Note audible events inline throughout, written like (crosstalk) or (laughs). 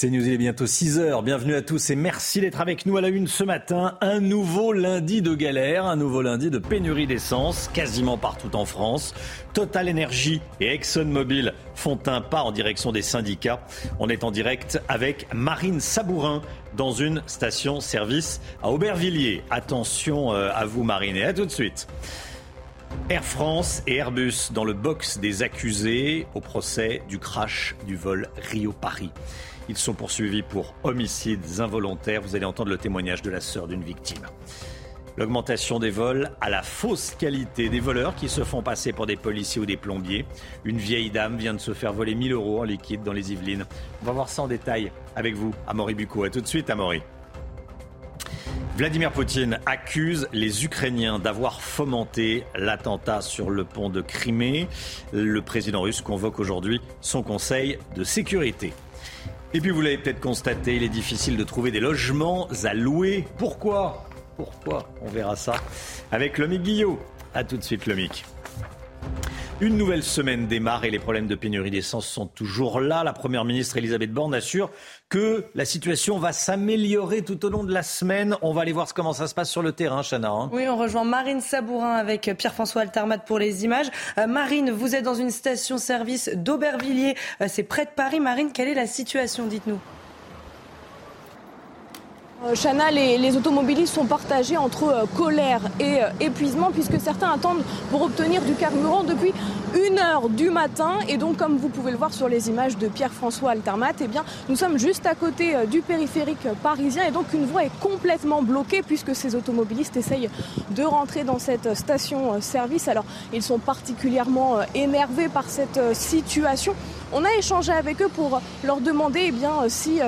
C'est News, il est bientôt 6 heures. Bienvenue à tous et merci d'être avec nous à la une ce matin. Un nouveau lundi de galère, un nouveau lundi de pénurie d'essence, quasiment partout en France. Total Energy et ExxonMobil font un pas en direction des syndicats. On est en direct avec Marine Sabourin dans une station-service à Aubervilliers. Attention euh, à vous, Marine, et à tout de suite. Air France et Airbus dans le box des accusés au procès du crash du vol Rio-Paris. Ils sont poursuivis pour homicides involontaires. Vous allez entendre le témoignage de la sœur d'une victime. L'augmentation des vols à la fausse qualité des voleurs qui se font passer pour des policiers ou des plombiers. Une vieille dame vient de se faire voler 1000 euros en liquide dans les Yvelines. On va voir ça en détail avec vous, Amaury Bucco. A tout de suite, Amaury. Vladimir Poutine accuse les Ukrainiens d'avoir fomenté l'attentat sur le pont de Crimée. Le président russe convoque aujourd'hui son conseil de sécurité. Et puis vous l'avez peut-être constaté, il est difficile de trouver des logements à louer. Pourquoi? Pourquoi? On verra ça avec Lomic Guillot. A tout de suite Lomic. Une nouvelle semaine démarre et les problèmes de pénurie d'essence sont toujours là. La Première ministre Elisabeth Borne assure que la situation va s'améliorer tout au long de la semaine. On va aller voir comment ça se passe sur le terrain, Chana. Hein. Oui, on rejoint Marine Sabourin avec Pierre-François Altermat pour les images. Euh, Marine, vous êtes dans une station-service d'Aubervilliers. Euh, c'est près de Paris. Marine, quelle est la situation Dites-nous? Euh, Chana, les, automobilistes sont partagés entre euh, colère et euh, épuisement puisque certains attendent pour obtenir du carburant depuis une heure du matin. Et donc, comme vous pouvez le voir sur les images de Pierre-François Altermat, eh bien, nous sommes juste à côté du périphérique parisien et donc une voie est complètement bloquée puisque ces automobilistes essayent de rentrer dans cette station-service. Alors, ils sont particulièrement énervés par cette situation. On a échangé avec eux pour leur demander eh bien, si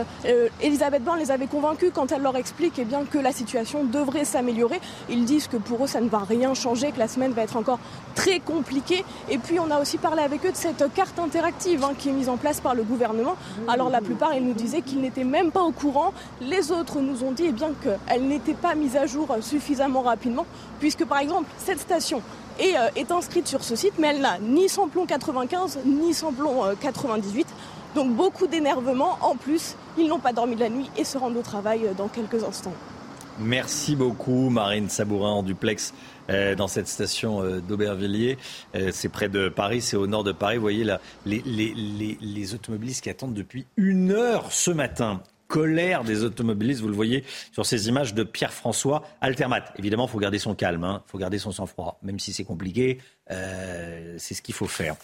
Elisabeth Borne les avait convaincus quand elle leur explique eh bien, que la situation devrait s'améliorer. Ils disent que pour eux, ça ne va rien changer, que la semaine va être encore très compliquée. Et puis, on a aussi parlé avec eux de cette carte interactive hein, qui est mise en place par le gouvernement. Alors, la plupart, ils nous disaient qu'ils n'étaient même pas au courant. Les autres nous ont dit eh bien, qu'elle n'était pas mise à jour suffisamment rapidement, puisque, par exemple, cette station est, euh, inscrite sur ce site, mais elle n'a ni samplon 95, ni samplon 98. Donc beaucoup d'énervement. En plus, ils n'ont pas dormi de la nuit et se rendent au travail euh, dans quelques instants. Merci beaucoup Marine Sabourin en duplex euh, dans cette station euh, d'Aubervilliers. c'est près de Paris, c'est au nord de Paris. Vous voyez là, les, automobilistes qui attendent depuis une heure ce matin colère des automobilistes. Vous le voyez sur ces images de Pierre-François Altermat. Évidemment, il faut garder son calme, il hein. faut garder son sang-froid, même si c'est compliqué. Euh, c'est ce qu'il faut faire.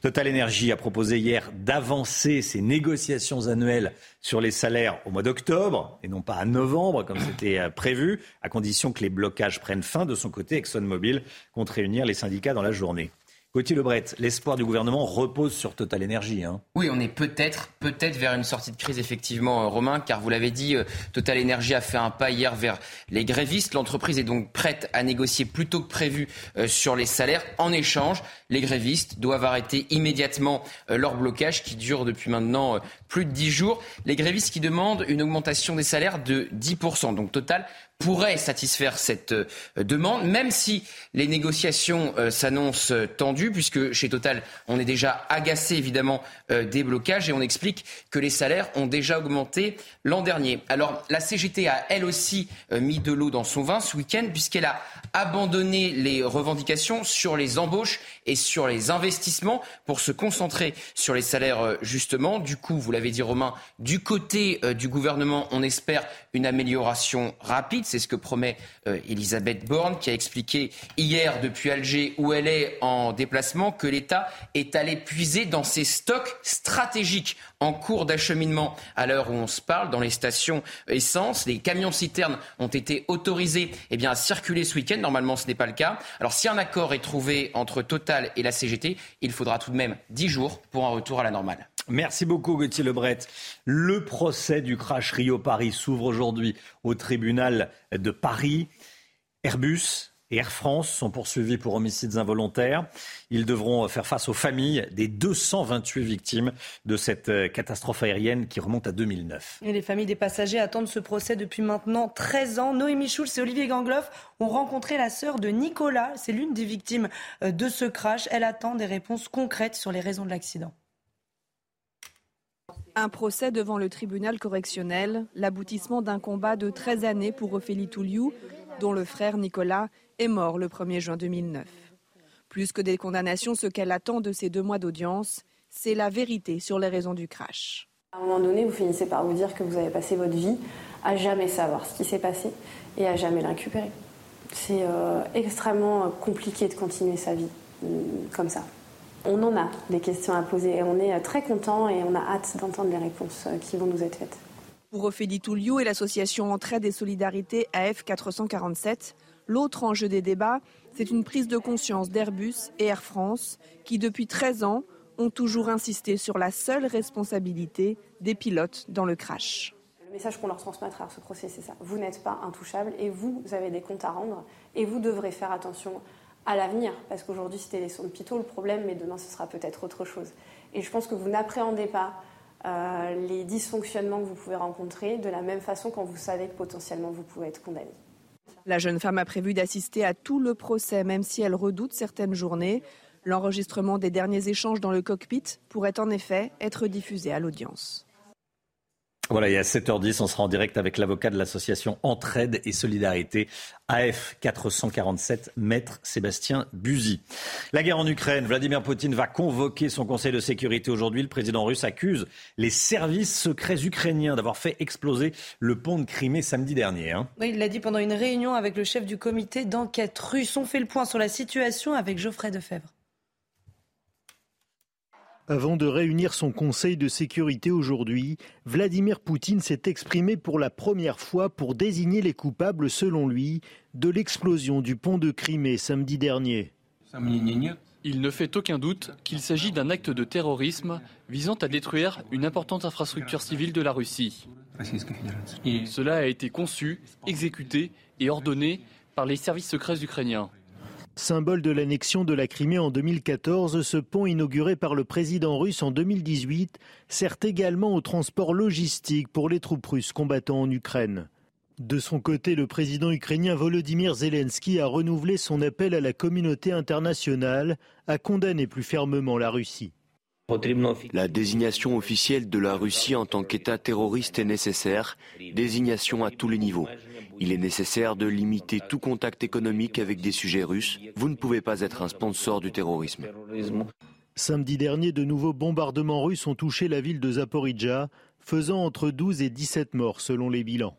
Total Energy a proposé hier d'avancer ses négociations annuelles sur les salaires au mois d'octobre et non pas à novembre comme c'était euh, prévu, à condition que les blocages prennent fin. De son côté, ExxonMobil compte réunir les syndicats dans la journée. Gauthier Lebret, l'espoir du gouvernement repose sur Total Energy. Hein. Oui, on est peut-être, peut-être vers une sortie de crise, effectivement, euh, Romain, car vous l'avez dit, euh, Total Energy a fait un pas hier vers les grévistes. L'entreprise est donc prête à négocier plus tôt que prévu euh, sur les salaires. En échange, les grévistes doivent arrêter immédiatement leur blocage qui dure depuis maintenant plus de 10 jours. Les grévistes qui demandent une augmentation des salaires de 10%. Donc Total pourrait satisfaire cette euh, demande, même si les négociations euh, s'annoncent euh, tendues, puisque chez Total, on est déjà agacé évidemment des blocages et on explique que les salaires ont déjà augmenté l'an dernier. Alors la CGT a elle aussi mis de l'eau dans son vin ce week-end, puisqu'elle a abandonné les revendications sur les embauches et sur les investissements pour se concentrer sur les salaires justement. Du coup, vous l'avez dit Romain, du côté du gouvernement, on espère une amélioration rapide. C'est ce que promet euh, Elisabeth Borne, qui a expliqué hier depuis Alger, où elle est en déplacement, que l'État est allé puiser dans ses stocks stratégiques en cours d'acheminement à l'heure où on se parle dans les stations essence. Les camions citernes ont été autorisés eh bien, à circuler ce week-end. Normalement, ce n'est pas le cas. Alors, si un accord est trouvé entre Total et la CGT, il faudra tout de même 10 jours pour un retour à la normale. Merci beaucoup Gauthier Lebret. Le procès du crash Rio-Paris s'ouvre aujourd'hui au tribunal de Paris. Airbus et Air France sont poursuivis pour homicides involontaires. Ils devront faire face aux familles des 228 victimes de cette euh, catastrophe aérienne qui remonte à 2009. Et les familles des passagers attendent ce procès depuis maintenant 13 ans. Noémie Schulz et Olivier Gangloff ont rencontré la sœur de Nicolas. C'est l'une des victimes euh, de ce crash. Elle attend des réponses concrètes sur les raisons de l'accident. Un procès devant le tribunal correctionnel, l'aboutissement d'un combat de 13 années pour Ophélie Touliou, dont le frère Nicolas est mort le 1er juin 2009. Plus que des condamnations, ce qu'elle attend de ces deux mois d'audience, c'est la vérité sur les raisons du crash. À un moment donné, vous finissez par vous dire que vous avez passé votre vie à jamais savoir ce qui s'est passé et à jamais l'incupérer. C'est euh, extrêmement compliqué de continuer sa vie euh, comme ça. On en a des questions à poser et on est très content et on a hâte d'entendre les réponses euh, qui vont nous être faites. Pour Ophélie Touliou et l'association Entraide et Solidarité AF 447, l'autre enjeu des débats, c'est une prise de conscience d'Airbus et Air France qui, depuis 13 ans, ont toujours insisté sur la seule responsabilité des pilotes dans le crash. Le message qu'on leur transmettra à ce procès, c'est ça. Vous n'êtes pas intouchable et vous avez des comptes à rendre et vous devrez faire attention à l'avenir. Parce qu'aujourd'hui, c'était les sons de Pitot le problème, mais demain, ce sera peut-être autre chose. Et je pense que vous n'appréhendez pas euh, les dysfonctionnements que vous pouvez rencontrer de la même façon quand vous savez que potentiellement vous pouvez être condamné. La jeune femme a prévu d'assister à tout le procès, même si elle redoute certaines journées. L'enregistrement des derniers échanges dans le cockpit pourrait en effet être diffusé à l'audience. Voilà, il y a 7h10, on sera en direct avec l'avocat de l'association Entraide et Solidarité, AF 447, maître Sébastien Buzy. La guerre en Ukraine, Vladimir Poutine va convoquer son Conseil de sécurité aujourd'hui. Le président russe accuse les services secrets ukrainiens d'avoir fait exploser le pont de Crimée samedi dernier. Hein. Oui, il l'a dit pendant une réunion avec le chef du comité d'enquête russe. On fait le point sur la situation avec Geoffrey Defebvre. Avant de réunir son Conseil de sécurité aujourd'hui, Vladimir Poutine s'est exprimé pour la première fois pour désigner les coupables, selon lui, de l'explosion du pont de Crimée samedi dernier. Il ne fait aucun doute qu'il s'agit d'un acte de terrorisme visant à détruire une importante infrastructure civile de la Russie. Cela a été conçu, exécuté et ordonné par les services secrets ukrainiens. Symbole de l'annexion de la Crimée en 2014, ce pont inauguré par le président russe en 2018 sert également au transport logistique pour les troupes russes combattant en Ukraine. De son côté, le président ukrainien Volodymyr Zelensky a renouvelé son appel à la communauté internationale à condamner plus fermement la Russie. La désignation officielle de la Russie en tant qu'État terroriste est nécessaire, désignation à tous les niveaux. Il est nécessaire de limiter tout contact économique avec des sujets russes. Vous ne pouvez pas être un sponsor du terrorisme. Samedi dernier, de nouveaux bombardements russes ont touché la ville de Zaporizhia, faisant entre 12 et 17 morts selon les bilans.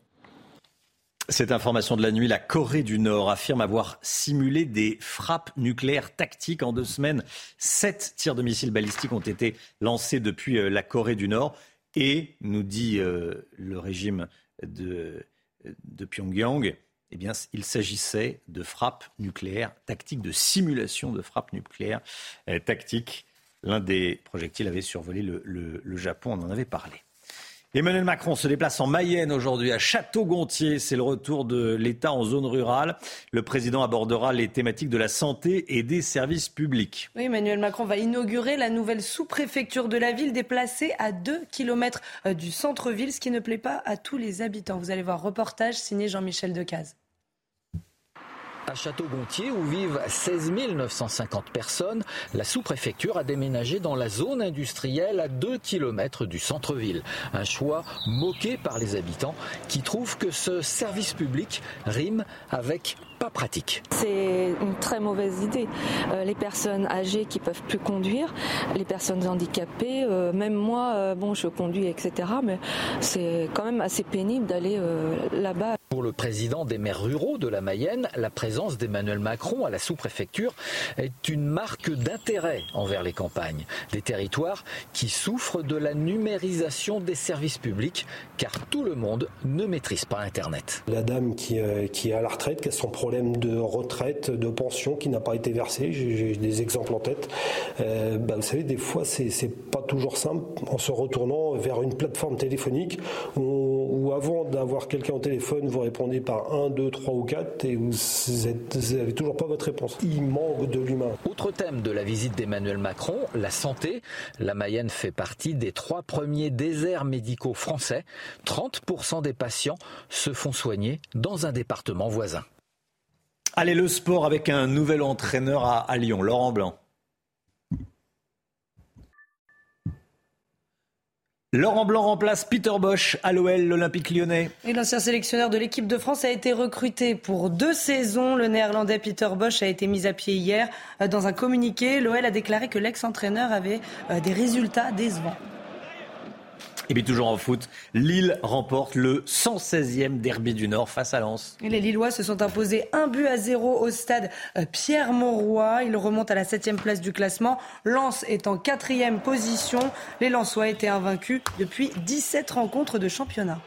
Cette information de la nuit, la Corée du Nord affirme avoir simulé des frappes nucléaires tactiques en deux semaines. Sept tirs de missiles balistiques ont été lancés depuis euh, la Corée du Nord. Et, nous dit euh, le régime de, de Pyongyang, eh bien, il s'agissait de frappes nucléaires tactiques, de simulation de frappes nucléaires euh, tactiques. L'un des projectiles avait survolé le Japon, on en avait parlé. Emmanuel Macron se déplace en Mayenne aujourd'hui à Château-Gontier. C'est le retour de l'État en zone rurale. Le président abordera les thématiques de la santé et des services publics. Oui, Emmanuel Macron va inaugurer la nouvelle sous-préfecture de la ville déplacée à 2 km euh, du centre-ville, ce qui ne plaît pas à tous les habitants. Vous allez voir reportage signé Jean-Michel Decaze. À Château-Gontier, où vivent 16 950 personnes, la sous-préfecture a déménagé dans la zone industrielle à 2 km du centre-ville. Un choix moqué par les habitants qui trouvent que ce service public rime avec pas pratique. C'est une très mauvaise idée. Euh, les personnes âgées qui peuvent plus conduire, les personnes handicapées, euh, même moi, euh, bon, je conduis, etc. Mais c'est quand même assez pénible d'aller là-bas. Pour le président des maires ruraux de la Mayenne, la présence d'Emmanuel Macron à la sous-préfecture est une marque d'intérêt envers les campagnes, des territoires qui souffrent de la numérisation des services publics, car tout le monde ne maîtrise pas Internet. La dame qui, qui est à la retraite, qui a son problème de retraite, de pension qui n'a pas été versé. J'ai des exemples en tête. Euh, bah, vous savez, des fois, c'est pas toujours simple en se retournant vers une plateforme téléphonique où, où avant d'avoir quelqu'un au téléphone, vous répondez par 1, 2, 3 ou 4 et vous n'avez toujours pas votre réponse. Il manque de l'humain. Autre thème de la visite d'Emmanuel Macron, la santé. La Mayenne fait partie des trois premiers déserts médicaux français. 30% des patients se font soigner dans un département voisin. Allez, le sport avec un nouvel entraîneur à, Lyon, Laurent Blanc. Laurent Blanc remplace Peter Bosch à l'OL, l'Olympique lyonnais. Et l'ancien sélectionneur de l'équipe de France a été recruté pour deux saisons. Le néerlandais Peter Bosch a été mis à pied hier. Dans un communiqué, l'OL a déclaré que l'ex-entraîneur avait euh, des résultats décevants. Et puis toujours en foot, Lille remporte le 116e derby du Nord face à Lens. Les Lillois se sont imposés un but à zéro au stade euh, Pierre Mauroy. Ils remontent à la septième place du classement. Lens est en quatrième position. Les Lensois étaient invaincus depuis 17 rencontres de championnat.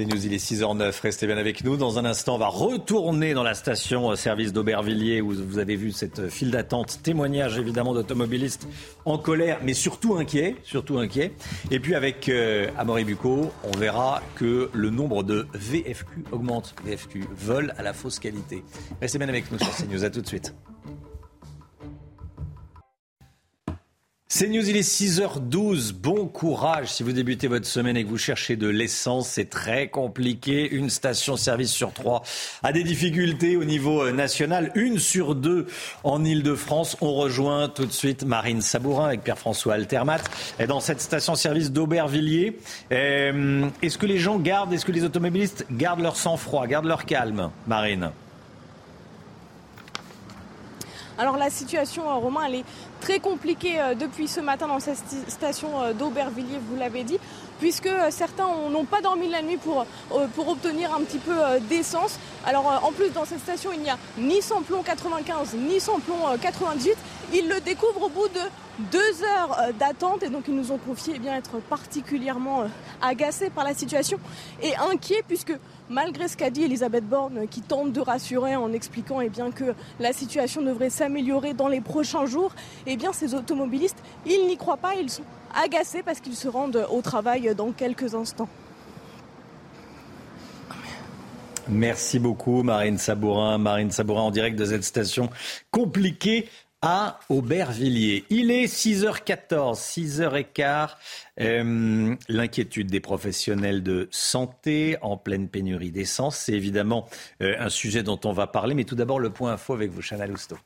C'est News, il est 6h09. Restez bien avec nous. Dans un instant, on va retourner dans la station euh, service d'Aubervilliers où vous avez vu cette euh, file d'attente. Témoignage évidemment d'automobilistes en colère, mais surtout inquiets. Surtout inquiets. Et puis avec euh, Amaury Bucco, on verra que le nombre de VFQ augmente. VFQ, vol à la fausse qualité. Restez bien avec nous sur CNews. À tout de suite. C'est News, il est 6h12. Bon courage si vous débutez votre semaine et que vous cherchez de l'essence. C'est très compliqué. Une station-service sur trois a des difficultés au niveau euh, national. Une sur deux en Ile-de-France. On rejoint tout de suite Marine Sabourin avec Pierre-François Altermat. Dans cette station-service d'Aubervilliers, euh, est-ce que les gens gardent, est-ce que les automobilistes gardent leur sang-froid, gardent leur calme, Marine? Alors la situation, euh, Romain, elle est très compliquée euh, depuis ce matin dans cette station euh, d'Aubervilliers, vous l'avez dit, puisque certains n'ont pas dormi la nuit pour, pour obtenir un petit peu d'essence. Alors en plus, dans cette station, il n'y a ni samplon 95, ni samplon 98. Ils le découvrent au bout de deux heures d'attente et donc ils nous ont confié eh être particulièrement agacés par la situation et inquiets puisque malgré ce qu'a dit Elisabeth Borne, qui tente de rassurer en expliquant eh que la situation devrait s'améliorer dans les prochains jours, eh ces automobilistes, ils n'y croient pas, ils sont agacés parce qu'ils se rendent au travail dans quelques instants. Merci beaucoup Marine Sabourin. Marine Sabourin en direct de cette station compliquée à Aubervilliers. Il est 6h14, 6h15. Euh, l'inquiétude des professionnels de santé en pleine pénurie d'essence, c'est évidemment euh, un sujet dont on va parler. Mais tout d'abord, le point info avec vous, Chana Lousteau.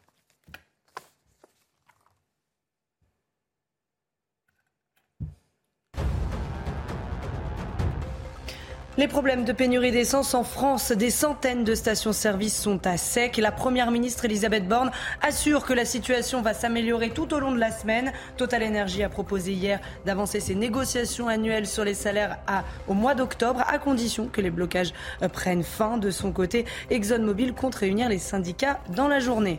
Les problèmes de pénurie d'essence en France, des centaines de stations-service sont à sec. La première ministre Elisabeth Borne assure que la situation va s'améliorer tout au long de la semaine. Total Energy a proposé hier d'avancer ses négociations annuelles sur les salaires au mois d'octobre, à condition que les blocages prennent fin. De son côté, ExxonMobil compte réunir les syndicats dans la journée.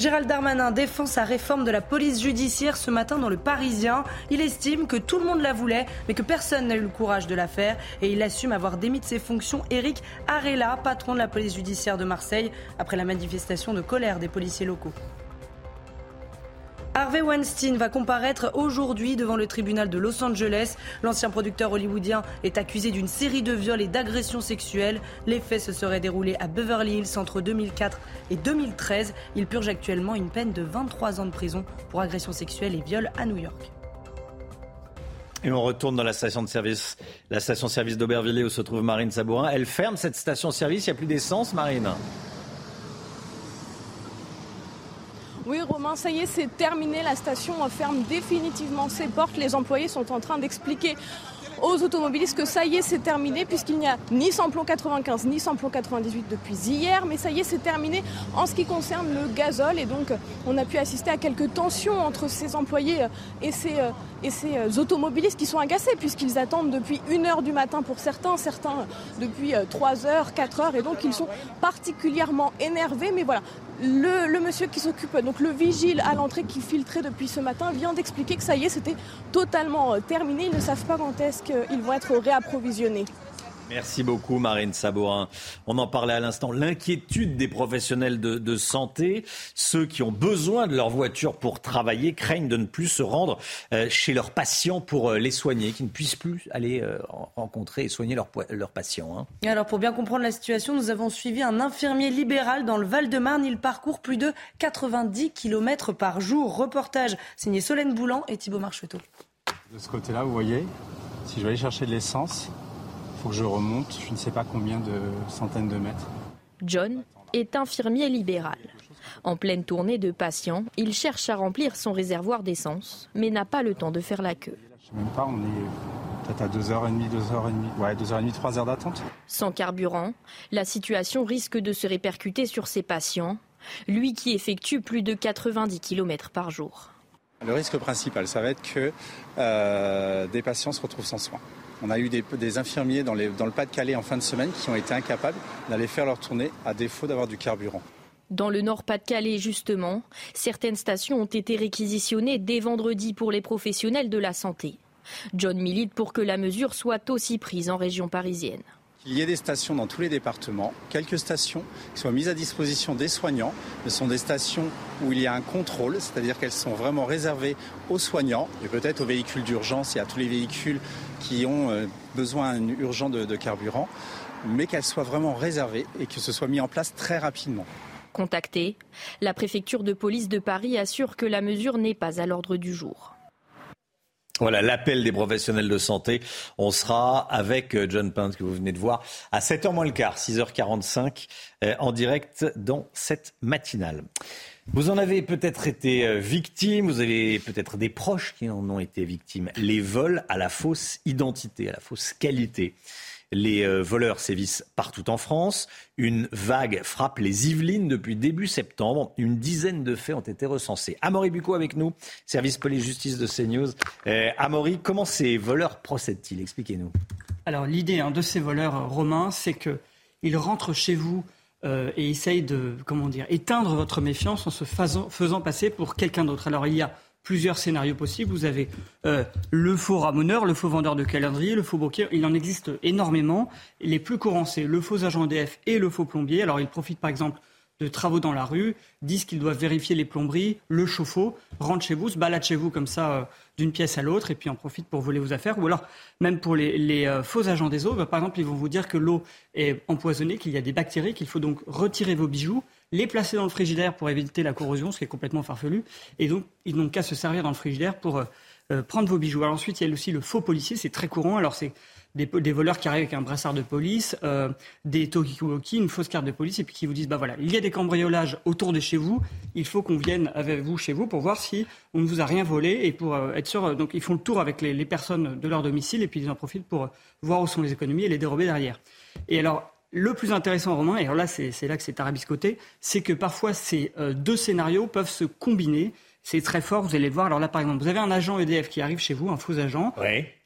Gérald Darmanin défend sa réforme de la police judiciaire ce matin dans le Parisien. Il estime que tout le monde la voulait, mais que personne n'a eu le courage de la faire. Et il assume avoir démis de ses fonctions Eric Arella, patron de la police judiciaire de Marseille, après la manifestation de colère des policiers locaux. Harvey Weinstein va comparaître aujourd'hui devant le tribunal de Los Angeles. L'ancien producteur hollywoodien est accusé d'une série de viols et d'agressions sexuelles. Les faits se seraient déroulés à Beverly Hills entre 2004 et 2013. Il purge actuellement une peine de 23 ans de prison pour agressions sexuelles et viols à New York. Et on retourne dans la station de service, la d'Aubervilliers où se trouve Marine Sabourin. Elle ferme cette station-service, il n'y a plus d'essence, Marine Oui, Romain, ça y est, c'est terminé. La station ferme définitivement ses portes. Les employés sont en train d'expliquer aux automobilistes que ça y est, c'est terminé, puisqu'il n'y a ni samplon 95 ni samplon 98 depuis hier, mais ça y est, c'est terminé en ce qui concerne le gazole. Et donc, on a pu assister à quelques tensions entre ces employés et ces, et ces automobilistes qui sont agacés, puisqu'ils attendent depuis 1h du matin pour certains, certains depuis 3 heures, 4 heures, et donc ils sont particulièrement énervés. Mais voilà, le, monsieur qui s'occupe, donc le vigile à l'entrée qui filtrait depuis ce matin, vient d'expliquer que ça y est, c'était totalement terminé. Ils ne savent pas quand est-ce qu'ils vont être réapprovisionnés. Merci beaucoup Marine Sabourin. On en parlait à l'instant. L'inquiétude des professionnels de, santé, ceux qui ont besoin de leur voiture pour travailler, craignent de ne plus se rendre euh, chez leurs patients pour euh, les soigner, qui ne puissent plus aller euh, rencontrer et soigner leurs, patients. Hein. alors pour bien comprendre la situation, nous avons suivi un infirmier libéral dans le Val-de-Marne. Il parcourt plus de 90 km par jour. Reportage signé Solène Boulan et Thibault Marcheteau. De ce côté-là, vous voyez, si je vais aller chercher de l'essence, faut que je remonte, je ne sais pas combien de centaines de mètres. John est infirmier libéral. En pleine tournée de patients, il cherche à remplir son réservoir d'essence, mais n'a pas le temps de faire la queue. Je sais même pas, on est peut-être à 2h30, 2h30, ouais, 2h30, 3 heures d'attente. Sans carburant, la situation risque de se répercuter sur ses patients, lui qui effectue plus de 90 km par jour. Le risque principal, ça va être que euh, des patients se retrouvent sans soins. On a eu des, infirmiers dans, dans le Pas-de-Calais en fin de semaine qui ont été incapables d'aller faire leur tournée à défaut d'avoir du carburant. Dans le Nord-Pas-de-Calais, justement, certaines stations ont été réquisitionnées dès vendredi pour les professionnels de la santé. John milite pour que la mesure soit aussi prise en région parisienne. Il y ait des stations dans tous les départements, quelques stations qui soient mises à disposition des soignants. Ce sont des stations où il y a un contrôle, c'est-à-dire qu'elles sont vraiment réservées aux soignants et peut-être aux véhicules d'urgence et à tous les véhicules qui ont euh, besoin urgent de, de carburant, mais qu'elles soient vraiment réservées et que ce soit mis en place très rapidement. Contactée, la préfecture de police de Paris assure que la mesure n'est pas à l'ordre du jour. Voilà l'appel des professionnels de santé. On sera avec euh, John Pint que vous venez de voir à 7h moins le quart, 6h45 euh, en direct dans cette matinale. Vous en avez peut-être été euh, victime, vous avez peut-être des proches qui en ont été victimes. Les vols à la fausse identité, à la fausse qualité. Les euh, voleurs sévissent partout en France. Une vague frappe les Yvelines depuis début septembre. Une dizaine de faits ont été recensés. Amaury Bucco avec nous, service police-justice de CNews. Euh, Amaury, comment ces voleurs procèdent-ils? Expliquez-nous. Alors l'idée hein, de ces voleurs romains, c'est qu'ils rentrent chez vous et essayent de, comment dire, éteindre votre méfiance en se faisant, faisant passer pour quelqu'un d'autre. Alors il y a plusieurs scénarios possibles. Vous avez euh, le faux ramoneur, le faux vendeur de calendrier, le faux banquier. Il en existe énormément. Les plus courants, c'est le faux agent EDF et le faux plombier. Alors, ils profitent par exemple de travaux dans la rue, disent qu'ils doivent vérifier les plomberies, le chauffe-eau, rentrent chez vous, se baladent chez vous comme ça euh, d'une pièce à l'autre et puis en profitent pour voler vos affaires. Ou alors, même pour les, euh, faux agents des eaux, bah, par exemple, ils vont vous dire que l'eau est empoisonnée, qu'il y a des bactéries, qu'il faut donc retirer vos bijoux les placer dans le frigidaire pour éviter la corrosion, ce qui est complètement farfelu. Et donc, ils n'ont qu'à se servir dans le frigidaire pour euh, euh, prendre vos bijoux. Alors ensuite, il y a aussi le faux policier, c'est très courant. Alors c'est des, voleurs qui arrivent avec un brassard de police, euh, des talkie une fausse carte de police, et puis qui vous disent bah voilà, il y a des cambriolages autour de chez vous, il faut qu'on vienne avec vous chez vous pour voir si on ne vous a rien volé et pour être sûr. donc ils font le tour avec les, personnes de leur domicile et puis ils en profitent pour voir où sont les économies et les dérober derrière. Et alors le plus intéressant, Romain, et alors là, c'est là que c'est tarabiscoté, c'est que parfois ces euh, deux scénarios peuvent se combiner. C'est très fort, vous allez le voir. Alors là, par exemple, vous avez un agent EDF qui arrive chez vous, un faux agent,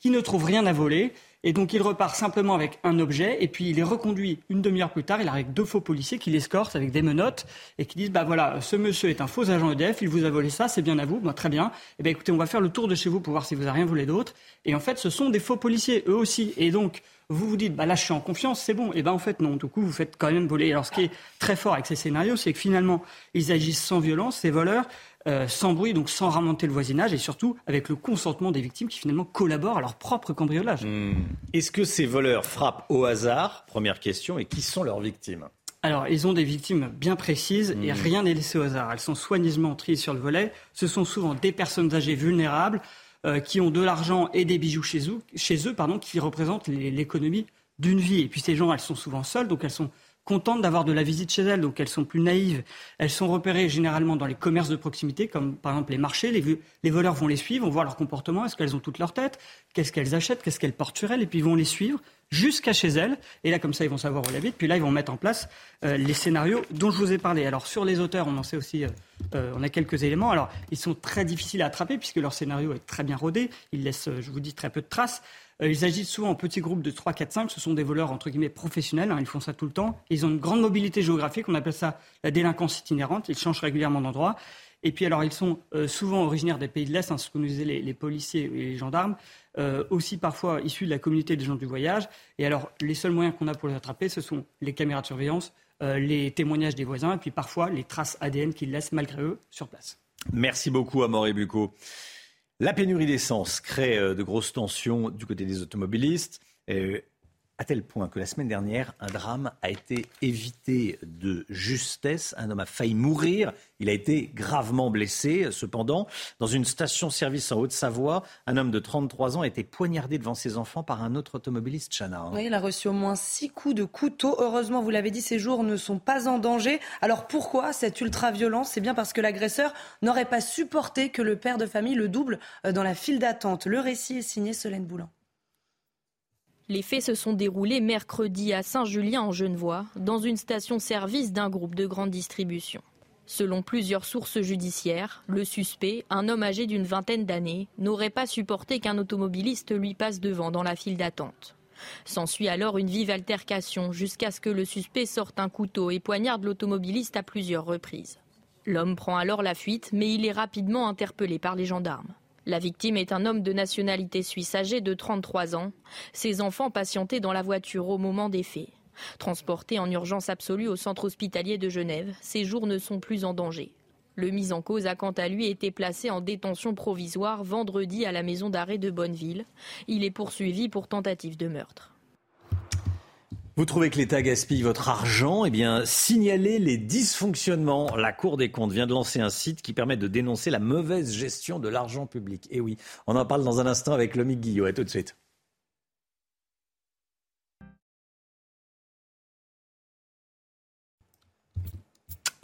qui ne trouve rien à voler. Et donc il repart simplement avec un objet et puis il est reconduit une demi-heure plus tard. Il arrive avec deux faux policiers qui l'escortent avec des menottes et qui disent bah voilà ce monsieur est un faux agent EDF, il vous a volé ça, c'est bien à vous, bah, très bien. Eh bien écoutez on va faire le tour de chez vous pour voir si vous avez rien volé d'autre. Et en fait ce sont des faux policiers eux aussi. Et donc vous vous dites, bah là je suis en confiance, c'est bon. Et ben en fait non, du coup vous faites quand même voler. Alors ce qui est très fort avec ces scénarios, c'est que finalement ils agissent sans violence, ces voleurs, euh, sans bruit, donc sans remonter le voisinage, et surtout avec le consentement des victimes qui finalement collaborent à leur propre cambriolage. Hmm. Est-ce que ces voleurs frappent au hasard Première question, et qui sont leurs victimes? Alors, ils ont des victimes bien précises et hmm. rien n'est laissé au hasard. Elles sont soigneusement triées sur le volet. Ce sont souvent des personnes âgées vulnérables, euh, qui ont de l'argent et des bijoux chez eux, chez eux pardon, qui représentent l'économie d'une vie. Et puis ces gens, elles sont souvent seules, donc elles sont contentes d'avoir de la visite chez elles, donc elles sont plus naïves. Elles sont repérées généralement dans les commerces de proximité, comme par exemple les marchés. Les, voleurs vont les suivre, vont voir leur comportement, est-ce qu'elles ont toute leur tête, qu'est-ce qu'elles achètent, qu'est-ce qu'elles portent sur elles, et puis ils vont les suivre jusqu'à chez elles. Et là, comme ça, ils vont savoir où elles habitent. Puis là, ils vont mettre en place euh, les scénarios dont je vous ai parlé. Alors, sur les auteurs, on en sait aussi, euh, euh, on a quelques éléments. Alors, ils sont très difficiles à attraper puisque leur scénario est très bien rodé. Ils laissent, je vous dis, très peu de traces. Ils agissent souvent en petits groupes de 3, 4, 5. Ce sont des voleurs, entre guillemets, professionnels. Hein. ils font ça tout le temps. Ils ont une grande mobilité géographique. On appelle ça la délinquance itinérante. Ils changent régulièrement d'endroit. Et puis alors, ils sont souvent originaires des pays de l'Est, hein, ce que nous disaient les, policiers et les gendarmes, aussi parfois issus de la communauté des gens du voyage. Et alors, les seuls moyens qu'on a pour les attraper, ce sont les caméras de surveillance, les témoignages des voisins, et puis parfois les traces ADN qu'ils laissent malgré eux sur place. Merci beaucoup, Amaury Bucco. La pénurie d'essence crée de grosses tensions du côté des automobilistes à tel point que la semaine dernière, un drame a été évité de justesse. Un homme a failli mourir. Il a été gravement blessé. Cependant, dans une station-service en Haute-Savoie, un homme de 33 ans a été poignardé devant ses enfants par un autre automobiliste, Chana. Hein. Oui, il a reçu au moins six coups de couteau. Heureusement, vous l'avez dit, ces jours ne sont pas en danger. Alors pourquoi cette ultra-violence? C'est bien parce que l'agresseur n'aurait pas supporté que le père de famille le double euh, dans la file d'attente. Le récit est signé Solène Boulan. Les faits se sont déroulés mercredi à Saint-Julien en Genevois, dans une station-service d'un groupe de grande distribution. Selon plusieurs sources judiciaires, le suspect, un homme âgé d'une vingtaine d'années, n'aurait pas supporté qu'un automobiliste lui passe devant dans la file d'attente. S'ensuit alors une vive altercation jusqu'à ce que le suspect sorte un couteau et poignarde l'automobiliste à plusieurs reprises. L'homme prend alors la fuite, mais il est rapidement interpellé par les gendarmes. La victime est un homme de nationalité suisse âgé de 33 ans. Ses enfants patientaient dans la voiture au moment des faits. Transporté en urgence absolue au centre hospitalier de Genève, ses jours ne sont plus en danger. Le mis en cause a quant à lui été placé en détention provisoire vendredi à la maison d'arrêt de Bonneville. Il est poursuivi pour tentative de meurtre. Vous trouvez que l'État gaspille votre argent? Eh bien, signalez les dysfonctionnements. La Cour des comptes vient de lancer un site qui permet de dénoncer la mauvaise gestion de l'argent public. Et oui, on en parle dans un instant avec Lomique Guillot. À tout de suite.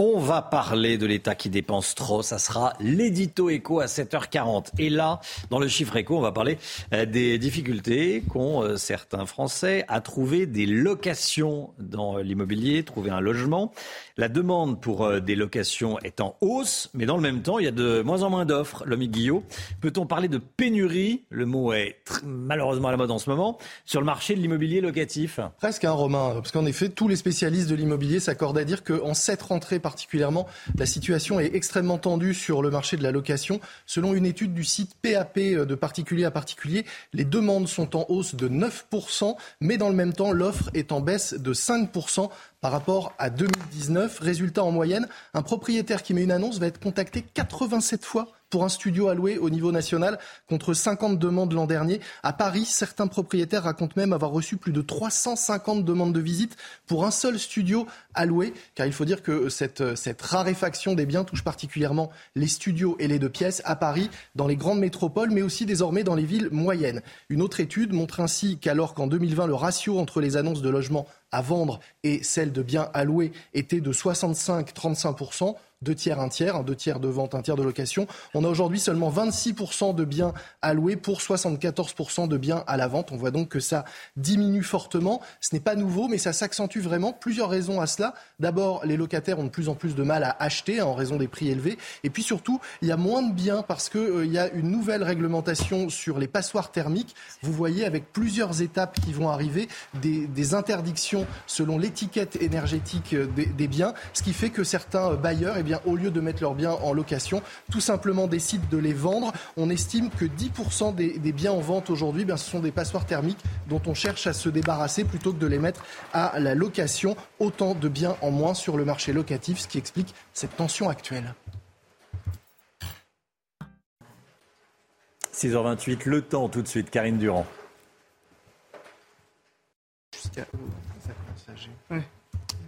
On va parler de l'État qui dépense trop. Ça sera l'édito éco à 7h40. Et là, dans le chiffre éco, on va parler euh, des difficultés qu'ont euh, certains Français à trouver des locations dans l'immobilier, trouver un logement. La demande pour euh, des locations est en hausse, mais dans le même temps, il y a de moins en moins d'offres. L'homme Guillot, peut-on parler de pénurie? Le mot est malheureusement à la mode en ce moment sur le marché de l'immobilier locatif. Presque un Romain, parce qu'en effet, tous les spécialistes de l'immobilier s'accordent à dire qu'en cette rentrée par particulièrement, la situation est extrêmement tendue sur le marché de la location. Selon une étude du site PAP euh, de particulier à particulier, les demandes sont en hausse de 9%, mais dans le même temps, l'offre est en baisse de 5% par rapport à 2019. Résultat en moyenne, un propriétaire qui met une annonce va être contacté 87 fois pour un studio alloué au niveau national contre 50 demandes l'an dernier. À Paris, certains propriétaires racontent même avoir reçu plus de 350 demandes de visite pour un seul studio alloué, car il faut dire que cette, cette raréfaction des biens touche particulièrement les studios et les deux pièces à Paris, dans les grandes métropoles, mais aussi désormais dans les villes moyennes. Une autre étude montre ainsi qu'alors qu'en 2020, le ratio entre les annonces de logements à vendre et celles de biens alloués était de 65-35% deux tiers, un tiers, deux tiers de vente, un tiers de location. On a aujourd'hui seulement 26% de biens alloués pour 74% de biens à la vente. On voit donc que ça diminue fortement. Ce n'est pas nouveau, mais ça s'accentue vraiment. Plusieurs raisons à cela. D'abord, les locataires ont de plus en plus de mal à acheter en raison des prix élevés. Et puis surtout, il y a moins de biens parce qu'il euh, y a une nouvelle réglementation sur les passoires thermiques. Vous voyez avec plusieurs étapes qui vont arriver, des, interdictions selon l'étiquette énergétique euh, des, biens, ce qui fait que certains bailleurs, eh au lieu de mettre leurs biens en location, tout simplement décident de les vendre. On estime que 10% des, biens en vente aujourd'hui, eh ce sont des passoires thermiques dont on cherche à se débarrasser plutôt que de les mettre à la location. Autant de biens en moins sur le marché locatif, ce qui explique cette tension actuelle. 6h28, le temps tout de suite, Karine Durand.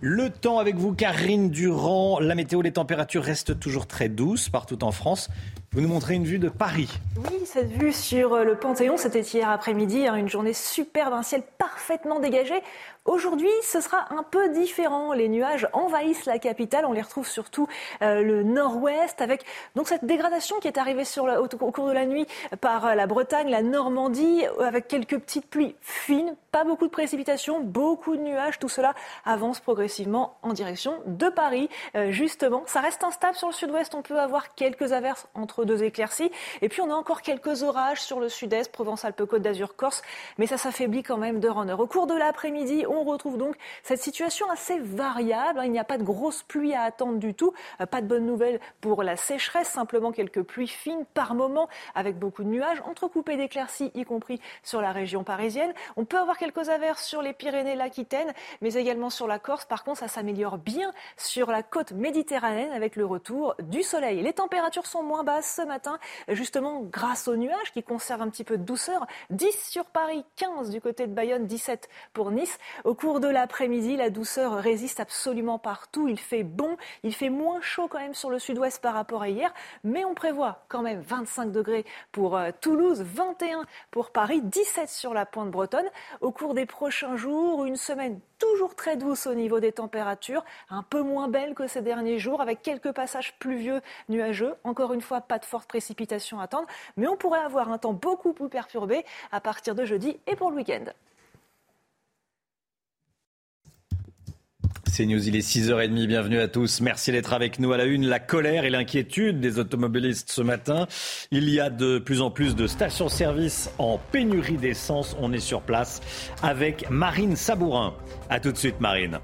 Le temps avec vous, Karine Durand. La météo, les températures restent toujours très douces partout en France. Vous nous montrez une vue de Paris. Oui, cette vue sur le Panthéon, c'était hier après-midi, hein, une journée superbe, un ciel parfaitement dégagé. Aujourd'hui, ce sera un peu différent. Les nuages envahissent la capitale. On les retrouve surtout euh, le nord-ouest, avec donc cette dégradation qui est arrivée au, cours de la nuit par euh, la Bretagne, la Normandie, avec quelques petites pluies fines, pas beaucoup de précipitations, beaucoup de nuages. Tout cela avance progressivement en direction de Paris. Euh, justement, ça reste instable sur le sud-ouest. On peut avoir quelques averses entre deux éclaircies. Et puis on a encore quelques orages sur le sud-est, Provence-Alpes-Côte d'Azur, Corse, mais ça s'affaiblit quand même d'heure en heure. Au cours de l'après-midi, on retrouve donc cette situation assez variable. Hein. Il n'y a pas de grosses pluies à attendre du tout. Euh, pas de bonnes nouvelles pour la sécheresse, simplement quelques pluies fines par moment avec beaucoup de nuages, entrecoupés d'éclaircies, y compris sur la région parisienne. On peut avoir quelques averses sur les Pyrénées, l'Aquitaine, mais également sur la Corse. Par contre, ça s'améliore bien sur la côte méditerranéenne avec le retour du soleil. Les températures sont moins basses ce matin, justement grâce aux nuages qui conservent un petit peu de douceur. 10 sur Paris, 15 du côté de Bayonne, 17 pour Nice. Au cours de l'après-midi, la douceur résiste absolument partout. Il fait bon, il fait moins chaud quand même sur le sud-ouest par rapport à hier, mais on prévoit quand même 25 degrés pour euh, Toulouse, 21 pour Paris, 17 sur la pointe bretonne. Au cours des prochains jours, une semaine toujours très douce au niveau des températures, un peu moins belle que ces derniers jours, avec quelques passages pluvieux, nuageux. Encore une fois, pas de fortes précipitations à attendre, mais on pourrait avoir un temps beaucoup plus perturbé à partir de jeudi et pour le week-end. C'est News, il est 6h30, bienvenue à tous. Merci d'être avec nous à la une. La colère et l'inquiétude des automobilistes ce matin. Il y a de plus en plus de stations-service en pénurie d'essence. On est sur place avec Marine Sabourin. A tout de suite Marine.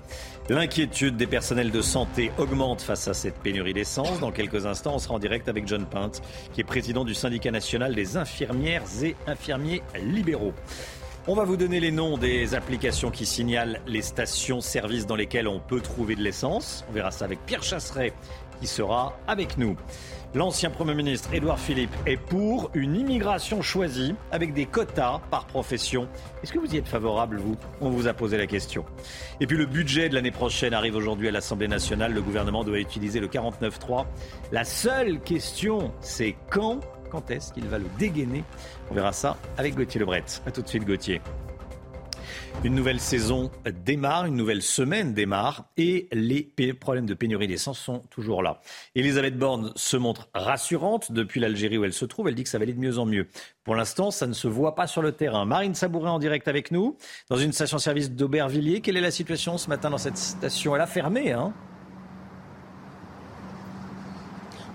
L'inquiétude des personnels de santé augmente face à cette pénurie d'essence. Dans quelques instants, on sera en direct avec John Pinte, qui est président du syndicat national des infirmières et infirmiers libéraux. On va vous donner les noms des applications qui signalent les stations-service dans lesquelles on peut trouver de l'essence. On verra ça avec Pierre Chasseret qui sera avec nous. L'ancien Premier ministre Édouard Philippe est pour une immigration choisie avec des quotas par profession. Est-ce que vous y êtes favorable, vous? On vous a posé la question. Et puis le budget de l'année prochaine arrive aujourd'hui à l'Assemblée nationale. Le gouvernement doit utiliser le 49.3. La seule question, c'est quand quand est-ce qu'il va le dégainer On verra ça avec Gauthier Lebret. A tout de suite Gauthier. Une nouvelle saison démarre, une nouvelle semaine démarre et les problèmes de pénurie d'essence sont toujours là. Elisabeth Borne se montre rassurante depuis l'Algérie où elle se trouve. Elle dit que ça va aller de mieux en mieux. Pour l'instant, ça ne se voit pas sur le terrain. Marine Sabourin en direct avec nous dans une station-service d'Aubervilliers. Quelle est la situation ce matin dans cette station? Elle a fermé, hein?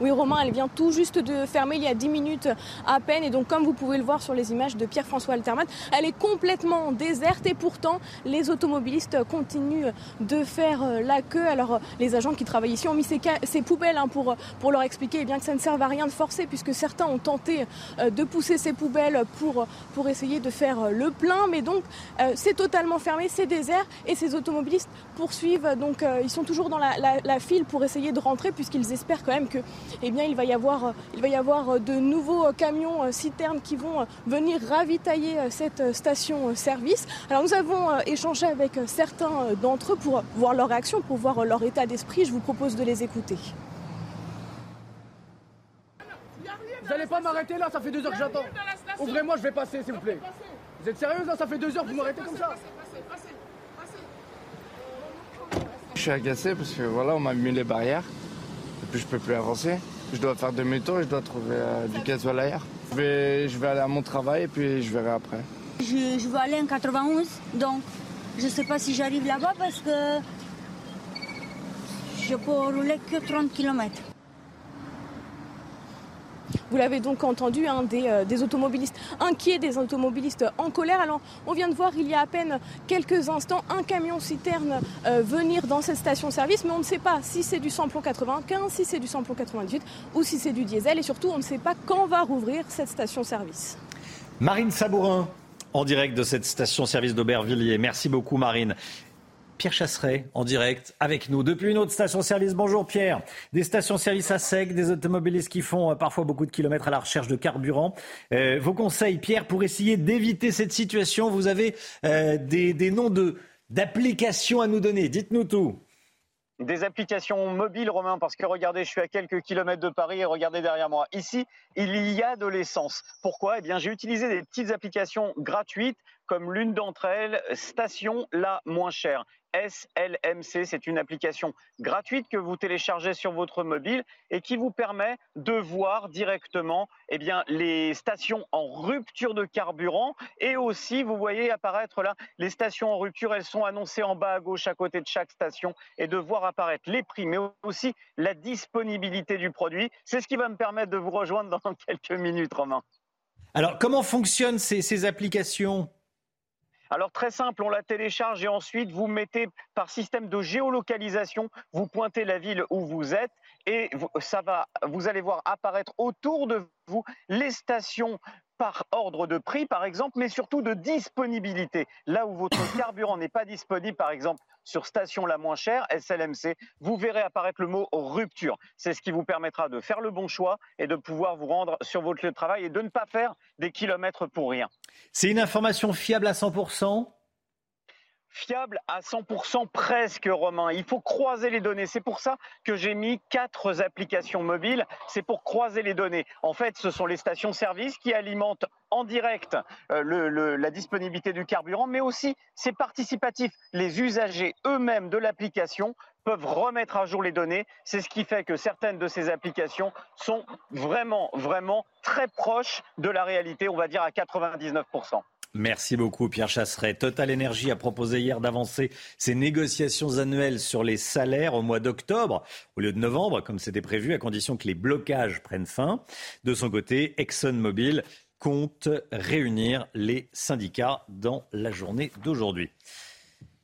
Oui, Romain, elle vient tout juste de fermer il y a 10 minutes à peine. Et donc, comme vous pouvez le voir sur les images de Pierre-François Altermat, elle est complètement déserte. Et pourtant, les automobilistes continuent de faire euh, la queue. Alors, les agents qui travaillent ici ont mis ces, poubelles hein, pour, pour leur expliquer eh bien, que ça ne sert à rien de forcer, puisque certains ont tenté euh, de pousser ces poubelles pour, pour essayer de faire le plein. Mais donc, euh, c'est totalement fermé, c'est désert. Et ces automobilistes poursuivent. Donc, ils sont toujours dans la file pour essayer de rentrer, puisqu'ils espèrent quand même que eh bien, il va y avoir, il va y avoir de nouveaux camions euh, citernes qui vont venir ravitailler euh, cette station-service. Alors nous avons euh, échangé avec certains d'entre eux pour voir leur réaction, pour voir leur état d'esprit. Je vous propose de les écouter. Vous n'allez pas m'arrêter là, ça fait deux heures que j'attends. Ouvrez-moi, je vais passer, s'il vous plaît. Vous êtes sérieuse là Ça fait deux heures que vous m'arrêtez comme ça? Je suis agacé parce que voilà, on m'a mis les barrières puis je peux plus avancer. Je dois faire demi-tour et je dois trouver euh, du gasoil ailleurs. Je vais, je vais aller à mon travail et puis je verrai après. Je, je veux aller en 91, donc je ne sais pas si j'arrive là-bas parce que je peux rouler que 30 km. Vous l'avez donc entendu, euh, des, automobilistes inquiets, des automobilistes en colère. Alors, on vient de voir il y a à peine quelques instants un camion citerne euh, venir dans cette station-service, mais on ne sait pas si c'est du samplon 95, si c'est du samplon 98 ou si c'est du diesel. Et surtout, on ne sait pas quand va rouvrir cette station-service. Marine Sabourin, en direct de cette station-service d'Aubervilliers. Merci beaucoup, Marine. Pierre Chasseret en direct avec nous depuis une autre station-service. Bonjour Pierre. Des stations-service à sec, des automobilistes qui font euh, parfois beaucoup de kilomètres à la recherche de carburant. Euh, vos conseils, Pierre, pour essayer d'éviter cette situation, vous avez euh, des, noms de, d'applications à nous donner. Dites-nous tout. Des applications mobiles, Romain, parce que regardez, je suis à quelques kilomètres de Paris et regardez derrière moi. Ici, il y a de l'essence. Pourquoi? Eh bien, j'ai utilisé des petites applications gratuites comme l'une d'entre elles, Station la moins chère SLMC. C'est une application gratuite que vous téléchargez sur votre mobile et qui vous permet de voir directement eh bien, les stations en rupture de carburant. Et aussi, vous voyez apparaître là, les stations en rupture, elles sont annoncées en bas à gauche à côté de chaque station et de voir apparaître les prix, mais aussi la disponibilité du produit. C'est ce qui va me permettre de vous rejoindre dans (laughs) quelques minutes, Romain. Alors, comment fonctionnent ces applications? Alors très simple, on la télécharge et ensuite vous mettez par système de géolocalisation, vous pointez la ville où vous êtes et ça va, vous allez voir apparaître autour de vous les stations par ordre de prix, par exemple, mais surtout de disponibilité. Là où votre (coughs) carburant n'est pas disponible, par exemple, sur station la moins chère, SLMC, vous verrez apparaître le mot rupture. C'est ce qui vous permettra de faire le bon choix et de pouvoir vous rendre sur votre lieu de travail et de ne pas faire des kilomètres pour rien. C'est une information fiable à 100% fiable à 100% presque, Romain. Il faut croiser les données. C'est pour ça que j'ai mis quatre applications mobiles. C'est pour croiser les données. En fait, ce sont les stations-service qui alimentent en direct euh, la disponibilité du carburant, mais aussi c'est participatif. Les usagers eux-mêmes de l'application peuvent remettre à jour les données. C'est ce qui fait que certaines de ces applications sont vraiment, vraiment très proches de la réalité, on va dire à 99%. Merci beaucoup Pierre Chasseret. Total Energy a proposé hier d'avancer ses négociations annuelles sur les salaires au mois d'octobre au lieu de novembre, comme c'était prévu, à condition que les blocages prennent fin. De son côté, ExxonMobil compte réunir les syndicats dans la journée d'aujourd'hui.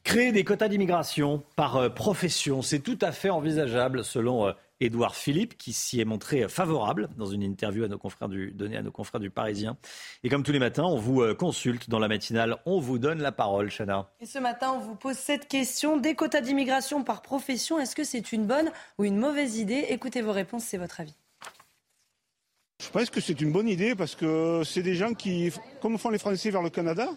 Créer des quotas d'immigration par euh, profession, c'est tout à fait envisageable selon euh, Édouard Philippe, qui s'y est montré favorable dans une interview à nos confrères du, donnée à nos confrères du Parisien. Et comme tous les matins, on vous euh, consulte dans la matinale. On vous donne la parole, Chana. Et ce matin, on vous pose cette question. Des quotas d'immigration par profession, est-ce que c'est une bonne ou une mauvaise idée? Écoutez vos réponses, c'est votre avis. Je pense que c'est une bonne idée parce que c'est des gens qui, comme font les Français vers le Canada,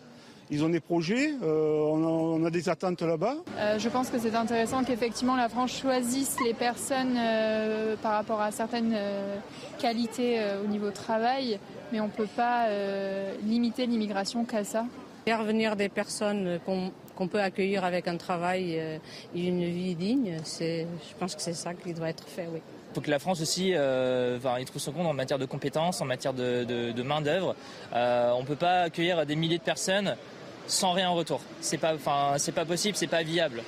ils ont des projets, euh, on, a, des attentes là-bas. Euh, je pense que c'est intéressant qu'effectivement la France choisisse les personnes euh, par rapport à certaines qualités au niveau travail, mais on ne peut pas limiter l'immigration qu'à ça. Faire venir des personnes qu'on peut accueillir avec un travail et une vie digne, je pense que c'est ça qui doit être fait, oui. Il faut que la France aussi euh, trouve son compte en matière de compétences, en matière de, main-d'œuvre. on ne peut pas accueillir des milliers de personnes sans rien en retour. C'est pas, enfin, c'est pas possible, c'est pas viable.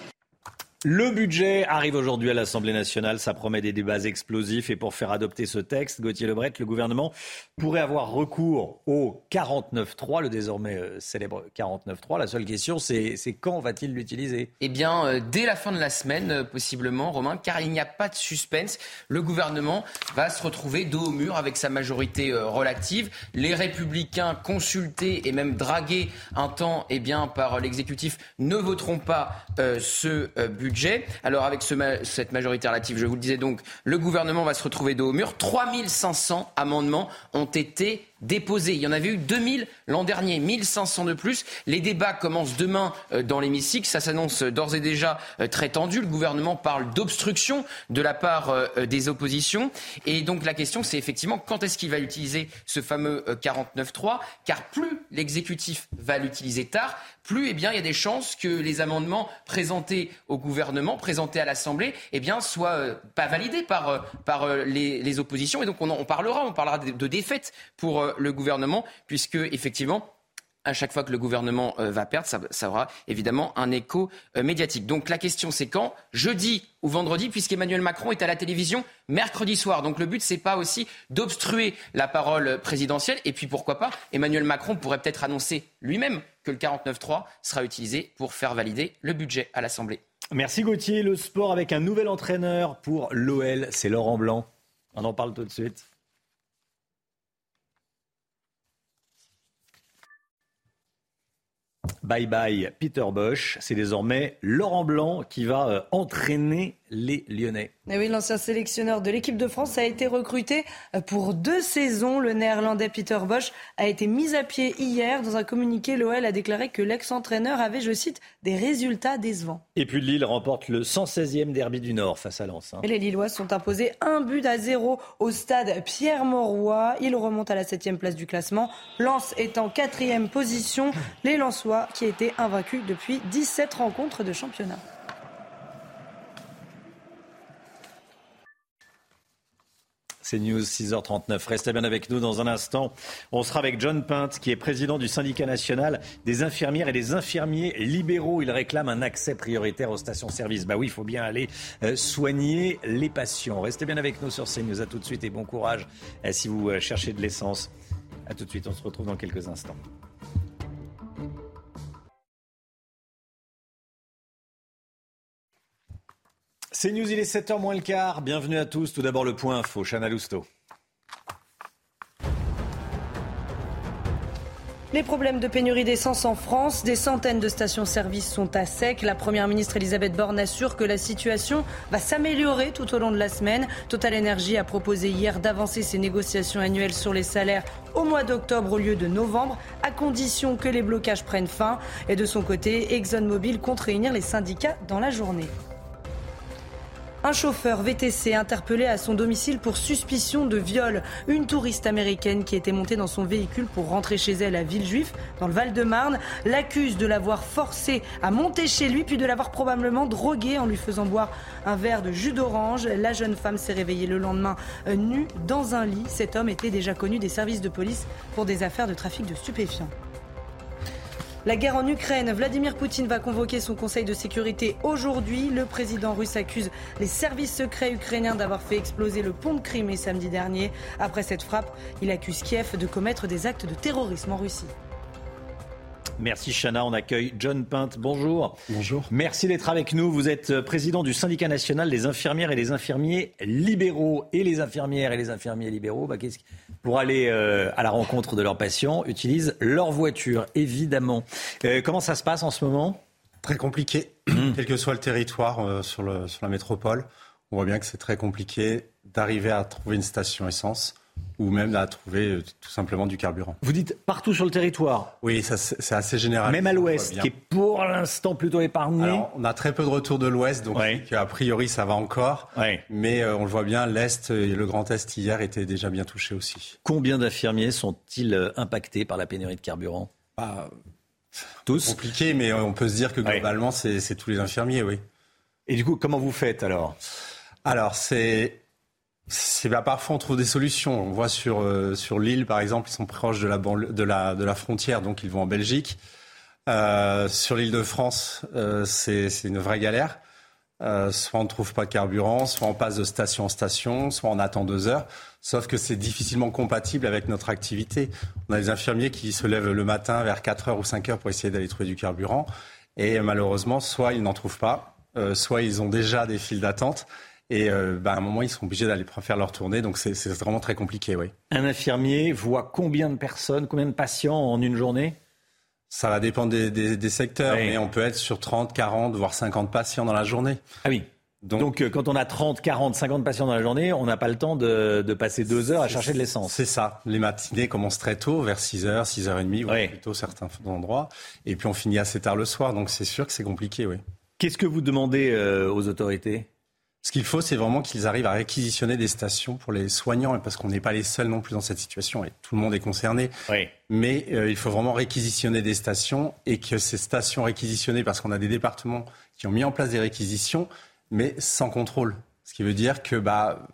Le budget arrive aujourd'hui à l'Assemblée nationale. Ça promet des débats explosifs. Et pour faire adopter ce texte, Gauthier Lebret, le gouvernement pourrait avoir recours au 49.3, le désormais euh, célèbre 49.3. La seule question, c'est quand va-t-il l'utiliser? Eh bien, euh, dès la fin de la semaine, euh, possiblement, Romain, car il n'y a pas de suspense. Le gouvernement va se retrouver dos au mur avec sa majorité relative. Les républicains consultés et même dragués un temps eh bien, par l'exécutif ne voteront pas ce budget alors avec cette majorité relative, je vous le disais donc, le gouvernement va se retrouver dos au mur. 3500 amendements ont été déposés. Il y en avait eu 2000 l'an dernier, 1500 de plus. Les débats commencent demain euh, dans l'hémicycle. Ça s'annonce d'ores et déjà euh, très tendu. Le gouvernement parle d'obstruction de la part euh, des oppositions. Et donc la question, c'est effectivement quand est-ce qu'il va utiliser ce fameux 49.3 Car plus l'exécutif va l'utiliser tard, plus eh bien, il y a des chances que les amendements présentés au gouvernement, présentés à l'Assemblée, eh bien, soient pas validés par, par les, oppositions. Et donc on, on parlera, on parlera de, de défaite pour le gouvernement, puisque effectivement, à chaque fois que le gouvernement euh, va perdre, ça, aura évidemment un écho euh, médiatique. Donc la question c'est quand? Jeudi ou vendredi, puisqu'Emmanuel Macron est à la télévision mercredi soir. Donc le but c'est pas aussi d'obstruer la parole présidentielle. Et puis pourquoi pas, Emmanuel Macron pourrait peut-être annoncer lui-même que le 49.3 sera utilisé pour faire valider le budget à l'Assemblée. Merci Gauthier. Le sport avec un nouvel entraîneur pour l'OL, c'est Laurent Blanc. On en parle tout de suite. Bye bye Peter Bosch, c'est désormais Laurent Blanc qui va euh, entraîner les Lyonnais. Et oui, l'ancien sélectionneur de l'équipe de France a été recruté euh, pour deux saisons. Le néerlandais Peter Bosch a été mis à pied hier. Dans un communiqué, l'OL a déclaré que l'ex-entraîneur avait, je cite, des résultats décevants. Et puis Lille remporte le 116e derby du Nord face à Lens. Hein. Et les Lillois sont imposés un but à zéro au stade Pierre-Mauroy. Ils remontent à la septième place du classement. Lens est en quatrième position. Les Lensois qui était invaincu depuis 17 rencontres de championnat. C'est News 6h39. Restez bien avec nous dans un instant. On sera avec John Pinte, qui est président du syndicat national des infirmières et des infirmiers libéraux. Il réclame un accès prioritaire aux stations-service. Bah oui, il faut bien aller euh, soigner les patients. Restez bien avec nous sur CNews. À tout de suite et bon courage euh, si vous euh, cherchez de l'essence. À tout de suite. On se retrouve dans quelques instants. C'est News, il est 7h moins le quart. Bienvenue à tous. Tout d'abord le point info, Chana Lousteau. Les problèmes de pénurie d'essence en France, des centaines de stations-service sont à sec. La première ministre Elisabeth Borne assure que la situation va s'améliorer tout au long de la semaine. Total Energy a proposé hier d'avancer ses négociations annuelles sur les salaires au mois d'octobre au lieu de novembre, à condition que les blocages prennent fin. Et de son côté, ExxonMobil compte réunir les syndicats dans la journée. Un chauffeur VTC interpellé à son domicile pour suspicion de viol. Une touriste américaine qui était montée dans son véhicule pour rentrer chez elle à Villejuif, dans le Val-de-Marne, l'accuse de l'avoir forcé à monter chez lui puis de l'avoir probablement drogué en lui faisant boire un verre de jus d'orange. La jeune femme s'est réveillée le lendemain euh, nue dans un lit. Cet homme était déjà connu des services de police pour des affaires de trafic de stupéfiants. La guerre en Ukraine, Vladimir Poutine va convoquer son Conseil de sécurité aujourd'hui. Le président russe accuse les services secrets ukrainiens d'avoir fait exploser le pont de Crimée samedi dernier. Après cette frappe, il accuse Kiev de commettre des actes de terrorisme en Russie. Merci Chana. On accueille John Pinte. Bonjour. Bonjour. Merci d'être avec nous. Vous êtes euh, président du syndicat national des infirmières et des infirmiers libéraux. Et les infirmières et les infirmiers libéraux, bah, pour aller euh, à la rencontre de leurs patients, utilisent leur voiture, évidemment. Euh, comment ça se passe en ce moment? Très compliqué, mmh. quel que soit le territoire sur, le, sur la métropole. On voit bien que c'est très compliqué d'arriver à trouver une station essence ou même à trouver euh, tout simplement du carburant. Vous dites partout sur le territoire Oui, c'est assez général. Même à l'ouest, qui est pour l'instant plutôt épargné Alors, on a très peu de retours de l'ouest, donc a priori ça va encore. Mais euh, on le voit bien, l'est et le Grand Est hier étaient déjà bien touchés aussi. Combien d'infirmiers sont-ils euh, impactés par la pénurie de carburant? Bah, Tous Compliqué, mais on peut se dire que globalement c'est tous les infirmiers, oui. Et du coup, comment vous faites alors? Alors, c'est c'est parfois on trouve des solutions. On voit sur euh, sur l'île par exemple, ils sont proches de la frontière, donc ils vont en Belgique. Euh, sur l'île de France, euh, c'est une vraie galère. Soit on ne trouve pas de carburant, soit on passe de station en station, soit on attend deux heures. Sauf que c'est difficilement compatible avec notre activité. On a des infirmiers qui se lèvent le matin vers 4 heures ou 5 heures pour essayer d'aller trouver du carburant. Et malheureusement, soit ils n'en trouvent pas, soit ils ont déjà des files d'attente. Et euh, bah, à un moment, ils sont obligés d'aller faire leur tournée. Donc c'est vraiment très compliqué, oui. Un infirmier voit combien de personnes, combien de patients en une journée? Ça va dépendre des, secteurs, mais on peut être sur 30, 40, voire 50 patients dans la journée. Ah oui. Donc, euh, quand on a 30, 40, 50 patients dans la journée, on n'a pas le temps de, passer deux heures à chercher de l'essence. C'est ça. Les matinées commencent très tôt, vers 6 heures, 6 h 30, oui. plutôt certains endroits. Et puis on finit assez tard le soir. Donc c'est sûr que c'est compliqué, oui. Qu'est-ce que vous demandez euh, aux autorités? Ce qu'il faut, c'est vraiment qu'ils arrivent à réquisitionner des stations pour les soignants, parce qu'on n'est pas les seuls non plus dans cette situation, et tout le monde est concerné. Mais euh, il faut vraiment réquisitionner des stations, et que ces stations réquisitionnées, parce qu'on a des départements qui ont mis en place des réquisitions, mais sans contrôle. Ce qui veut dire que bah,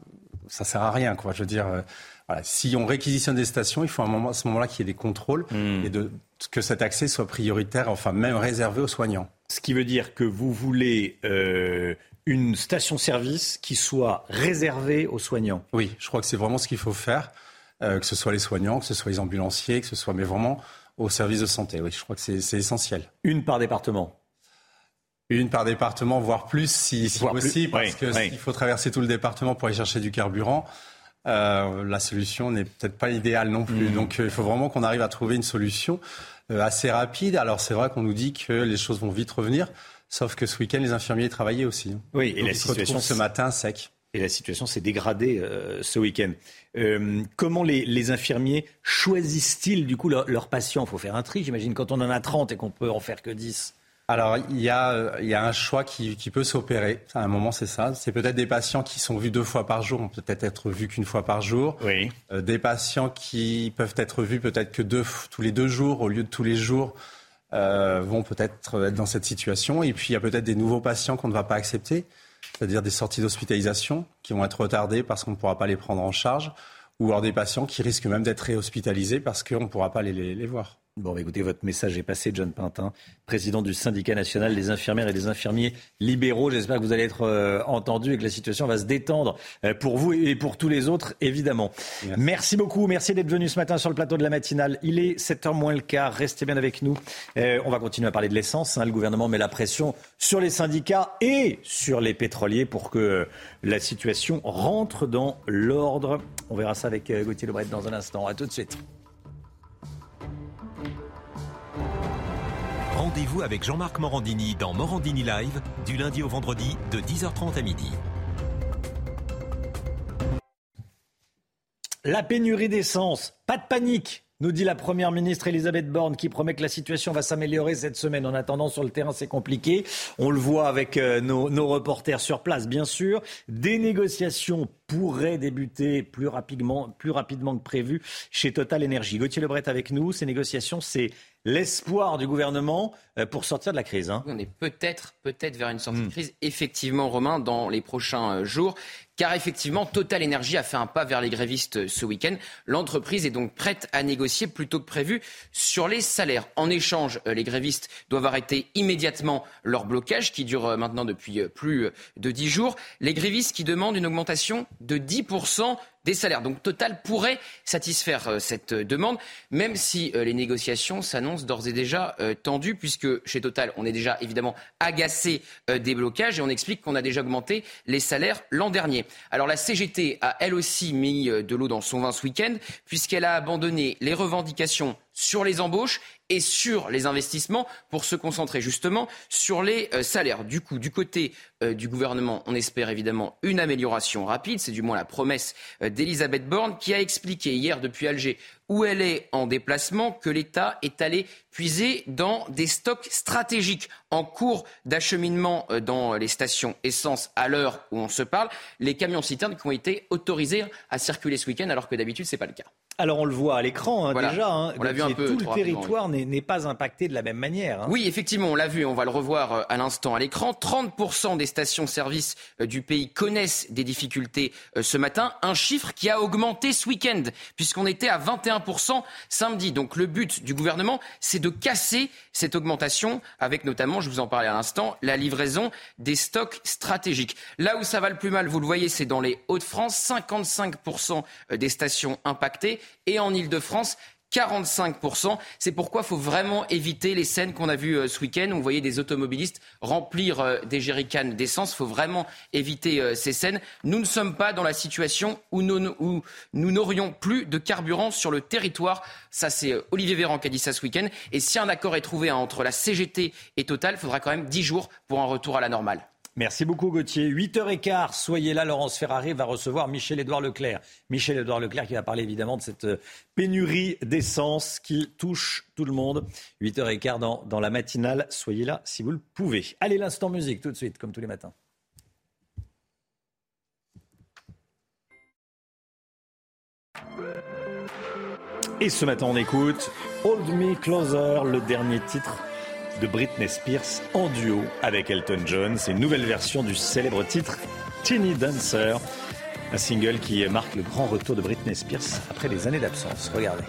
ça sert à rien. Quoi. Je veux dire, euh, voilà, si on réquisitionne des stations, il faut à, un moment, à ce moment-là qu'il y ait des contrôles, hmm. et de, que cet accès soit prioritaire, enfin même réservé aux soignants. Ce qui veut dire que vous voulez... Euh une station-service qui soit réservée aux soignants. Oui, je crois que c'est vraiment ce qu'il faut faire, euh, que ce soit les soignants, que ce soit les ambulanciers, que ce soit, mais vraiment au service de santé. Oui, je crois que c'est essentiel. Une par département. Une par département, voire plus si, si possible, parce que s'il faut traverser tout le département pour aller chercher du carburant, euh, la solution n'est peut-être pas idéale non plus. Hmm. Donc euh, il faut vraiment qu'on arrive à trouver une solution assez rapide. Alors c'est vrai qu'on nous dit que les choses vont vite revenir. Sauf que ce week-end, les infirmiers travaillaient aussi. Oui, et la situation ce matin sec. Et la situation s'est dégradée euh, ce week-end. Euh, comment les, infirmiers choisissent-ils du coup leurs patients? Il faut faire un tri, j'imagine, quand on en a 30 et qu'on peut en faire que 10. Alors, il y a, il y a un choix qui, peut s'opérer. À un moment, c'est ça. C'est peut-être des patients qui sont vus deux fois par jour, on peut peut-être être vus qu'une fois par jour. Oui. Euh, des patients qui peuvent être vus peut-être que deux, tous les deux jours au lieu de tous les jours. Euh, vont peut-être être dans cette situation. Et puis il y a peut-être des nouveaux patients qu'on ne va pas accepter, c'est-à-dire des sorties d'hospitalisation qui vont être retardées parce qu'on ne pourra pas les prendre en charge, ou alors des patients qui risquent même d'être réhospitalisés parce qu'on ne pourra pas les voir. Bon, bah, écoutez, votre message est passé, John Pintin, président du syndicat national des infirmières et des infirmiers libéraux. J'espère que vous allez être euh, entendu et que la situation va se détendre euh, pour vous et pour tous les autres, évidemment. Merci, beaucoup. Merci d'être venu ce matin sur le plateau de la matinale. Il est 7h moins le quart. Restez bien avec nous. Euh, on va continuer à parler de l'essence. Hein. Le gouvernement met la pression sur les syndicats et sur les pétroliers pour que la situation rentre dans l'ordre. On verra ça avec Gauthier Lebret dans un instant. À tout de suite. Rendez-vous avec Jean-Marc Morandini dans Morandini Live du lundi au vendredi de 10h30 à midi. La pénurie d'essence, pas de panique nous dit la Première ministre Elisabeth Borne qui promet que la situation va s'améliorer cette semaine. En attendant, sur le terrain, c'est compliqué. On le voit avec euh, nos, reporters sur place, bien sûr. Des négociations pourraient débuter plus rapidement, plus rapidement que prévu chez Total Energy. Gauthier Lebret avec nous. Ces négociations, c'est l'espoir du gouvernement euh, pour sortir de la crise. Hein. On est peut-être peut-être vers une sortie de hmm. crise, effectivement, Romain, dans les prochains euh, jours. Car effectivement, Total Energy a fait un pas vers les grévistes euh, ce week-end. L'entreprise est donc prête à négocier plutôt que prévu sur les salaires. En échange, les grévistes doivent arrêter immédiatement leur blocage qui dure maintenant depuis plus de dix jours. Les grévistes qui demandent une augmentation de 10% des salaires. Donc Total pourrait satisfaire euh, cette demande, même si euh, les négociations s'annoncent d'ores et déjà euh, tendues, puisque chez Total, on est déjà évidemment agacé des blocages et on explique qu'on a déjà augmenté les salaires l'an dernier. Alors la CGT a elle aussi mis de l'eau dans son vin ce week-end, puisqu'elle a abandonné les revendications sur les embauches et sur les investissements pour se concentrer justement sur les euh, salaires. Du coup, du côté euh, du gouvernement, on espère évidemment une amélioration rapide. C'est du moins la promesse euh, d'Elisabeth Borne qui a expliqué hier depuis Alger où elle est en déplacement que l'État est allé puiser dans des stocks stratégiques en cours d'acheminement dans les stations essence à l'heure où on se parle. Les camions citernes qui ont été autorisés à circuler ce week-end alors que d'habitude ce n'est pas le cas. Alors on le voit à l'écran hein, déjà. Hein. on l'a vu un peu. Tout le territoire n'est pas impacté de la même manière. Hein. Oui, effectivement, on l'a vu. On va le revoir euh, à l'instant à l'écran. 30% des stations-service euh, du pays connaissent des difficultés euh, ce matin. Un chiffre qui a augmenté ce week-end puisqu'on était à 21% samedi. Donc le but du gouvernement, c'est de casser cette augmentation avec notamment, je vous en parlais à l'instant, la livraison des stocks stratégiques. Là où ça va le plus mal, vous le voyez, c'est dans les Hauts-de-France. 55% des stations impactées et en Ile-de-France, 45%. C'est pourquoi il faut vraiment éviter les scènes qu'on a vues euh, ce week-end où vous voyez des automobilistes remplir euh, des jerrycans d'essence. Il faut vraiment éviter euh, ces scènes. Nous ne sommes pas dans la situation où nous, n'aurions plus de carburant sur le territoire. C'est Olivier Véran qui a dit ça ce week-end. Et si un accord est trouvé entre la CGT et Total, il faudra quand même 10 jours pour un retour à la normale. Merci beaucoup Gauthier. 8h15, soyez là, Laurence Ferrari va recevoir Michel-Édouard Leclerc. Michel-Édouard Leclerc qui va parler évidemment de cette euh, pénurie d'essence qui touche tout le monde. 8h15 dans, dans la matinale, soyez là si vous le pouvez. Allez, l'instant musique tout de suite, comme tous les matins. Et ce matin, on écoute Hold Me Closer, le dernier titre de Britney Spears en duo avec Elton John. C'est une nouvelle version du célèbre titre Teeny Dancer, un single qui marque le grand retour de Britney Spears après des années d'absence. Regardez.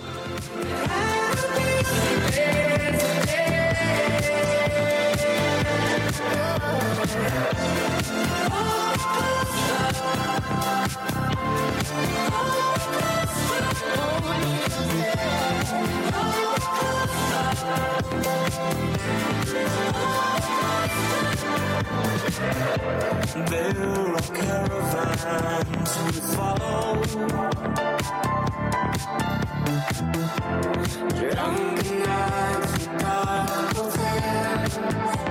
There are caravans who follow. Drunk nights dark hotels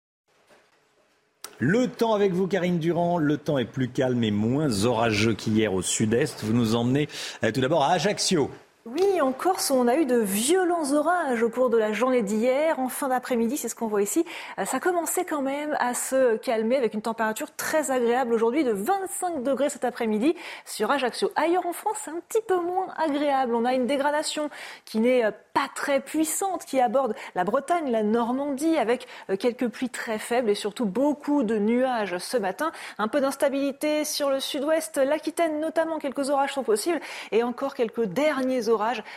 Le temps avec vous, Karine Durand. Le temps est plus calme et moins orageux qu'hier au sud-est. Vous nous emmenez euh, tout d'abord à Ajaccio. Oui, en Corse, on a eu de violents orages au cours de la journée d'hier. En fin d'après-midi, c'est ce qu'on voit ici. Euh, ça commençait quand même à se calmer avec une température très agréable aujourd'hui de 25 degrés cet après-midi sur Ajaccio. Ailleurs en France, c'est un petit peu moins agréable. On a une dégradation qui n'est euh, pas très puissante, qui aborde la Bretagne, la Normandie, avec euh, quelques pluies très faibles et surtout beaucoup de nuages ce matin. Un peu d'instabilité sur le sud-ouest, l'Aquitaine notamment, quelques orages sont possibles et encore quelques derniers orages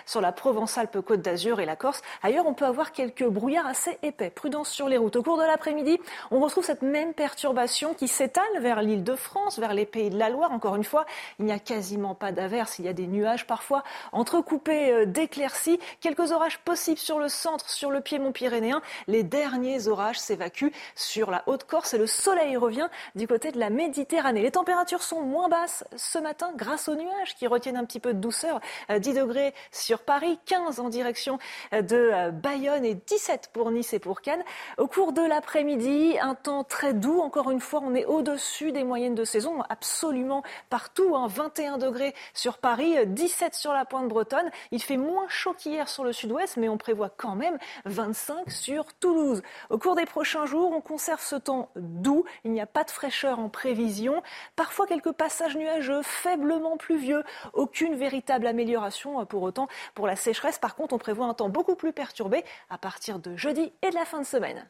sur la Provence-Alpes-Côte d'Azur et la Corse. Ailleurs, on peut avoir quelques brouillards assez épais. Prudence sur les routes. Au cours de l'après-midi, on retrouve cette même perturbation qui s'étale vers l'île de France, vers les pays de la Loire. Encore une fois, il n'y a quasiment pas d'averse. Il y a des nuages parfois entrecoupés euh, d'éclaircies. Quelques orages possibles sur le centre, sur le piémont pyrénéen. Les derniers orages s'évacuent sur la Haute-Corse et le soleil revient du côté de la Méditerranée. Les températures sont moins basses ce matin grâce aux nuages qui retiennent un petit peu de douceur. 10 euh, sur Paris, 15 en direction de euh, Bayonne et 17 pour Nice et pour Cannes. Au cours de l'après-midi, un temps très doux. Encore une fois, on est au-dessus des moyennes de saison, absolument partout. 21 hein. degrés sur Paris, 17 sur la pointe bretonne. Il fait moins chaud qu'hier sur le sud-ouest, mais on prévoit quand même 25 sur Toulouse. Au cours des prochains jours, on conserve ce temps doux. Il n'y a pas de fraîcheur en prévision. Parfois quelques passages nuageux, faiblement pluvieux. Aucune véritable amélioration pour autant pour la sécheresse. Par contre, on prévoit un temps beaucoup plus perturbé à partir de jeudi et de la fin de semaine.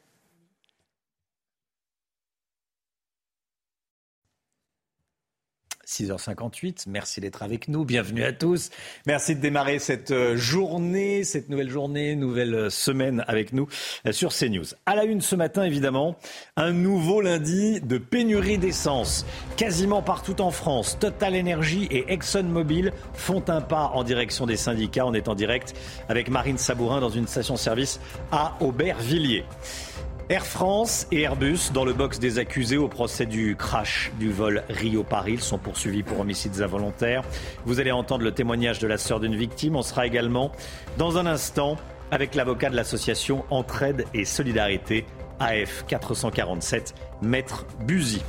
6h58. Merci d'être avec nous. Bienvenue à tous. Merci de démarrer cette euh, journée, cette nouvelle journée, nouvelle euh, semaine avec nous euh, sur CNews. À la une ce matin, évidemment, un nouveau lundi de pénurie d'essence. Quasiment partout en France, Total Energy et ExxonMobil font un pas en direction des syndicats. On est en direct avec Marine Sabourin dans une station-service à Aubervilliers. Air France et Airbus dans le box des accusés au procès du crash du vol Rio-Paris. Sont poursuivis pour homicides involontaires. Vous allez entendre le témoignage de la sœur d'une victime. On sera également dans un instant avec l'avocat de l'association Entraide et Solidarité AF 447, Maître Buzy.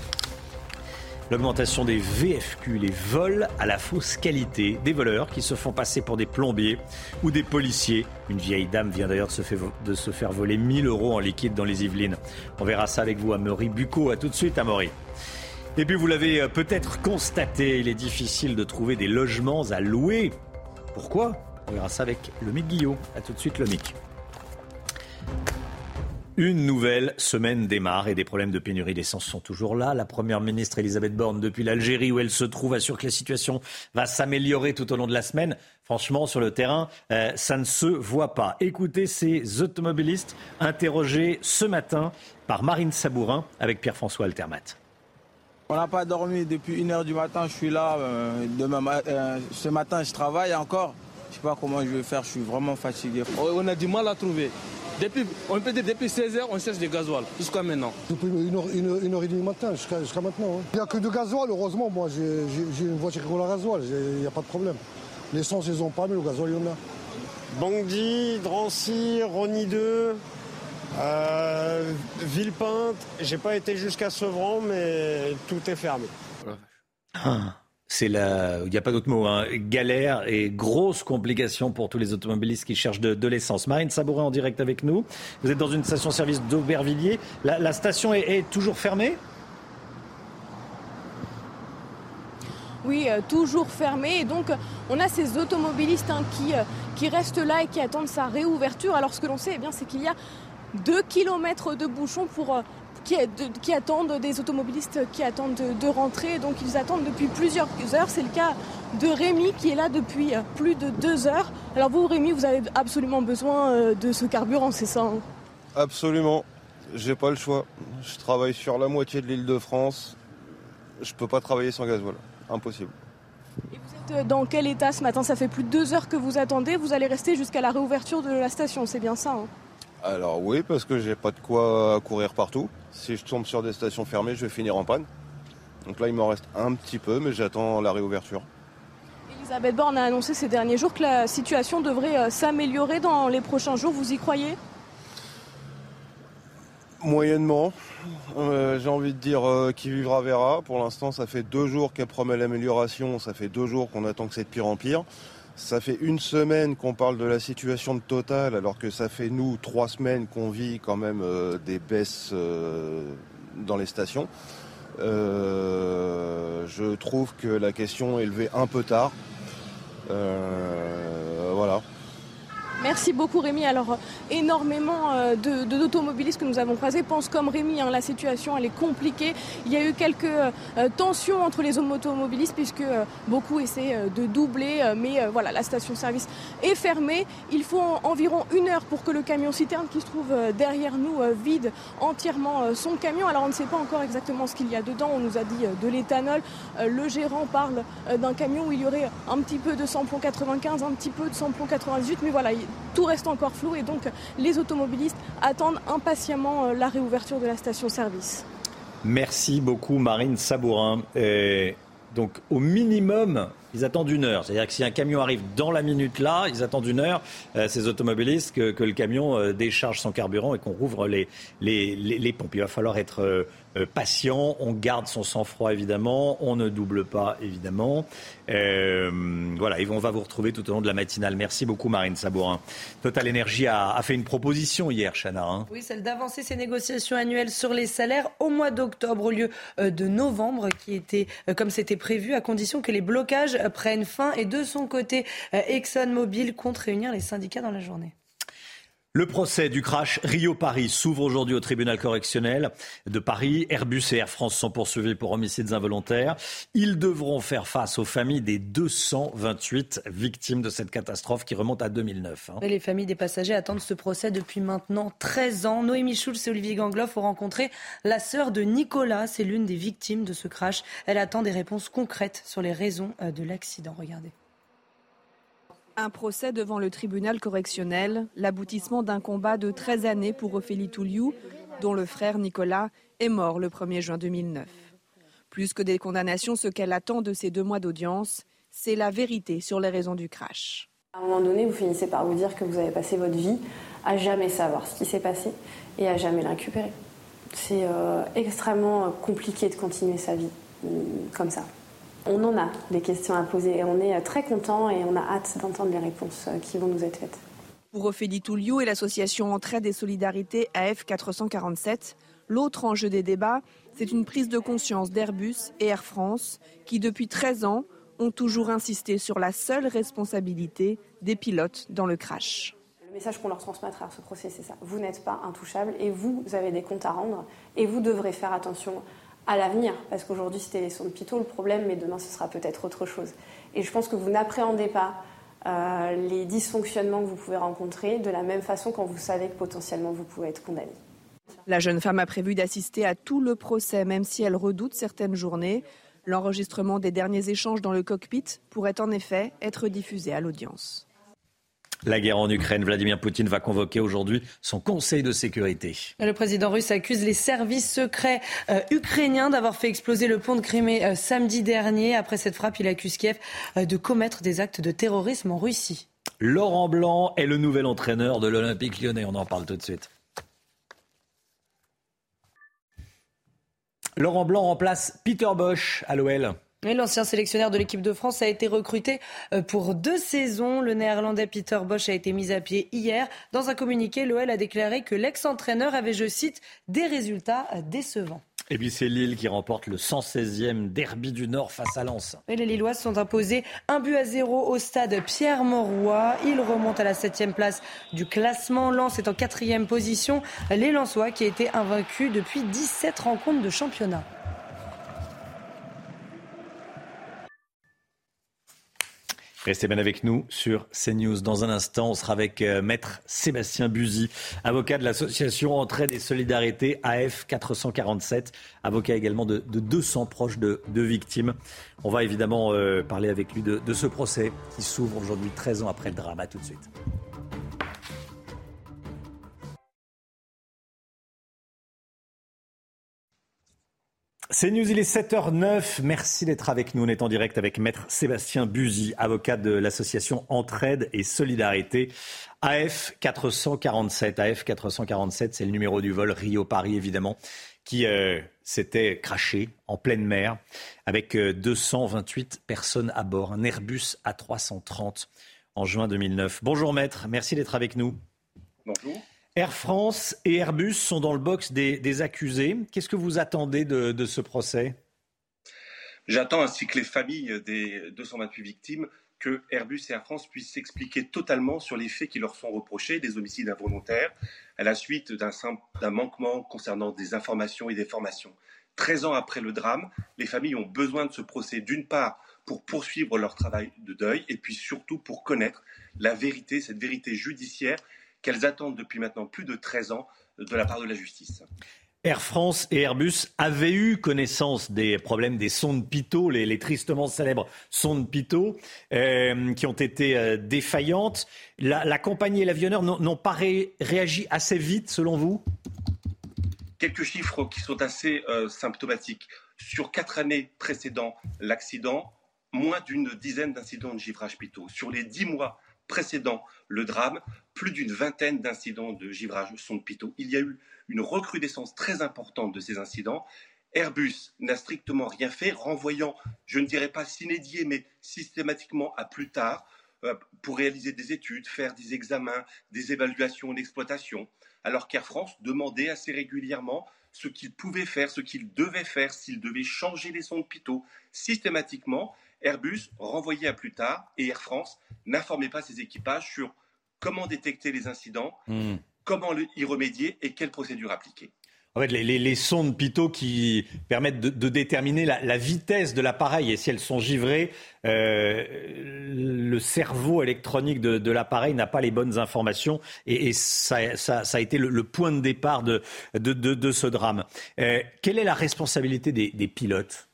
L'augmentation des VFQ, les vols à la fausse qualité, des voleurs qui se font passer pour des plombiers ou des policiers. Une vieille dame vient d'ailleurs de, se faire voler 1000 euros en liquide dans les Yvelines. On verra ça avec vous, Amaury Bucco. A tout de suite, Amaury. Et puis vous l'avez euh, peut-être constaté, il est difficile de trouver des logements à louer. Pourquoi? On verra ça avec le Guillot. A tout de suite, le. Une nouvelle semaine démarre et des problèmes de pénurie d'essence sont toujours là. La première ministre Elisabeth Borne, depuis l'Algérie où elle se trouve, assure que la situation va s'améliorer tout au long de la semaine. Franchement, sur le terrain, euh, ça ne se voit pas. Écoutez ces automobilistes interrogés ce matin par Marine Sabourin avec Pierre-François Altermat. On n'a pas dormi depuis une heure du matin, je suis là. Euh, euh, ce matin, je travaille encore. Je ne sais pas comment je vais faire, je suis vraiment fatigué. On a du mal à trouver. Depuis, on peut dire depuis 16h, on cherche du gasoil, jusqu'à maintenant. Depuis une heure, une, heure et demie matin jusqu'à maintenant. Hein. Il n'y a que du gasoil, heureusement. Moi, j'ai une voiture qui roule à gasoil, il n'y a pas de problème. L'essence, ils n'ont pas, mais le gasoil, il y en a. Bangdi, Drancy, Rony 2, euh, Villepinte. J'ai pas été jusqu'à Sevran, mais tout est fermé. Ah c'est la, il n'y a pas d'autre mot, hein. galère et grosse complication pour tous les automobilistes qui cherchent de, l'essence. Marine Sabourin en direct avec nous. Vous êtes dans une station-service d'Aubervilliers. La, station est, toujours fermée? Oui, euh, toujours fermée. Et donc, on a ces automobilistes hein, qui, euh, qui restent là et qui attendent sa réouverture. Alors, ce que l'on sait, eh bien, c'est qu'il y a 2 km de bouchons pour euh, qui, attendent, des automobilistes qui attendent de, rentrer. Donc ils attendent depuis plusieurs heures. C'est le cas de Rémi qui est là depuis plus de deux heures. Alors vous, Rémi, vous avez absolument besoin euh, de ce carburant, c'est ça hein? Absolument. J'ai pas le choix. Je travaille sur la moitié de l'île de France. Je peux pas travailler sans gasoil. Impossible. Et vous êtes dans quel état ce matin? Ça fait plus de deux heures que vous attendez. Vous allez rester jusqu'à la réouverture de la station, c'est bien ça hein? Alors oui, parce que j'ai pas de quoi courir partout. Si je tombe sur des stations fermées, je vais finir en panne. Donc là, il m'en reste un petit peu, mais j'attends la réouverture. Elisabeth Borne a annoncé ces derniers jours que la situation devrait euh, s'améliorer dans les prochains jours. Vous y croyez? Moyennement. Euh, J'ai envie de dire euh, qui vivra verra. Pour l'instant, ça fait deux jours qu'elle promet l'amélioration. Ça fait deux jours qu'on attend que c'est de pire en pire. Ça fait une semaine qu'on parle de la situation de Total, alors que ça fait nous trois semaines qu'on vit quand même euh, des baisses euh, dans les stations. Euh, je trouve que la question est levée un peu tard. Euh, voilà. Merci beaucoup Rémi. Alors énormément euh, de, de- d'automobilistes que nous avons croisés pensent comme Rémi, hein, la situation elle est compliquée. Il y a eu quelques euh, tensions entre les automobilistes puisque euh, beaucoup essaient euh, de doubler, euh, mais euh, voilà, la station-service est fermée. Il faut en- environ une heure pour que le camion citerne qui se trouve euh, derrière nous euh, vide entièrement euh, son camion. Alors on ne sait pas encore exactement ce qu'il y a dedans. On nous a dit euh, de l'éthanol. Euh, Le gérant parle euh, d'un camion où il y aurait un petit peu de samplon 95, un petit peu de samplon 98, mais voilà, il- tout reste encore flou et donc les automobilistes attendent impatiemment euh, la réouverture de la station-service. Merci beaucoup Marine Sabourin. Donc au minimum, ils attendent une heure. C'est-à-dire que si un camion arrive dans la minute là, ils attendent une heure, euh, ces automobilistes, que, le camion euh, décharge son carburant et qu'on rouvre les, les, les- pompes. Il va falloir être patient, on garde son sang-froid évidemment, on ne double pas évidemment. Euh, voilà, et on va vous retrouver tout au long de la matinale. Merci beaucoup Marine Sabourin. Total Energy a, fait une proposition hier, Chana. hein. Oui, celle d'avancer ces négociations annuelles sur les salaires au mois d'octobre au lieu euh, de novembre, qui était euh, comme c'était prévu, à condition que les blocages euh, prennent fin. Et de son côté, euh, ExxonMobil compte réunir les syndicats dans la journée. Le procès du crash Rio-Paris s'ouvre aujourd'hui au tribunal correctionnel de Paris. Airbus et Air France sont poursuivis pour homicides involontaires. Ils devront faire face aux familles des 228 victimes de cette catastrophe qui remonte à 2009. hein. Les familles des passagers attendent ce procès depuis maintenant 13 ans. Noémie Schulz et Olivier Gangloff ont rencontré la sœur de Nicolas. C'est l'une des victimes de ce crash. Elle attend des réponses concrètes sur les raisons euh, de l'accident. Regardez. Un procès devant le tribunal correctionnel, l'aboutissement d'un combat de 13 années pour Ophélie Touliou, dont le frère Nicolas est mort le 1er juin 2009. Plus que des condamnations, ce qu'elle attend de ces deux mois d'audience, c'est la vérité sur les raisons du crash. À un moment donné, vous finissez par vous dire que vous avez passé votre vie à jamais savoir ce qui s'est passé et à jamais le récupérer. C'est euh, extrêmement compliqué de continuer sa vie euh, comme ça. On en a des questions à poser et on est très content et on a hâte d'entendre les réponses euh, qui vont nous être faites. Pour Ophélie Touliou et l'association Entraide et Solidarité AF 447, l'autre enjeu des débats, c'est une prise de conscience d'Airbus et Air France qui, depuis 13 ans, ont toujours insisté sur la seule responsabilité des pilotes dans le crash. Le message qu'on leur transmet à travers ce procès, c'est ça. Vous n'êtes pas intouchable et vous avez des comptes à rendre et vous devrez faire attention à l'avenir. Parce qu'aujourd'hui, c'était les sons de Pitot le problème, mais demain, ce sera peut-être autre chose. Et je pense que vous n'appréhendez pas euh, les dysfonctionnements que vous pouvez rencontrer de la même façon quand vous savez que potentiellement vous pouvez être condamné. La jeune femme a prévu d'assister à tout le procès, même si elle redoute certaines journées. L'enregistrement des derniers échanges dans le cockpit pourrait en effet être diffusé à l'audience. La guerre en Ukraine, Vladimir Poutine va convoquer aujourd'hui son conseil de sécurité. Le président russe accuse les services secrets euh, ukrainiens d'avoir fait exploser le pont de Crimée euh, samedi dernier. Après cette frappe, il accuse Kiev euh, de commettre des actes de terrorisme en Russie. Laurent Blanc est le nouvel entraîneur de l'Olympique lyonnais. On en parle tout de suite. Laurent Blanc remplace Peter Bosch à l'OL. L'ancien sélectionneur de l'équipe de France a été recruté euh, pour deux saisons. Le néerlandais Peter Bosch a été mis à pied hier. Dans un communiqué, l'OL a déclaré que l'ex-entraîneur avait, je cite, des résultats euh, décevants. Et puis c'est Lille qui remporte le 116e derby du Nord face à Lens. Et les Lillois se sont imposés un but à zéro au stade Pierre-Mauroy. Ils remontent à la septième place du classement. Lens est en quatrième position. Les Lensois qui étaient invaincus depuis 17 rencontres de championnat. Restez bien avec nous sur CNews. Dans un instant, on sera avec euh, maître Sébastien Buzy, avocat de l'association Entraide et Solidarité AF 447, avocat également de, de 200 proches de, victimes. On va évidemment euh, parler avec lui de, ce procès qui s'ouvre aujourd'hui 13 ans après le drame. Tout de suite. C'est News, il est 7h09. Merci d'être avec nous. On est en direct avec Maître Sébastien Buzy, avocat de l'association Entraide et Solidarité. AF 447. AF 447, c'est le numéro du vol Rio-Paris, évidemment, qui euh, s'était craché en pleine mer avec 228 euh, personnes à bord. Un Airbus A330 en juin 2009. Bonjour Maître, merci d'être avec nous. Bonjour. Air France et Airbus sont dans le box des, accusés. Qu'est-ce que vous attendez de, ce procès? J'attends, ainsi que les familles des 228 victimes, que Airbus et Air France puissent s'expliquer totalement sur les faits qui leur sont reprochés, des homicides involontaires, à la suite d'un manquement concernant des informations et des formations. 13 ans après le drame, les familles ont besoin de ce procès, d'une part, pour poursuivre leur travail de deuil, et puis surtout pour connaître la vérité, cette vérité judiciaire qu'elles attendent depuis maintenant plus de 13 ans de la part de la justice. Air France et Airbus avaient eu connaissance des problèmes des sondes Pitot, les, tristement célèbres sondes Pitot, euh, qui ont été euh, défaillantes. La, compagnie et l'avionneur n'ont pas réagi assez vite, selon vous? Quelques chiffres qui sont assez euh, symptomatiques. Sur quatre années précédant l'accident, moins d'une dizaine d'incidents de givrage Pitot. Sur les dix mois précédant le drame, plus d'une vingtaine d'incidents de givrage sont de Pitot. Il y a eu une recrudescence très importante de ces incidents. Airbus n'a strictement rien fait, renvoyant, je ne dirais pas s'inédier, mais systématiquement à plus tard euh, pour réaliser des études, faire des examens, des évaluations d'exploitation, alors qu'Air France demandait assez régulièrement ce qu'il pouvait faire, ce qu'il devait faire, s'il devait changer les sons de Pitot. Systématiquement, Airbus renvoyait à plus tard et Air France n'informait pas ses équipages sur comment détecter les incidents, hmm. comment y remédier et quelle procédure appliquer. En fait, les, sondes Pitot qui permettent de, déterminer la, vitesse de l'appareil et si elles sont givrées, euh, le cerveau électronique de, l'appareil n'a pas les bonnes informations et, ça, a été le, point de départ de, ce drame. Euh, quelle est la responsabilité des pilotes?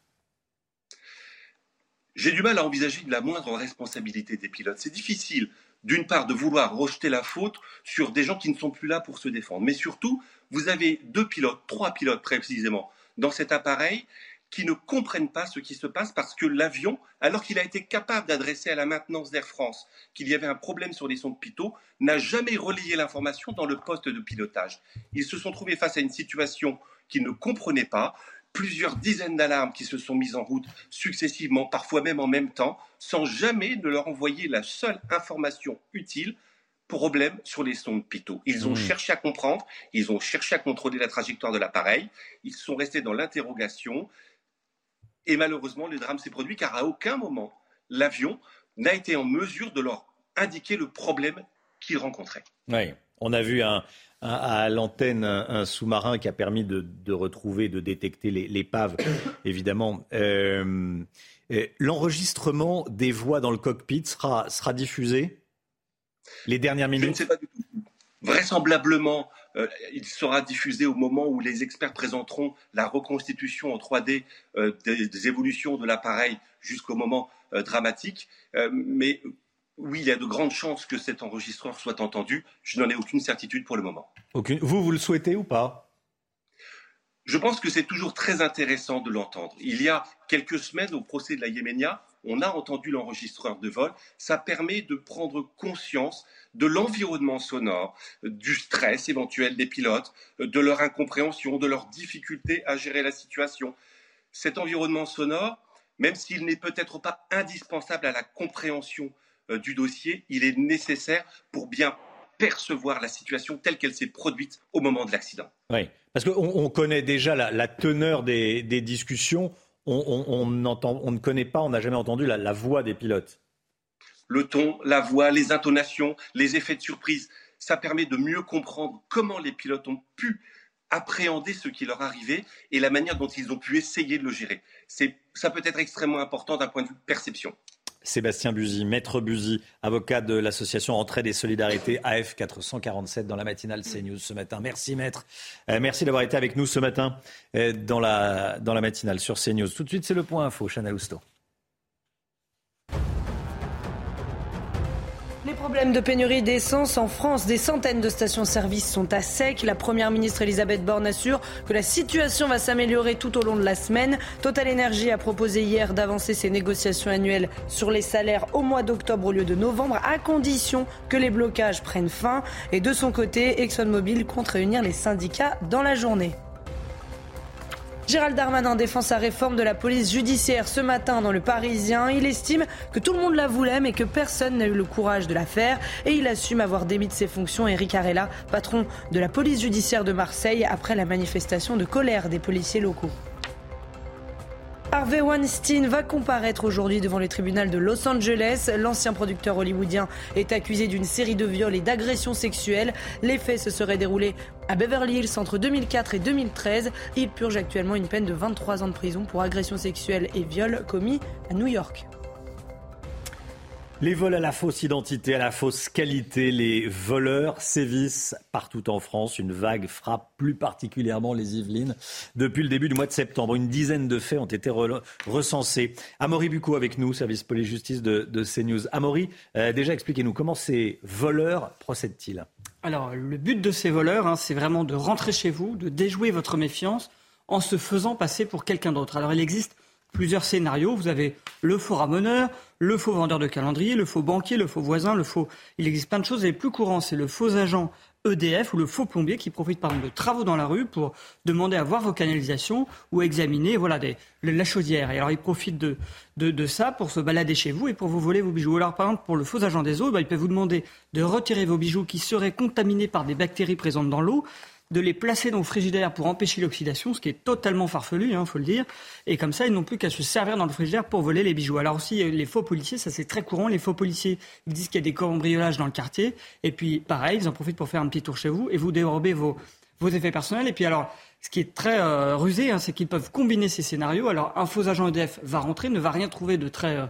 J'ai du mal à envisager la moindre responsabilité des pilotes. C'est difficile, d'une part, de vouloir rejeter la faute sur des gens qui ne sont plus là pour se défendre. Mais surtout, vous avez deux pilotes, trois pilotes précisément, dans cet appareil qui ne comprennent pas ce qui se passe parce que l'avion, alors qu'il a été capable d'adresser à la maintenance d'Air France qu'il y avait un problème sur les sons de Pitot, n'a jamais relayé l'information dans le poste de pilotage. Ils se sont trouvés face à une situation qu'ils ne comprenaient pas, plusieurs dizaines d'alarmes qui se sont mises en route successivement, parfois même en même temps, sans jamais ne leur envoyer la seule information utile problème sur les sondes Pitot. Ils ont mmh. cherché à comprendre, ils ont cherché à contrôler la trajectoire de l'appareil, ils sont restés dans l'interrogation, et malheureusement, le drame s'est produit car à aucun moment, l'avion n'a été en mesure de leur indiquer le problème qu'ils rencontraient. Oui, on a vu un, à l'antenne un, sous-marin qui a permis de, retrouver, de détecter l'épave, (coughs) évidemment. Euh, l'enregistrement des voix dans le cockpit sera, sera diffusé les dernières minutes Je ne sais pas du tout. Vraisemblablement, euh, il sera diffusé au moment où les experts présenteront la reconstitution en 3D euh, des, évolutions de l'appareil jusqu'au moment dramatique. mais oui, il y a de grandes chances que cet enregistreur soit entendu. Je n'en ai aucune certitude pour le moment. Vous, vous le souhaitez ou pas? Je pense que c'est toujours très intéressant de l'entendre. Il y a quelques semaines, au procès de la Yéménia, on a entendu l'enregistreur de vol. Ça permet de prendre conscience de l'environnement sonore, du stress éventuel des pilotes, de leur incompréhension, de leur difficulté à gérer la situation. Cet environnement sonore, même s'il n'est peut-être pas indispensable à la compréhension du dossier, il est nécessaire pour bien percevoir la situation telle qu'elle s'est produite au moment de l'accident. Oui, parce qu'on connaît déjà la, teneur des, discussions, on, ne connaît pas, on n'a jamais entendu la, voix des pilotes. Le ton, la voix, les intonations, les effets de surprise, ça permet de mieux comprendre comment les pilotes ont pu appréhender ce qui leur arrivait et la manière dont ils ont pu essayer de le gérer. Ça peut être extrêmement important d'un point de vue perception. Sébastien Buzy, maître Buzy, avocat de l'association Entraide et Solidarité AF 447 dans la matinale CNews ce matin. Merci maître. Euh, merci d'avoir été avec nous ce matin euh, dans, la, matinale sur CNews. Tout de suite, c'est le point info. Chanel. Problème de pénurie d'essence en France. Des centaines de stations-service sont à sec. La première ministre Elisabeth Borne assure que la situation va s'améliorer tout au long de la semaine. Total Energy a proposé hier d'avancer ses négociations annuelles sur les salaires au mois d'octobre au lieu de novembre, à condition que les blocages prennent fin. Et de son côté, ExxonMobil compte réunir les syndicats dans la journée. Gérald Darmanin défend sa réforme de la police judiciaire ce matin dans le Parisien. Il estime que tout le monde la voulait mais que personne n'a eu le courage de la faire et il assume avoir démis de ses fonctions Eric Arella, patron de la police judiciaire de Marseille après la manifestation de colère des policiers locaux. Harvey Weinstein va comparaître aujourd'hui devant le tribunal de Los Angeles. L'ancien producteur hollywoodien est accusé d'une série de viols et d'agressions sexuelles. Les faits se seraient déroulés à Beverly Hills entre 2004 et 2013. Il purge actuellement une peine de 23 ans de prison pour agressions sexuelles et viols commis à New York. Les vols à la fausse identité, à la fausse qualité, les voleurs sévissent partout en France. Une vague frappe plus particulièrement les Yvelines depuis le début du mois de septembre. Une dizaine de faits ont été recensés. Amaury Bucco avec nous, service police-justice de, CNews. Amaury, euh, déjà expliquez-nous comment ces voleurs procèdent-ils? Alors, le but de ces voleurs, hein, c'est vraiment de rentrer chez vous, de déjouer votre méfiance en se faisant passer pour quelqu'un d'autre. Alors, il existe plusieurs scénarios. Vous avez le faux ramoneur, le faux vendeur de calendrier, le faux banquier, le faux voisin, le faux. Il existe plein de choses. Et les plus courants, c'est le faux agent EDF ou le faux plombier qui profite par exemple de travaux dans la rue pour demander à voir vos canalisations ou examiner voilà des, la chaudière. Et alors il profite de, de, ça pour se balader chez vous et pour vous voler vos bijoux. Alors par exemple pour le faux agent des eaux, bah, il peut vous demander de retirer vos bijoux qui seraient contaminés par des bactéries présentes dans l'eau de les placer dans le frigidaire pour empêcher l'oxydation, ce qui est totalement farfelu, il hein, faut le dire. Et comme ça, ils n'ont plus qu'à se servir dans le frigidaire pour voler les bijoux. Alors aussi, les faux policiers, ça c'est très courant. Les faux policiers, ils disent qu'il y a des cambriolages dans le quartier. Et puis, pareil, ils en profitent pour faire un petit tour chez vous et vous dérobez vos, vos effets personnels. Et puis alors, ce qui est très euh, rusé, hein, c'est qu'ils peuvent combiner ces scénarios. Alors, un faux agent EDF va rentrer, ne va rien trouver de très... Euh,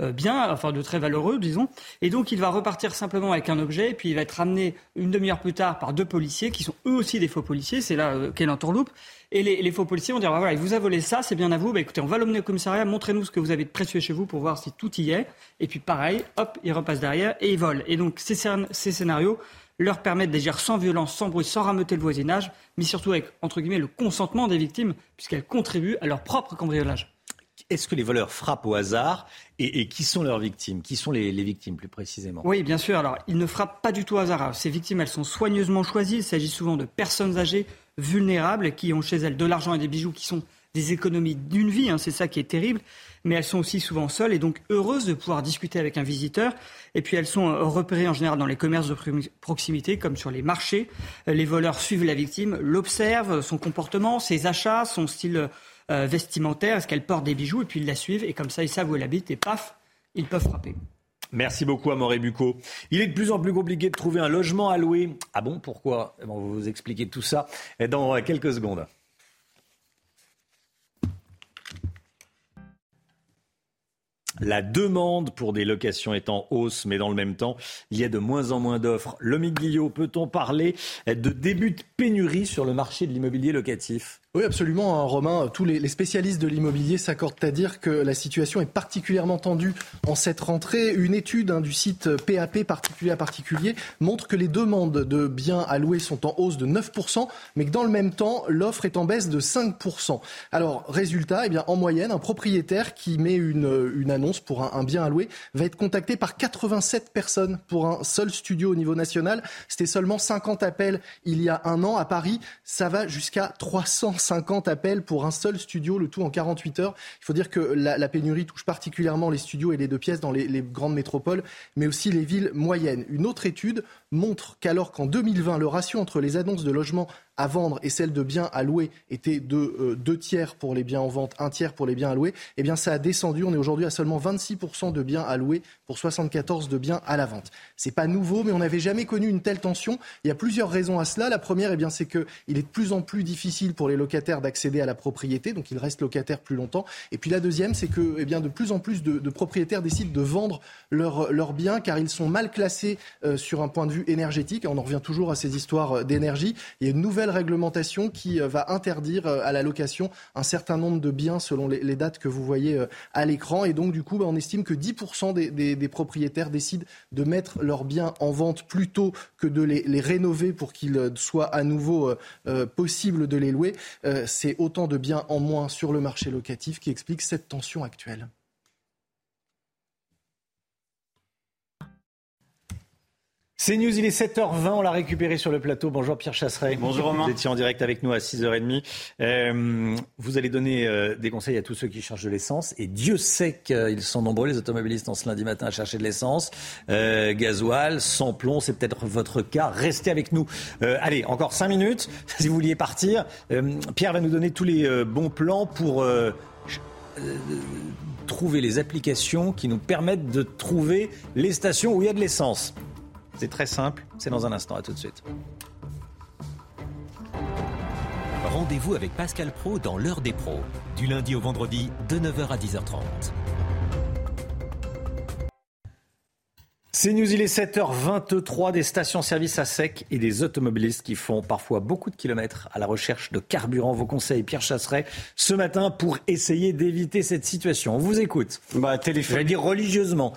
bien, enfin de très valeureux, disons. Et donc il va repartir simplement avec un objet, et puis il va être ramené une demi-heure plus tard par deux policiers qui sont eux aussi des faux policiers. C'est là euh, qu'est l'entourloupe. Et les, faux policiers vont dire voilà, il vous a volé ça, c'est bien à vous. Bah, écoutez, on va l'emmener au commissariat, montrez-nous ce que vous avez de précieux chez vous pour voir si tout y est. Et puis pareil, hop, il repasse derrière et il vole. Et donc ces, ces scénarios leur permettent d'agir sans violence, sans bruit, sans rameuter le voisinage, mais surtout avec, entre guillemets, le consentement des victimes, puisqu'elles contribuent à leur propre cambriolage. Est-ce que les voleurs frappent au hasard? Et, qui sont leurs victimes? Qui sont les, victimes plus précisément? Oui, bien sûr. Alors, ils ne frappent pas du tout hasard. ces victimes, elles sont soigneusement choisies. Il s'agit souvent de personnes âgées, vulnérables, qui ont chez elles de l'argent et des bijoux qui sont des économies d'une vie. Hein. c'est ça qui est terrible. Mais elles sont aussi souvent seules et donc heureuses de pouvoir discuter avec un visiteur. Et puis elles sont euh, repérées en général dans les commerces de proximité, comme sur les marchés. Les voleurs suivent la victime, l'observent, son comportement, ses achats, son style euh, vestimentaire, est-ce qu'elle porte des bijoux, et puis ils la suivent, et comme ça ils savent où elle habite, et paf, ils peuvent frapper. Merci beaucoup à Moré Bucco. Il est de plus en plus compliqué de trouver un logement à louer. Ah bon, pourquoi? On va vous expliquer tout ça dans quelques secondes. La demande pour des locations est en hausse, mais dans le même temps, il y a de moins en moins d'offres. Lomique Guillot, peut-on parler de début de pénurie sur le marché de l'immobilier locatif? Oui, absolument, hein, Romain. Tous les, spécialistes de l'immobilier s'accordent à dire que la situation est particulièrement tendue en cette rentrée. Une étude hein, du site PAP particulier à particulier montre que les demandes de biens à louer sont en hausse de 9%, mais que dans le même temps, l'offre est en baisse de 5%. Alors, résultat, eh bien, en moyenne, un propriétaire qui met une, une annonce pour un, un, bien à louer va être contacté par 87 personnes pour un seul studio au niveau national. C'était seulement 50 appels il y a un an. À Paris, ça va jusqu'à 300 50 appels pour un seul studio, le tout en 48 heures. Il faut dire que la, pénurie touche particulièrement les studios et les deux pièces dans les, les grandes métropoles, mais aussi les villes moyennes. Une autre étude montre qu'alors qu'en 2020, le ratio entre les annonces de logements à vendre et celle de biens à louer était de euh, deux tiers pour les biens en vente, un tiers pour les biens à louer, eh bien ça a descendu. On est aujourd'hui à seulement 26% de biens à louer pour 74 de biens à la vente. C'est pas nouveau, mais on n'avait jamais connu une telle tension. Il y a plusieurs raisons à cela. La première, eh bien, c'est qu'il est de plus en plus difficile pour les locataires d'accéder à la propriété, donc ils restent locataires plus longtemps. Et puis la deuxième, c'est que eh bien, de plus en plus de, propriétaires décident de vendre leurs biens car ils sont mal classés euh, sur un point de vue énergétique, on en revient toujours à ces histoires d'énergie, il y a une nouvelle réglementation qui va interdire à la location un certain nombre de biens selon les, dates que vous voyez à l'écran. Et donc, du coup, bah, on estime que 10% des, propriétaires décident de mettre leurs biens en vente plutôt que de les, rénover pour qu'il soit à nouveau possible de les louer. C'est autant de biens en moins sur le marché locatif qui explique cette tension actuelle. C'est News, il est 7h20, on l'a récupéré sur le plateau. Bonjour Pierre Chasseret. Bonjour Romain. Vous étiez en direct avec nous à 6h30. Euh, vous allez donner euh, des conseils à tous ceux qui chargent de l'essence. Et Dieu sait qu'ils sont nombreux, les automobilistes, en ce lundi matin à chercher de l'essence. Euh, gasoil, sans plomb, c'est peut-être votre cas. Restez avec nous. Euh, allez, encore 5 minutes, (laughs) si vous vouliez partir. Pierre va nous donner tous les bons plans pour trouver les applications qui nous permettent de trouver les stations où il y a de l'essence. C'est très simple, c'est dans un instant, à tout de suite. Rendez-vous avec Pascal Pro dans l'heure des pros, du lundi au vendredi de 9h à 10h30. C'est News, il est 7h23 des stations-service à sec et des automobilistes qui font parfois beaucoup de kilomètres à la recherche de carburant. Vos conseils, Pierre Chasseret, ce matin pour essayer d'éviter cette situation. On vous écoute. Bah, téléphoner. Je dire religieusement.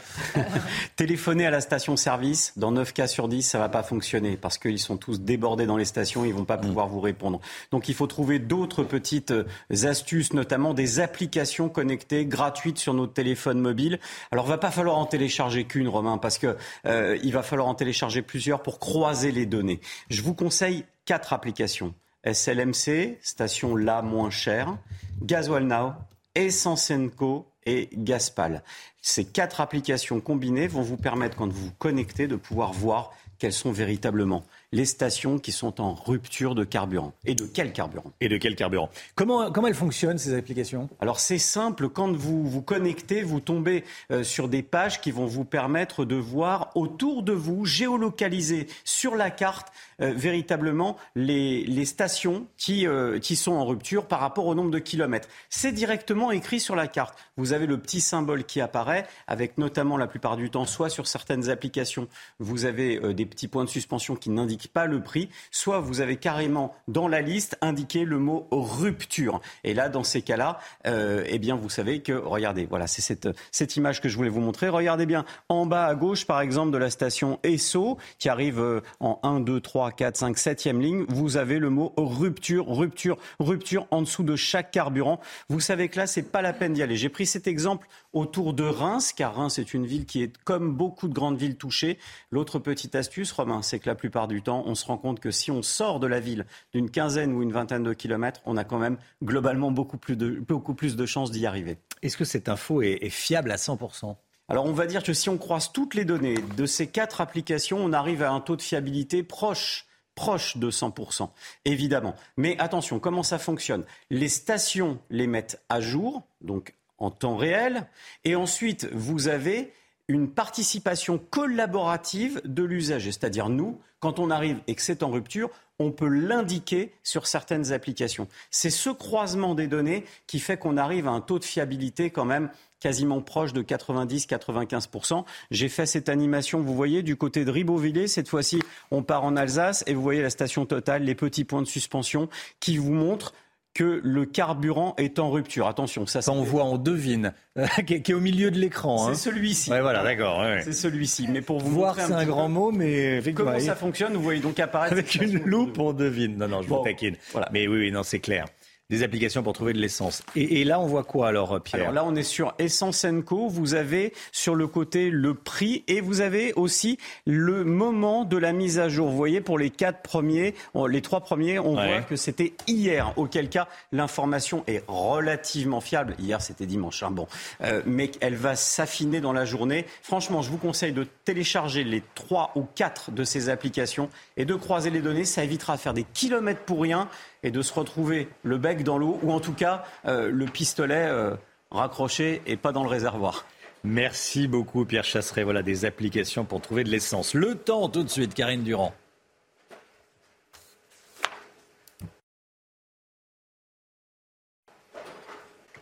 (laughs) téléphoner à la station-service, dans 9 cas sur 10, ça va pas fonctionner parce qu'ils sont tous débordés dans les stations, ils vont pas pouvoir vous répondre. Donc il faut trouver d'autres petites euh, astuces, notamment des applications connectées gratuites sur notre téléphone mobile. Alors va pas falloir en télécharger qu'une, Romain, parce que euh, il va falloir en télécharger plusieurs pour croiser les données. Je vous conseille quatre applications. SLMC, station la moins chère, Gasoil Now, Essence Co et Gaspal. Ces quatre applications combinées vont vous permettre, quand vous vous connectez, de pouvoir voir quelles sont véritablement les stations qui sont en rupture de carburant. Et de quel carburant Et de quel carburant comment, comment elles fonctionnent, ces applications Alors c'est simple, quand vous vous connectez, vous tombez euh, sur des pages qui vont vous permettre de voir autour de vous, géolocaliser sur la carte, euh, véritablement les, stations qui, euh, qui sont en rupture par rapport au nombre de kilomètres. C'est directement écrit sur la carte. Vous avez le petit symbole qui apparaît, avec notamment la plupart du temps, soit sur certaines applications, vous avez des petits points de suspension qui n'indiquent pas le prix, soit vous avez carrément dans la liste indiqué le mot rupture. Et là, dans ces cas-là, euh, eh bien, vous savez que, regardez, voilà, c'est cette, cette image que je voulais vous montrer. Regardez bien, en bas à gauche, par exemple, de la station Esso, qui arrive euh, en 1, 2, 3, 4, 5, 7e ligne, vous avez le mot rupture, rupture, rupture en dessous de chaque carburant. Vous savez que là, c'est pas la peine d'y aller. J'ai pris cet exemple autour de Reims, car Reims est une ville qui est, comme beaucoup de grandes villes, touchée. L'autre petite astuce, Romain, c'est que la plupart du temps, on se rend compte que si on sort de la ville d'une quinzaine ou une vingtaine de kilomètres, on a quand même globalement beaucoup plus de, beaucoup plus de chances d'y arriver. Est-ce que cette info est, fiable à 100% alors on va dire que si on croise toutes les données de ces quatre applications, on arrive à un taux de fiabilité proche proche de 100%, évidemment. Mais attention, comment ça fonctionne? Les stations les mettent à jour, donc en temps réel, et ensuite vous avez une participation collaborative de l'usager, c'est-à-dire nous, quand on arrive et que c'est en rupture, on peut l'indiquer sur certaines applications. C'est ce croisement des données qui fait qu'on arrive à un taux de fiabilité quand même quasiment proche de 90-95%. J'ai fait cette animation, vous voyez, du côté de Ribeauvillé. Cette fois-ci, on part en Alsace et vous voyez la station totale, les petits points de suspension qui vous montrent que le carburant est en rupture. Attention, ça, ça on voit, on devine, (laughs) qui, est, au milieu de l'écran. C'est hein. celui-ci. Ouais, voilà, d'accord. Ouais. C'est celui-ci. Mais pour vous voir, c'est un, grand mot, mais comment ça fonctionne Vous voyez donc apparaître avec une loupe, on devine. Non, non, je vous taquine. Voilà. Mais oui, oui, non, c'est clair des applications pour trouver de l'essence. Et, là, on voit quoi alors, Pierre Alors là, on est sur Essence Co. Vous avez sur le côté le prix et vous avez aussi le moment de la mise à jour. Vous voyez, pour les quatre premiers, les trois premiers, on voit que c'était hier. Auquel cas, l'information est relativement fiable. Hier, c'était dimanche. Hein, bon, euh, mais elle va s'affiner dans la journée. Franchement, je vous conseille de télécharger les trois ou quatre de ces applications et de croiser les données. Ça évitera de faire des kilomètres pour rien et de se retrouver le bec dans l'eau, ou en tout cas euh, le pistolet euh, raccroché et pas dans le réservoir. Merci beaucoup Pierre Chasseret. Voilà des applications pour trouver de l'essence. Le temps tout de suite, Karine Durand.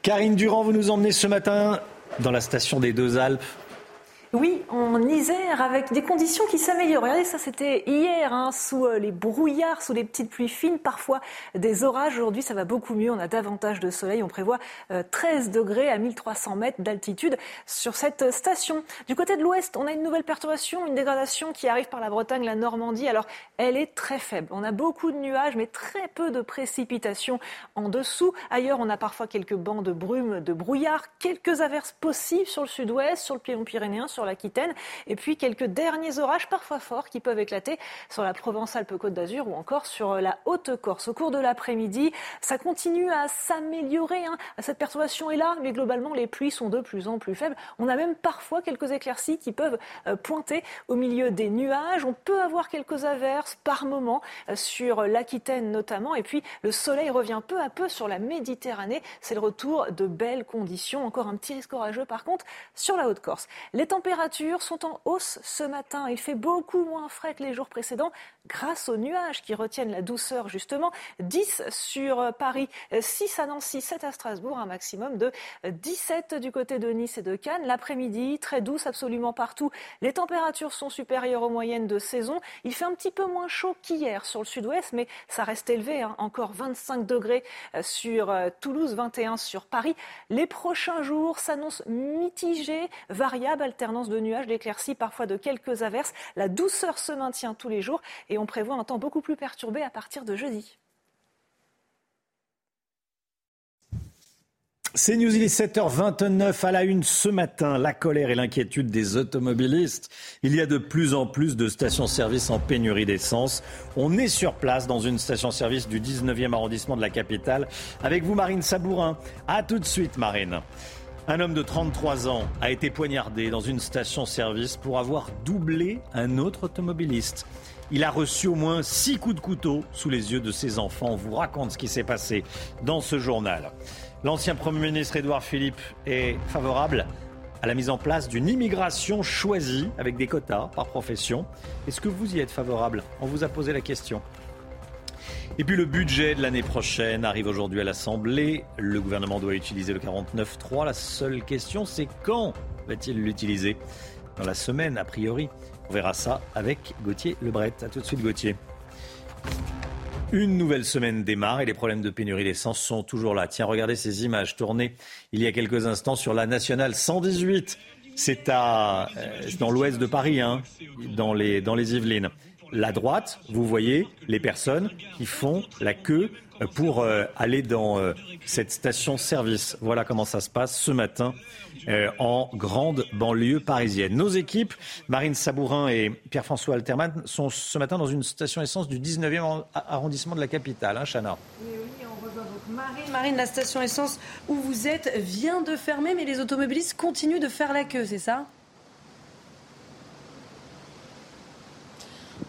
Karine Durand, vous nous emmenez ce matin dans la station des Deux Alpes oui, en Isère avec des conditions qui s'améliorent. Regardez, ça c'était hier, hein, sous euh, les brouillards, sous les petites pluies fines, parfois des orages. Aujourd'hui, ça va beaucoup mieux. On a davantage de soleil. On prévoit 13 degrés à 1300 mètres d'altitude sur cette station. Du côté de l'ouest, on a une nouvelle perturbation, une dégradation qui arrive par la Bretagne, la Normandie. Alors, elle est très faible. On a beaucoup de nuages, mais très peu de précipitations en dessous. Ailleurs, on a parfois quelques bancs de brume, de brouillard, quelques averses possibles sur le sud-ouest, sur le piémont pyrénéen, sur l'Aquitaine, et puis quelques derniers orages parfois forts qui peuvent éclater sur la Provence-Alpes-Côte d'Azur ou encore sur la Haute-Corse. Au cours de l'après-midi, ça continue à s'améliorer. Hein. Cette perturbation est là, mais globalement, les pluies sont de plus en plus faibles. On a même parfois quelques éclaircies qui peuvent euh, pointer au milieu des nuages. On peut avoir quelques averses par moment euh, sur l'Aquitaine notamment. Et puis, le soleil revient peu à peu sur la Méditerranée. C'est le retour de belles conditions. Encore un petit risque orageux, par contre, sur la Haute-Corse. Les températures sont en hausse ce matin. Il fait beaucoup moins frais que les jours précédents grâce aux nuages qui retiennent la douceur, justement. 10 sur euh, Paris, 6 à Nancy, 7 à Strasbourg, un maximum de 17 du côté de Nice et de Cannes. L'après-midi, très douce absolument partout. Les températures sont supérieures aux moyennes de saison. Il fait un petit peu moins chaud qu'hier sur le sud-ouest, mais ça reste élevé. Hein. Encore 25 degrés euh, sur euh, Toulouse, 21 sur Paris. Les prochains jours s'annoncent mitigés, variables, alternance de nuages, d'éclaircies, parfois de quelques averses. La douceur se maintient tous les jours on prévoit un temps beaucoup plus perturbé à partir de jeudi. C'est News, il est 7h29 à la une ce matin. La colère et l'inquiétude des automobilistes. Il y a de plus en plus de stations-service en pénurie d'essence. On est sur place dans une station-service du 19e arrondissement de la capitale. Avec vous, Marine Sabourin. A tout de suite, Marine. Un homme de 33 ans a été poignardé dans une station-service pour avoir doublé un autre automobiliste. Il a reçu au moins six coups de couteau sous les yeux de ses enfants. On vous raconte ce qui s'est passé dans ce journal. L'ancien Premier ministre Édouard Philippe est favorable à la mise en place d'une immigration choisie avec des quotas par profession. Est-ce que vous y êtes favorable? On vous a posé la question. Et puis le budget de l'année prochaine arrive aujourd'hui à l'Assemblée. Le gouvernement doit utiliser le 49.3. La seule question, c'est quand va-t-il l'utiliser? Dans la semaine, a priori. On verra ça avec Gauthier Lebret. A tout de suite, Gauthier. Une nouvelle semaine démarre et les problèmes de pénurie d'essence sont toujours là. Tiens, regardez ces images tournées il y a quelques instants sur la nationale 118. C'est à, euh, dans l'ouest de Paris, hein, dans, les, dans les Yvelines. La droite, vous voyez les personnes qui font la queue pour euh, aller dans euh, cette station-service. Voilà comment ça se passe ce matin euh, en grande banlieue parisienne. Nos équipes, Marine Sabourin et Pierre-François Alterman, sont ce matin dans une station essence du 19e arrondissement de la capitale, hein, Chana. Marine. Marine, la station essence où vous êtes vient de fermer, mais les automobilistes continuent de faire la queue, c'est ça?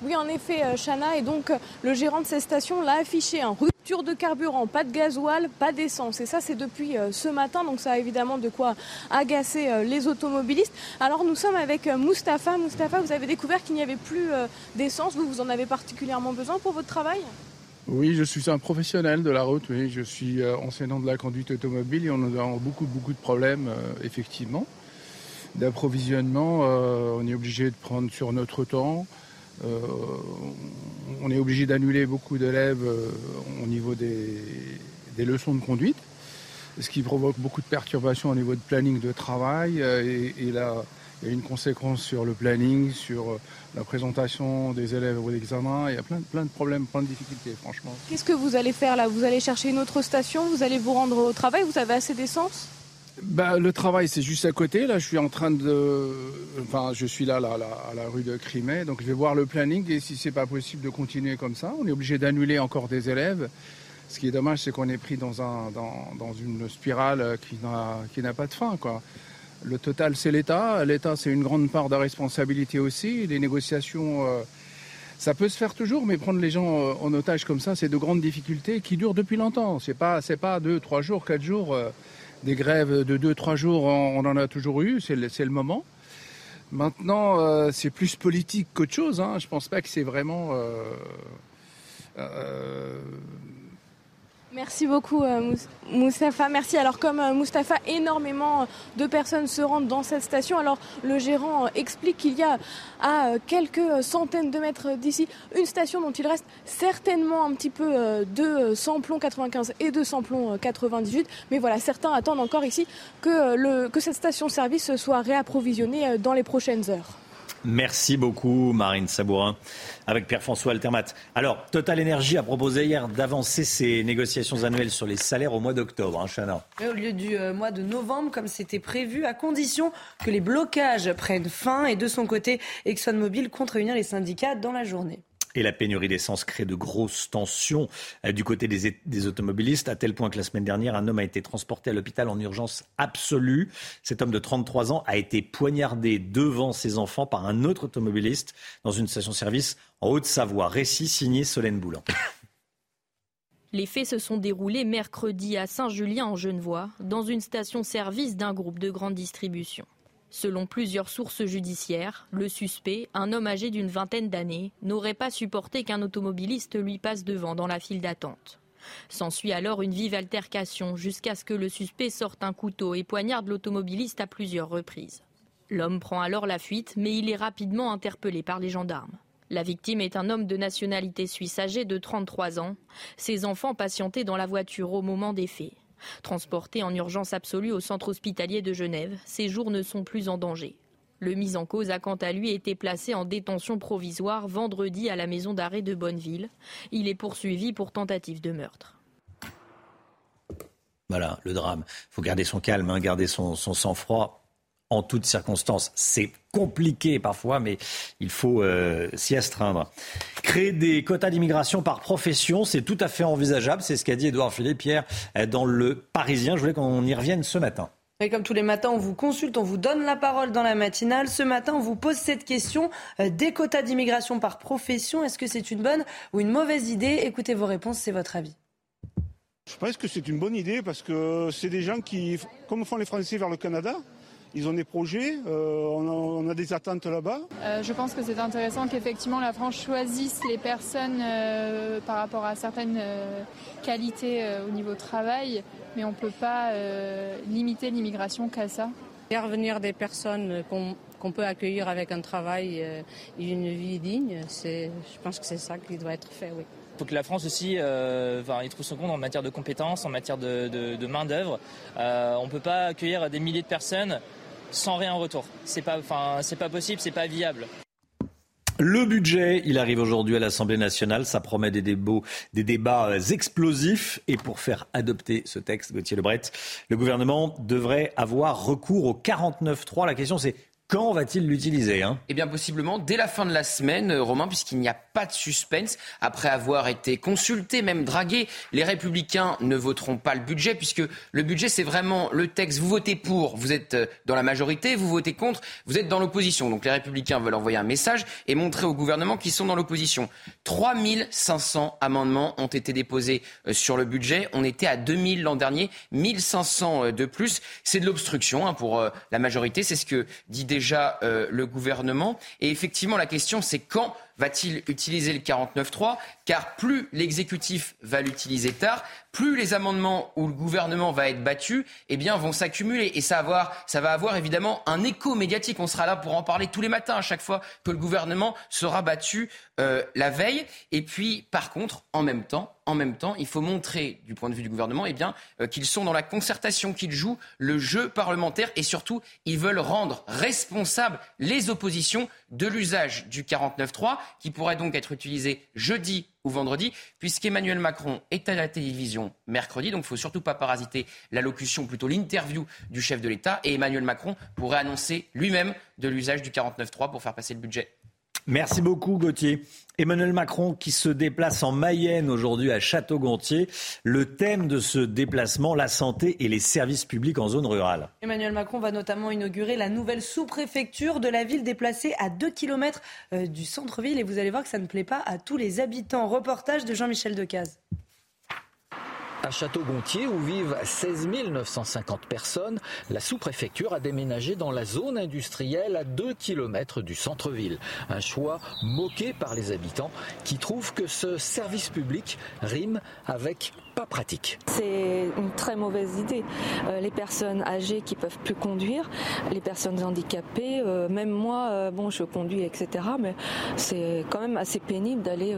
Oui, en effet, Chana. Et donc, le gérant de cette station l'a affiché. en rue de carburant, pas de gasoil, pas d'essence. Et ça, c'est depuis euh, ce matin, donc ça a évidemment de quoi agacer euh, les automobilistes. Alors nous sommes avec euh, Mustapha. Mustapha, vous avez découvert qu'il n'y avait plus d'essence. Vous, vous en avez particulièrement besoin pour votre travail? Oui, je suis un professionnel de la route, oui. Je suis enseignant de la conduite automobile et on a beaucoup, beaucoup de problèmes, effectivement. D'approvisionnement, on est obligé de prendre sur notre temps. Euh, on est obligé d'annuler beaucoup d'élèves euh, au niveau des, leçons de conduite, ce qui provoque beaucoup de perturbations au niveau de planning de travail. Euh, et, là, il y a une conséquence sur le planning, sur la présentation des élèves aux examens. Il y a plein, plein de problèmes, plein de difficultés, franchement. Qu'est-ce que vous allez faire là? Vous allez chercher une autre station? Vous allez vous rendre au travail? Vous avez assez d'essence? Bah, le travail, c'est juste à côté. Là, je suis en train de, enfin, je suis là, à la rue de Crimée, donc je vais voir le planning et si c'est pas possible de continuer comme ça, on est obligé d'annuler encore des élèves. Ce qui est dommage, c'est qu'on est pris dans un, dans, une spirale qui n'a, pas de fin. Le total, c'est l'État. L'État, c'est une grande part de responsabilité aussi. Les négociations, euh, ça peut se faire toujours, mais prendre les gens euh, en otage comme ça, c'est de grandes difficultés qui durent depuis longtemps. C'est pas, pas deux, trois jours, quatre jours. Des grèves de 2-3 jours, on, en a toujours eu, c'est le, moment. Maintenant, euh, c'est plus politique qu'autre chose. Hein. Je pense pas que c'est vraiment. Euh, euh, Merci beaucoup euh, Moustapha. Merci. Alors comme euh, Moustapha, énormément de personnes se rendent dans cette station. Alors le gérant euh, explique qu'il y a à quelques centaines de mètres d'ici une station dont il reste certainement un petit peu de samplon 95 et de samplon 98. Mais voilà, certains attendent encore ici que, que cette station-service soit réapprovisionnée dans les prochaines heures. Merci beaucoup, Marine Sabourin, avec Pierre-François Altermat. Alors, Total Energy a proposé hier d'avancer ses négociations annuelles sur les salaires au mois d'octobre, hein, Chana. au lieu du euh, mois de novembre, comme c'était prévu, à condition que les blocages prennent fin. Et de son côté, ExxonMobil compte réunir les syndicats dans la journée. Et la pénurie d'essence crée de grosses tensions euh, du côté des, automobilistes, à tel point que la semaine dernière, un homme a été transporté à l'hôpital en urgence absolue. Cet homme de 33 ans a été poignardé devant ses enfants par un autre automobiliste dans une station-service en Haute-Savoie. Récit signé Solène Boulan. Les faits se sont déroulés mercredi à Saint-Julien en Genevois, dans une station-service d'un groupe de grande distribution. Selon plusieurs sources judiciaires, le suspect, un homme âgé d'une vingtaine d'années, n'aurait pas supporté qu'un automobiliste lui passe devant dans la file d'attente. S'ensuit alors une vive altercation jusqu'à ce que le suspect sorte un couteau et poignarde l'automobiliste à plusieurs reprises. L'homme prend alors la fuite, mais il est rapidement interpellé par les gendarmes. La victime est un homme de nationalité suisse âgé de 33 ans. Ses enfants patientaient dans la voiture au moment des faits. Transporté en urgence absolue au centre hospitalier de Genève, ses jours ne sont plus en danger. Le mis en cause a quant à lui été placé en détention provisoire vendredi à la maison d'arrêt de Bonneville. Il est poursuivi pour tentative de meurtre. Voilà, le drame. Il faut garder son calme, hein, garder son sang-froid en toutes circonstances. C'est compliqué parfois, mais il faut euh, s'y astreindre. Créer des quotas d'immigration par profession, c'est tout à fait envisageable. C'est ce qu'a dit Édouard Philippe hier euh, dans Le Parisien. Je voulais qu'on y revienne ce matin. Et comme tous les matins, on vous consulte, on vous donne la parole dans la matinale. Ce matin, on vous pose cette question euh, des quotas d'immigration par profession. Est-ce que c'est une bonne ou une mauvaise idée? Écoutez vos réponses, c'est votre avis. Je pense que c'est une bonne idée parce que c'est des gens qui, comme font les Français vers le Canada, ils ont des projets, euh, on, a, des attentes là-bas. Euh, je pense que c'est intéressant qu'effectivement la France choisisse les personnes euh, par rapport à certaines qualités au niveau travail, mais on ne peut pas limiter l'immigration qu'à ça. Faire venir des personnes qu'on peut accueillir avec un travail et une vie digne, je pense que c'est ça qui doit être fait, oui. Il faut que la France aussi euh, trouve son compte en matière de compétences, en matière de, main-d'œuvre. on ne peut pas accueillir des milliers de personnes sans rien en retour. C'est pas, enfin, c'est pas possible, c'est pas viable. Le budget, il arrive aujourd'hui à l'Assemblée nationale. Ça promet des, débats, euh, explosifs. Et pour faire adopter ce texte, Gauthier Lebret, le gouvernement devrait avoir recours au 49.3. La question, c'est quand va-t-il l'utiliser hein? Eh bien, possiblement dès la fin de la semaine, euh, Romain, puisqu'il n'y a pas de suspense. Après avoir été consulté, même dragué, les Républicains ne voteront pas le budget, puisque le budget, c'est vraiment le texte. Vous votez pour, vous êtes euh, dans la majorité, vous votez contre, vous êtes dans l'opposition. Donc les Républicains veulent envoyer un message et montrer au gouvernement qu'ils sont dans l'opposition. 3500 amendements ont été déposés euh, sur le budget. On était à 2000 l'an dernier, 1500 de plus. C'est de l'obstruction hein, pour la majorité. C'est ce que dit déjà euh, le gouvernement. Et effectivement, la question, c'est quand va-t-il utiliser le 49.3 Car plus l'exécutif va l'utiliser tard, plus les amendements où le gouvernement va être battu eh bien, vont s'accumuler. Et ça va, avoir, évidemment un écho médiatique. On sera là pour en parler tous les matins à chaque fois que le gouvernement sera battu euh, la veille. Et puis, par contre, en même temps, en même temps, il faut montrer, du point de vue du gouvernement, eh bien, euh, qu'ils sont dans la concertation, qu'ils jouent le jeu parlementaire et surtout, ils veulent rendre responsables les oppositions de l'usage du 49.3 qui pourrait donc être utilisé jeudi ou vendredi, puisqu'Emmanuel Macron est à la télévision mercredi, donc il ne faut surtout pas parasiter l'allocution, plutôt l'interview du chef de l'État, et Emmanuel Macron pourrait annoncer lui-même de l'usage du 49.3 pour faire passer le budget. Merci beaucoup Gauthier. Emmanuel Macron qui se déplace en Mayenne aujourd'hui à Château-Gontier. Le thème de ce déplacement, la santé et les services publics en zone rurale. Emmanuel Macron va notamment inaugurer la nouvelle sous-préfecture de la ville déplacée à 2 km euh, du centre-ville et vous allez voir que ça ne plaît pas à tous les habitants. Reportage de Jean-Michel Decaze. À Château-Gontier, où vivent 16 950 personnes, la sous-préfecture a déménagé dans la zone industrielle à 2 km du centre-ville. Un choix moqué par les habitants qui trouvent que ce service public rime avec pas pratique. C'est une très mauvaise idée. Euh, les personnes âgées qui peuvent plus conduire, les personnes handicapées, euh, même moi, euh, bon, je conduis, etc. Mais c'est quand même assez pénible d'aller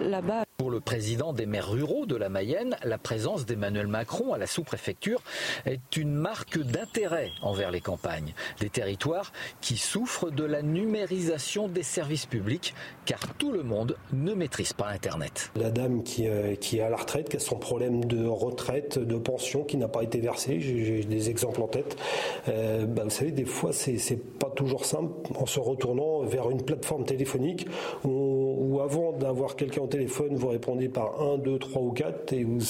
là-bas. Pour le président des maires ruraux de la Mayenne, la présence d'Emmanuel Macron à la sous-préfecture est une marque d'intérêt envers les campagnes, des territoires qui souffrent de la numérisation des services publics, car tout le monde ne maîtrise pas Internet. La dame qui, euh, qui est à la retraite, qui a son problème de retraite, de pension qui n'a pas été versé, j'ai des exemples en tête. Euh, bah, vous savez, des fois, c'est pas toujours simple en se retournant vers une plateforme téléphonique où, avant d'avoir quelqu'un au téléphone, vous répondez par 1, 2, 3 ou 4 et vous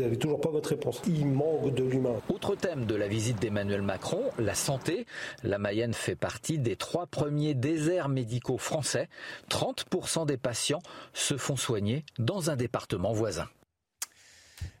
n'avez toujours pas votre réponse. Il manque de l'humain. Autre thème de la visite d'Emmanuel Macron, la santé. La Mayenne fait partie des trois premiers déserts médicaux français. 30% des patients se font soigner dans un département voisin.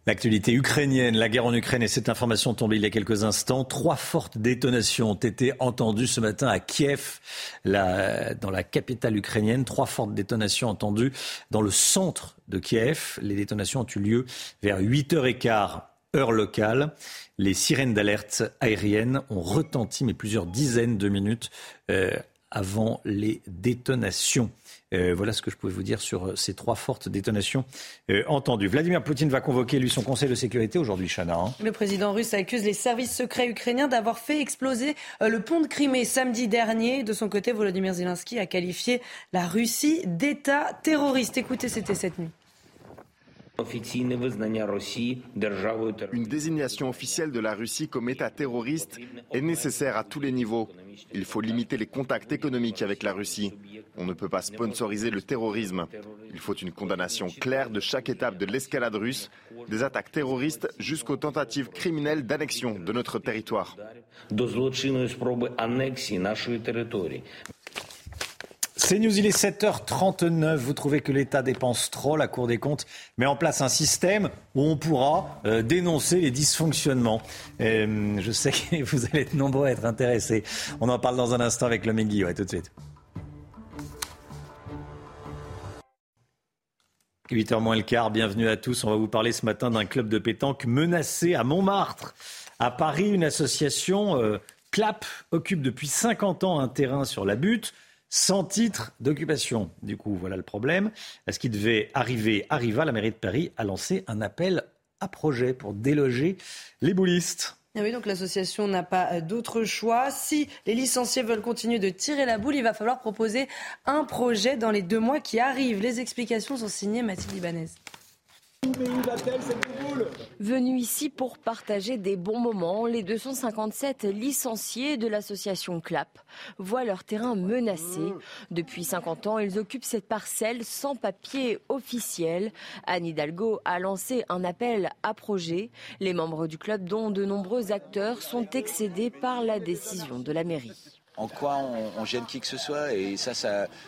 L'actualité ukrainienne, la guerre en Ukraine et cette information tombée il y a quelques instants. Trois fortes détonations ont été entendues ce matin à Kiev, dans la capitale ukrainienne. Trois fortes détonations entendues dans le centre de Kiev. Les détonations ont eu lieu vers 8h15 heure locale. Les sirènes d'alerte aérienne ont retenti, mais plusieurs dizaines de minutes euh, avant les détonations. Euh, voilà ce que je pouvais vous dire sur euh, ces trois fortes détonations euh, entendues. Vladimir Poutine va convoquer, lui, son conseil de sécurité aujourd'hui, Chana. Hein. Le président russe accuse les services secrets ukrainiens d'avoir fait exploser le pont de Crimée samedi dernier. De son côté, Volodymyr Zelensky a qualifié la Russie d'État terroriste. Écoutez, c'était cette nuit. Une désignation officielle de la Russie comme État terroriste est nécessaire à tous les niveaux. Il faut limiter les contacts économiques avec la Russie. On ne peut pas sponsoriser le terrorisme. Il faut une condamnation claire de chaque étape de l'escalade russe, des attaques terroristes jusqu'aux tentatives criminelles d'annexion de notre territoire. C'est News, il est 7h39. Vous trouvez que l'État dépense trop La Cour des comptes met en place un système où on pourra euh, dénoncer les dysfonctionnements. Euh, je sais que (laughs) vous allez être nombreux à être intéressés. On en parle dans un instant avec le Megui. Ouais, tout de suite. 8h moins le quart, bienvenue à tous. On va vous parler ce matin d'un club de pétanque menacé à Montmartre. À Paris, une association, euh, CLAP, occupe depuis 50 ans un terrain sur la butte sans titre d'occupation. Du coup, voilà le problème. Ce qui devait arriver arriva. La mairie de Paris a lancé un appel à projet pour déloger les boulistes. Ah oui, donc l'association n'a pas euh, d'autre choix. Si les licenciés veulent continuer de tirer la boule, il va falloir proposer un projet dans les deux mois qui arrivent. Les explications sont signées Mathilde Ibanez. Venus ici pour partager des bons moments, les 257 licenciés de l'association CLAP voient leur terrain menacé. Depuis 50 ans, ils occupent cette parcelle sans papier officiel. Anne Hidalgo a lancé un appel à projet. Les membres du club, dont de nombreux acteurs, sont excédés par la décision de la mairie en quoi on, gêne qui que ce soit. Et ça,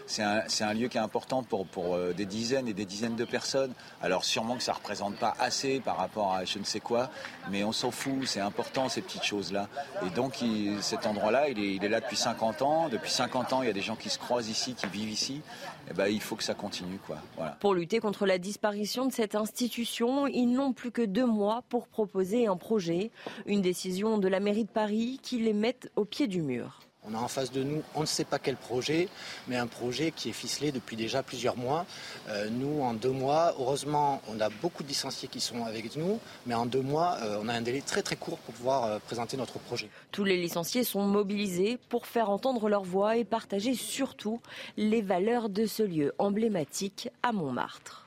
c'est un, lieu qui est important pour, euh, des dizaines et des dizaines de personnes. Alors sûrement que ça ne représente pas assez par rapport à je ne sais quoi, mais on s'en fout, c'est important ces petites choses-là. Et donc cet endroit-là, il est, là depuis 50 ans. Depuis 50 ans, il y a des gens qui se croisent ici, qui vivent ici. Eh ben, il faut que ça continue. Quoi. Pour lutter contre la disparition de cette institution, ils n'ont plus que deux mois pour proposer un projet. Une décision de la mairie de Paris qui les met au pied du mur. On a en face de nous, on ne sait pas quel projet, mais un projet qui est ficelé depuis déjà plusieurs mois. Euh, nous, en deux mois, heureusement, on a beaucoup de licenciés qui sont avec nous, mais en deux mois, euh, on a un délai très très court pour pouvoir euh, présenter notre projet. Tous les licenciés sont mobilisés pour faire entendre leur voix et partager surtout les valeurs de ce lieu emblématique à Montmartre.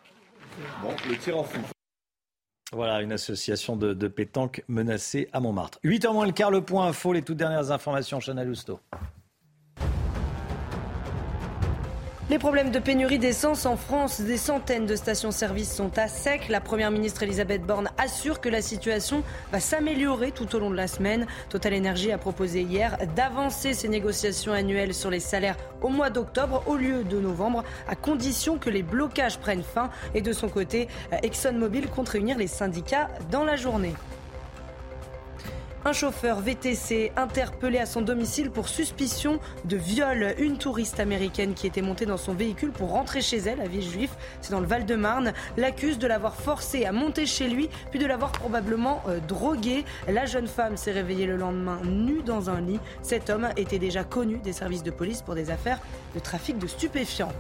Bon, le tir en fou. Voilà, une association de, pétanque menacée à Montmartre. 8h moins le quart, le point info, les toutes dernières informations, Chanel Lousteau. Les problèmes de pénurie d'essence en France, des centaines de stations-service sont à sec. La première ministre Elisabeth Borne assure que la situation va s'améliorer tout au long de la semaine. Total Energy a proposé hier d'avancer ses négociations annuelles sur les salaires au mois d'octobre au lieu de novembre, à condition que les blocages prennent fin. Et de son côté, ExxonMobil compte réunir les syndicats dans la journée. Un chauffeur VTC interpellé à son domicile pour suspicion de viol. Une touriste américaine qui était montée dans son véhicule pour rentrer chez elle à Villejuif, c'est dans le Val-de-Marne, l'accuse de l'avoir forcé à monter chez lui, puis de l'avoir probablement euh, drogué. La jeune femme s'est réveillée le lendemain nue dans un lit. Cet homme était déjà connu des services de police pour des affaires de trafic de stupéfiants.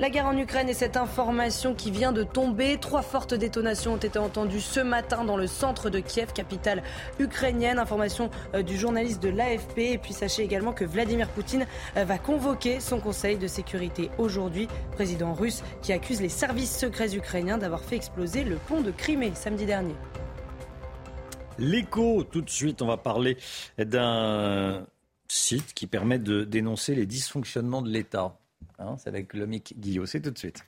La guerre en Ukraine et cette information qui vient de tomber. Trois fortes détonations ont été entendues ce matin dans le centre de Kiev, capitale ukrainienne. Information euh, du journaliste de l'AFP. Et puis sachez également que Vladimir Poutine euh, va convoquer son conseil de sécurité aujourd'hui. Président russe qui accuse les services secrets ukrainiens d'avoir fait exploser le pont de Crimée samedi dernier. L'écho, tout de suite, on va parler d'un site qui permet de dénoncer les dysfonctionnements de l'État. Hein, c'est avec Lomic Guillot. C'est tout de suite.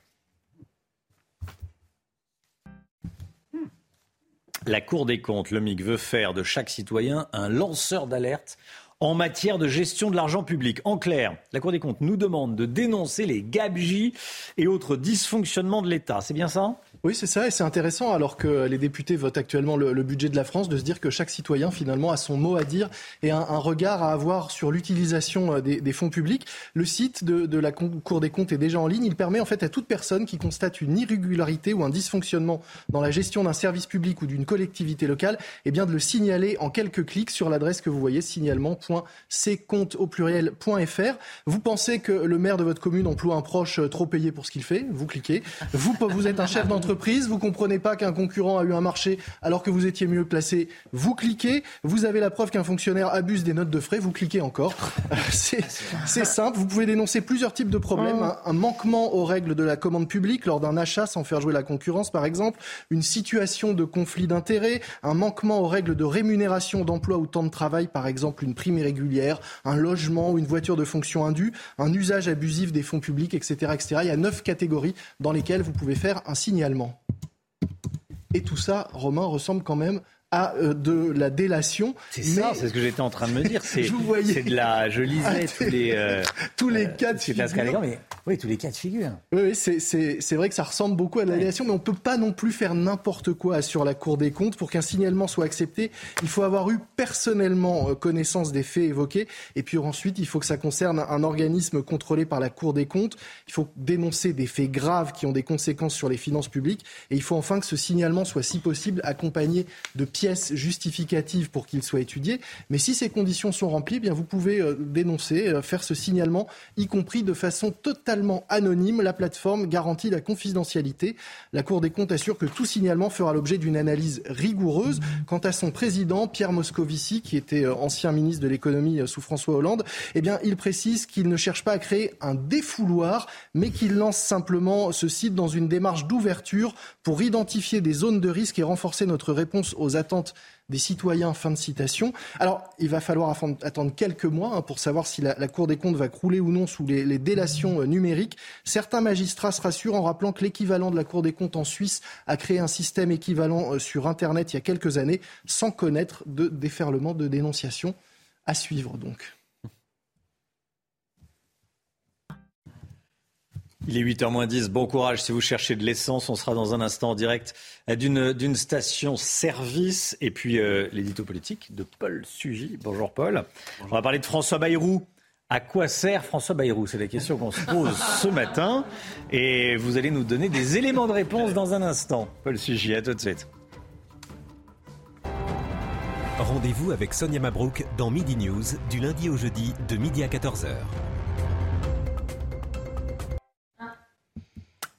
La Cour des comptes, Lomic, veut faire de chaque citoyen un lanceur d'alerte en matière de gestion de l'argent public. En clair, la Cour des comptes nous demande de dénoncer les gabegies et autres dysfonctionnements de l'État. C'est bien ça? Oui, c'est ça, et c'est intéressant, alors que les députés votent actuellement le, budget de la France, de se dire que chaque citoyen, finalement, a son mot à dire et un, regard à avoir sur l'utilisation euh, des, fonds publics. Le site de, la Cour des comptes est déjà en ligne. Il permet en fait à toute personne qui constate une irrégularité ou un dysfonctionnement dans la gestion d'un service public ou d'une collectivité locale, eh bien de le signaler en quelques clics sur l'adresse que vous voyez, signalement.ccompte au pluriel.fr. Vous pensez que le maire de votre commune emploie un proche euh, trop payé pour ce qu'il fait, vous cliquez. Vous, vous êtes un chef (laughs) d'entreprise vous vous comprenez pas qu'un concurrent a eu un marché alors que vous étiez mieux placé, vous cliquez, vous avez la preuve qu'un fonctionnaire abuse des notes de frais, vous cliquez encore. (laughs) C'est simple, vous pouvez dénoncer plusieurs types de problèmes, oh. un, manquement aux règles de la commande publique lors d'un achat sans faire jouer la concurrence par exemple, une situation de conflit d'intérêts, un manquement aux règles de rémunération d'emploi ou temps de travail par exemple une prime irrégulière, un logement ou une voiture de fonction indue, un usage abusif des fonds publics, etc., etc. Il y a neuf catégories dans lesquelles vous pouvez faire un signalement. Et tout ça, Romain, ressemble quand même à euh, de la délation. C'est ça, c'est ce que j'étais en train de me dire. (laughs) C'est de la. Je lisais tous les. Euh, (laughs) tous les cas de figure. oui, tous les cas de figure. Oui, c'est vrai que ça ressemble beaucoup à de la délation, mais on ne peut pas non plus faire n'importe quoi sur la Cour des comptes. Pour qu'un signalement soit accepté, il faut avoir eu personnellement euh, connaissance des faits évoqués. Et puis ensuite, il faut que ça concerne un organisme contrôlé par la Cour des comptes. Il faut dénoncer des faits graves qui ont des conséquences sur les finances publiques. Et il faut enfin que ce signalement soit, si possible, accompagné de pièces justificative pour qu'il soit étudié. Mais si ces conditions sont remplies, bien vous pouvez euh, dénoncer, euh, faire ce signalement, y compris de façon totalement anonyme. La plateforme garantit la confidentialité. La Cour des comptes assure que tout signalement fera l'objet d'une analyse rigoureuse. Quant à son président, Pierre Moscovici, qui était euh, ancien ministre de l'économie sous François Hollande, eh bien, il précise qu'il ne cherche pas à créer un défouloir, mais qu'il lance simplement ce site dans une démarche d'ouverture pour identifier des zones de risque et renforcer notre réponse aux attentes des citoyens. Fin de citation. Alors, il va falloir attendre quelques mois hein, pour savoir si la, Cour des comptes va crouler ou non sous les, délations euh, numériques. Certains magistrats se rassurent en rappelant que l'équivalent de la Cour des comptes en Suisse a créé un système équivalent euh, sur Internet il y a quelques années, sans connaître de déferlement de dénonciation à suivre donc. Il est 8h10, bon courage si vous cherchez de l'essence. On sera dans un instant en direct d'une station-service. Et puis euh, l'édito politique de Paul Sugy. Bonjour Paul. On va parler de François Bayrou. À quoi sert François Bayrou? C'est la question qu'on se pose (laughs) ce matin. Et vous allez nous donner des éléments de réponse dans un instant. Paul Sugy, à tout de suite. Rendez-vous avec Sonia Mabrouk dans Midi News du lundi au jeudi de midi à 14h.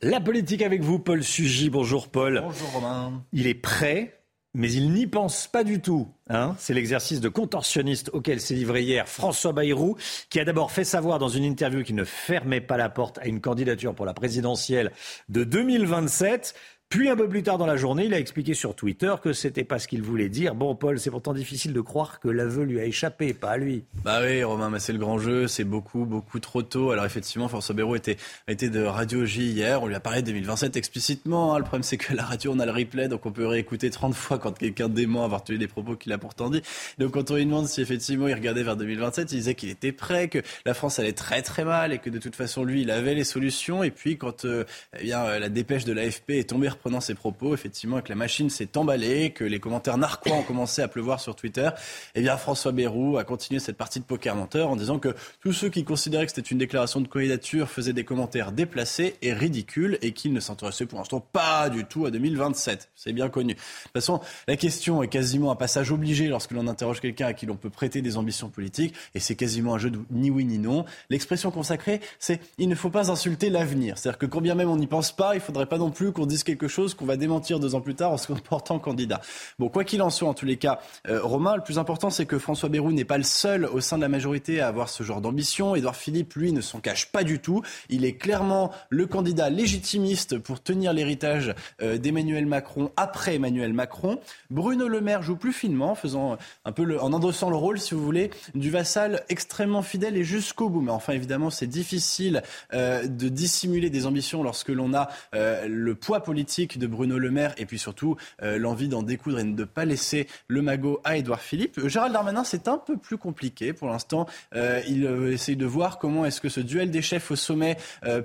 La politique avec vous, Paul Sugy. Bonjour Paul. Bonjour Romain. Il est prêt, mais il n'y pense pas du tout. Hein. C'est l'exercice de contorsionniste auquel s'est livré hier François Bayrou, qui a d'abord fait savoir dans une interview qu'il ne fermait pas la porte à une candidature pour la présidentielle de 2027. Puis un peu plus tard dans la journée, il a expliqué sur Twitter que c'était pas ce qu'il voulait dire. Bon, Paul, c'est pourtant difficile de croire que l'aveu lui a échappé, pas à lui. Bah oui, Romain, mais c'est le grand jeu, c'est beaucoup, beaucoup trop tôt. Alors effectivement, François Bayrou était, était de Radio J hier, on lui a parlé de 2027 explicitement. Hein. Le problème, c'est que la radio, on a le replay, donc on peut réécouter 30 fois quand quelqu'un dément avoir tué des propos qu'il a pourtant dit. Donc quand on lui demande si effectivement il regardait vers 2027, il disait qu'il était prêt, que la France allait très très mal et que de toute façon, lui, il avait les solutions. Et puis quand euh, eh bien, la dépêche de l'AFP est tombée reprenant ses propos, effectivement, que la machine s'est emballée, que les commentaires narquois ont commencé à pleuvoir sur Twitter, eh bien François Bayrou a continué cette partie de poker menteur en disant que tous ceux qui considéraient que c'était une déclaration de candidature faisaient des commentaires déplacés et ridicules et qu'il ne s'intéressait pour l'instant pas du tout à 2027. C'est bien connu. De toute façon, la question est quasiment un passage obligé lorsque l'on interroge quelqu'un à qui l'on peut prêter des ambitions politiques et c'est quasiment un jeu de ni oui ni non. L'expression consacrée, c'est il ne faut pas insulter l'avenir. C'est-à-dire que quand bien même on n'y pense pas, il faudrait pas non plus qu'on dise quelque chose qu'on va démentir deux ans plus tard en se comportant candidat. Bon, quoi qu'il en soit, en tous les cas, euh, Romain, le plus important, c'est que François Bayrou n'est pas le seul au sein de la majorité à avoir ce genre d'ambition. Édouard Philippe, lui, ne s'en cache pas du tout. Il est clairement le candidat légitimiste pour tenir l'héritage euh, d'Emmanuel Macron après Emmanuel Macron. Bruno Le Maire joue plus finement, faisant un peu en endossant le rôle, si vous voulez, du vassal extrêmement fidèle et jusqu'au bout. Mais enfin, évidemment, c'est difficile euh, de dissimuler des ambitions lorsque l'on a euh, le poids politique de Bruno Le Maire et puis surtout euh, l'envie d'en découdre et de ne pas laisser le magot à Édouard Philippe. Gérald Darmanin, c'est un peu plus compliqué pour l'instant. il essaye de voir comment est-ce que ce duel des chefs au sommet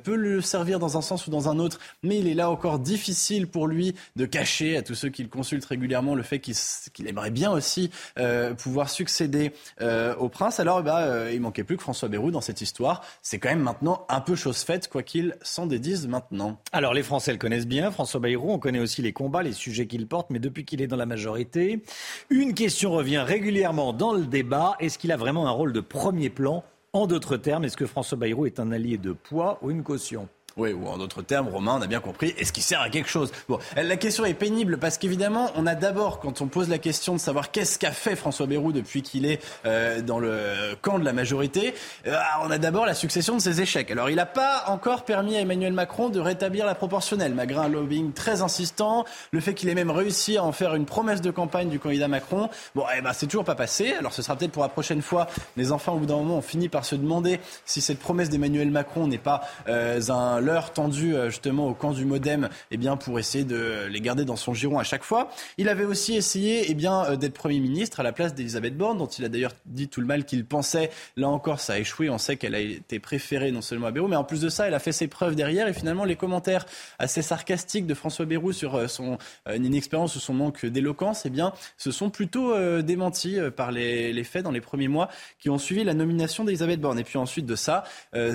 peut le servir dans un sens ou dans un autre, mais il est là encore difficile pour lui de cacher à tous ceux qui le consultent régulièrement le fait qu'il aimerait bien aussi pouvoir succéder au prince. Alors, bah, il manquait plus que François Bayrou dans cette histoire. C'est quand même maintenant un peu chose faite, quoi qu'il s'en dédise maintenant. Alors, les Français le connaissent bien, François Bayrou. On connaît aussi les combats, les sujets qu'il porte, mais depuis qu'il est dans la majorité, une question revient régulièrement dans le débat. Est-ce qu'il a vraiment un rôle de premier plan? En d'autres termes, est-ce que François Bayrou est un allié de poids ou une caution? Oui, ou en d'autres termes, Romain, on a bien compris, est-ce qu'il sert à quelque chose? Bon, la question est pénible parce qu'évidemment, on a d'abord, quand on pose la question de savoir qu'est-ce qu'a fait François Bayrou depuis qu'il est euh, dans le camp de la majorité, euh, on a d'abord la succession de ses échecs. Alors, il n'a pas encore permis à Emmanuel Macron de rétablir la proportionnelle, malgré un lobbying très insistant, le fait qu'il ait même réussi à en faire une promesse de campagne du candidat Macron. Bon, eh ben, c'est toujours pas passé. Alors, ce sera peut-être pour la prochaine fois. Les enfants, au bout d'un moment, ont fini par se demander si cette promesse d'Emmanuel Macron n'est pas euh, un l'heure tendue euh, justement au camp du Modem, eh bien pour essayer de les garder dans son giron à chaque fois. Il avait aussi essayé eh bien euh, d'être Premier ministre à la place d'Elisabeth Borne, dont il a d'ailleurs dit tout le mal qu'il pensait. Là encore, ça a échoué. On sait qu'elle a été préférée non seulement à Bayrou, mais en plus de ça, elle a fait ses preuves derrière. Et finalement, les commentaires assez sarcastiques de François Bayrou sur euh, son inexpérience ou son manque d'éloquence, eh bien, se sont plutôt démentis par les, les, faits dans les premiers mois qui ont suivi la nomination d'Elisabeth Borne. Et puis ensuite de ça,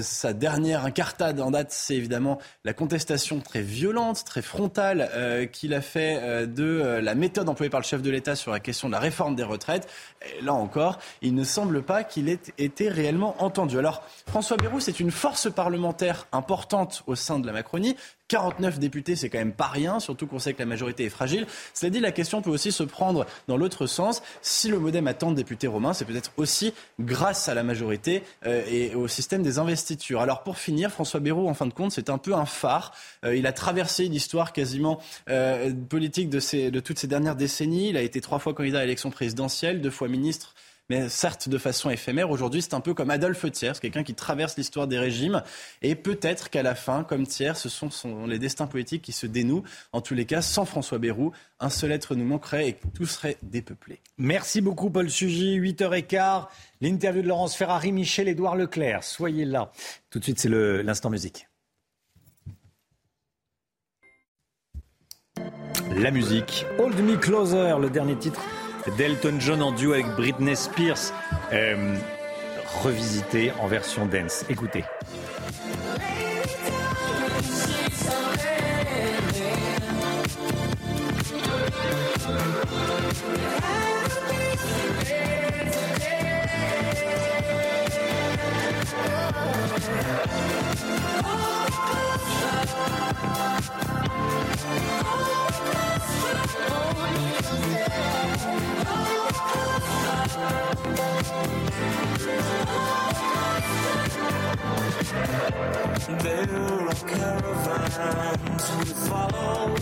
sa dernière incartade en date, c'est évidemment la contestation très violente, très frontale euh, qu'il a fait euh, de euh, la méthode employée par le chef de l'État sur la question de la réforme des retraites. là encore, il ne semble pas qu'il ait été réellement entendu. Alors, François Bayrou, c'est une force parlementaire importante au sein de la Macronie. 49 députés, c'est quand même pas rien, surtout qu'on sait que la majorité est fragile. Cela dit, la question peut aussi se prendre dans l'autre sens. Si le modem a tant de députés romains, c'est peut-être aussi grâce à la majorité euh, et au système des investitures. Alors pour finir, François Bayrou, en fin de compte, c'est un peu un phare. Euh, il a traversé l'histoire quasiment euh, politique de, toutes ces dernières décennies. Il a été trois fois candidat à l'élection présidentielle, deux fois ministre mais certes de façon éphémère. Aujourd'hui, c'est un peu comme Adolphe Thiers, quelqu'un qui traverse l'histoire des régimes. Et peut-être qu'à la fin, comme Thiers, ce sont, les destins politiques qui se dénouent. En tous les cas, sans François Bayrou, un seul être nous manquerait et tout serait dépeuplé. Merci beaucoup, Paul Sugy. 8h15, l'interview de Laurence Ferrari, Michel Édouard Leclerc. Soyez là. Tout de suite, c'est l'instant musique. La musique. Hold Me Closer, le dernier titre d'Elton John en duo avec Britney Spears, euh, revisité en version dance. Écoutez. Oh, oh, oh. There are caravans we follow.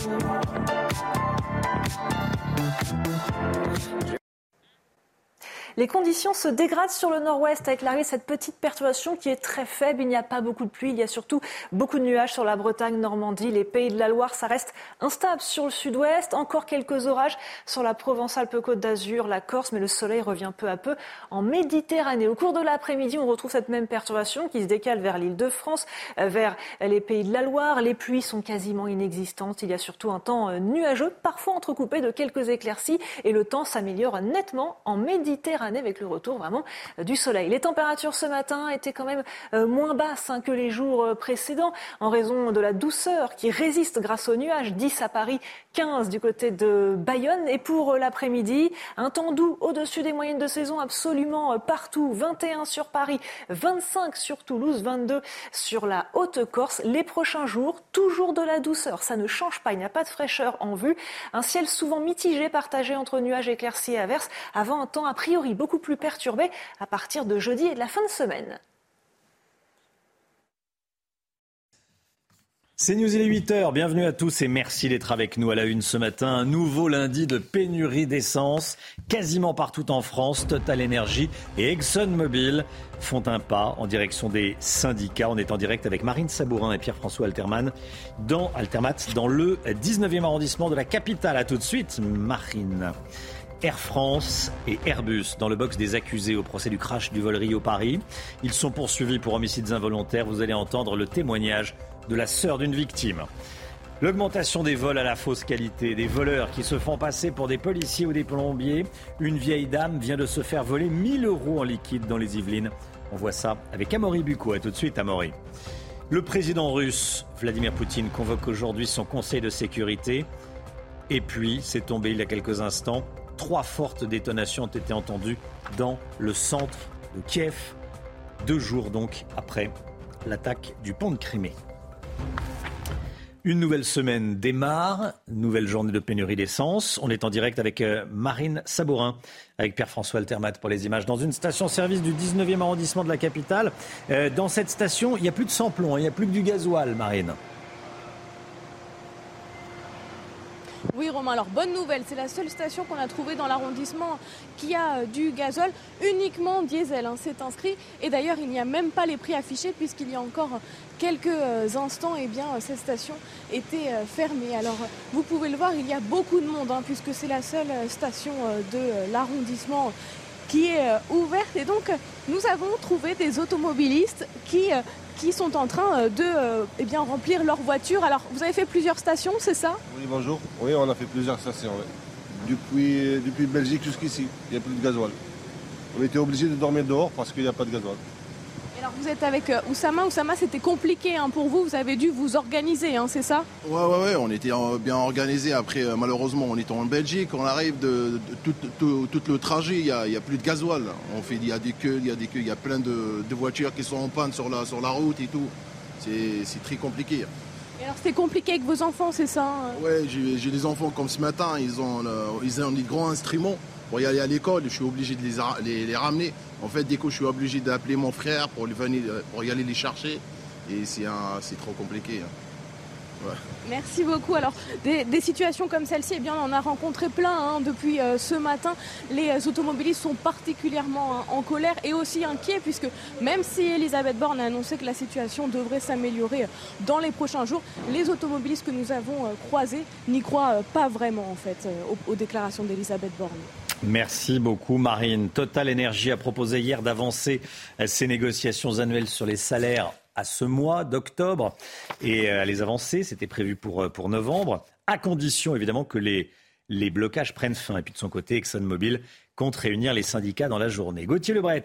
Les conditions se dégradent sur le nord-ouest avec l'arrivée de cette petite perturbation qui est très faible. Il n'y a pas beaucoup de pluie, il y a surtout beaucoup de nuages sur la Bretagne, Normandie, les pays de la Loire. Ça reste instable sur le sud-ouest. Encore quelques orages sur la Provence-Alpes-Côte d'Azur, la Corse, mais le soleil revient peu à peu en Méditerranée. Au cours de l'après-midi, on retrouve cette même perturbation qui se décale vers l'île de France, euh, vers les pays de la Loire. Les pluies sont quasiment inexistantes. Il y a surtout un temps euh, nuageux, parfois entrecoupé de quelques éclaircies et le temps s'améliore nettement en Méditerranée avec le retour vraiment euh, du soleil. Les températures ce matin étaient quand même moins basses hein, que les jours précédents en raison de la douceur qui résiste grâce aux nuages. 10 à Paris, 15 du côté de Bayonne. Et pour l'après-midi, un temps doux au-dessus des moyennes de saison absolument partout. 21 sur Paris, 25 sur Toulouse, 22 sur la Haute-Corse. Les prochains jours, toujours de la douceur. Ça ne change pas. Il n'y a pas de fraîcheur en vue. Un ciel souvent mitigé, partagé entre nuages éclaircis et averses, avant un temps a priori beaucoup plus perturbé à partir de jeudi et de la fin de semaine. C'est News, il est 8h. Bienvenue à tous et merci d'être avec nous à la une ce matin. Un nouveau lundi de pénurie d'essence quasiment partout en France. Total Energy et ExxonMobil font un pas en direction des syndicats. On est en direct avec Marine Sabourin et Pierre-François Alterman dans, Altermat dans le 19e arrondissement de la capitale. A tout de suite, Marine. Air France et Airbus dans le box des accusés au procès du crash du vol Rio-Paris. Ils sont poursuivis pour homicides involontaires. Vous allez entendre le témoignage de la sœur d'une victime. L'augmentation des vols à la fausse qualité, des voleurs qui se font passer pour des policiers ou des plombiers. Une vieille dame vient de se faire voler 1000 euros en liquide dans les Yvelines. On voit ça avec Amaury Bucco. A tout de suite, Amaury. Le président russe, Vladimir Poutine, convoque aujourd'hui son conseil de sécurité. Et puis, c'est tombé il y a quelques instants, trois fortes détonations ont été entendues dans le centre de Kiev, deux jours donc après l'attaque du pont de Crimée. Une nouvelle semaine démarre, nouvelle journée de pénurie d'essence. On est en direct avec euh, Marine Sabourin, avec Pierre-François Altermat pour les images, dans une station-service du 19e arrondissement de la capitale. Euh, dans cette station, il n'y a plus de samplon, il n'y a plus que du gasoil, Marine. Oui, Romain, alors bonne nouvelle, c'est la seule station qu'on a trouvée dans l'arrondissement qui a euh, du gazole, uniquement diesel, hein, c'est inscrit. Et d'ailleurs, il n'y a même pas les prix affichés puisqu'il y a encore quelques euh, instants, eh bien, cette station était euh, fermée. Alors, vous pouvez le voir, il y a beaucoup de monde hein, puisque c'est la seule station de l'arrondissement qui est ouverte. Et donc, nous avons trouvé des automobilistes qui qui sont en train euh, de euh, eh remplir leur voiture. Alors, vous avez fait plusieurs stations, c'est ça? Oui, bonjour. Oui, on a fait plusieurs stations. Depuis, depuis Belgique jusqu'ici, il n'y a plus de gasoil. On était obligé de dormir dehors parce qu'il n'y a pas de gasoil. Alors vous êtes avec euh, Oussama. Oussama, c'était compliqué hein, pour vous. Vous avez dû vous organiser, hein, c'est ça? Ouais, ouais, ouais. On était bien organisé. Après, malheureusement, on est en Belgique. On arrive de, tout, le trajet. Il n'y a, plus de gasoil. On fait, il y a des queues, il y a des queues. Il y a plein de, voitures qui sont en panne sur la, sur la route et tout. C'est très compliqué. Et alors c'est compliqué avec vos enfants, c'est ça hein? Ouais, j'ai des enfants comme ce matin. Ils ont, ils ont des grands instruments pour y aller à l'école, je suis obligé de les, ramener. En fait, dès que je suis obligé d'appeler mon frère pour, pour y aller les chercher. Et c'est trop compliqué. Hein. Merci beaucoup. Alors, des, situations comme celle-ci, eh bien, on en a rencontré plein hein, depuis euh, ce matin. Les euh, automobilistes sont particulièrement hein, en colère et aussi inquiets, puisque même si Elisabeth Borne a annoncé que la situation devrait s'améliorer euh, dans les prochains jours, les automobilistes que nous avons croisés n'y croient pas vraiment, en fait, aux déclarations d'Elisabeth Borne. Merci beaucoup, Marine. Total Energy a proposé hier d'avancer ses négociations annuelles sur les salaires à ce mois d'octobre et à les avancer. C'était prévu pour, pour novembre, à condition évidemment que les, les blocages prennent fin. Et puis de son côté, ExxonMobil compte réunir les syndicats dans la journée. Gauthier Lebret.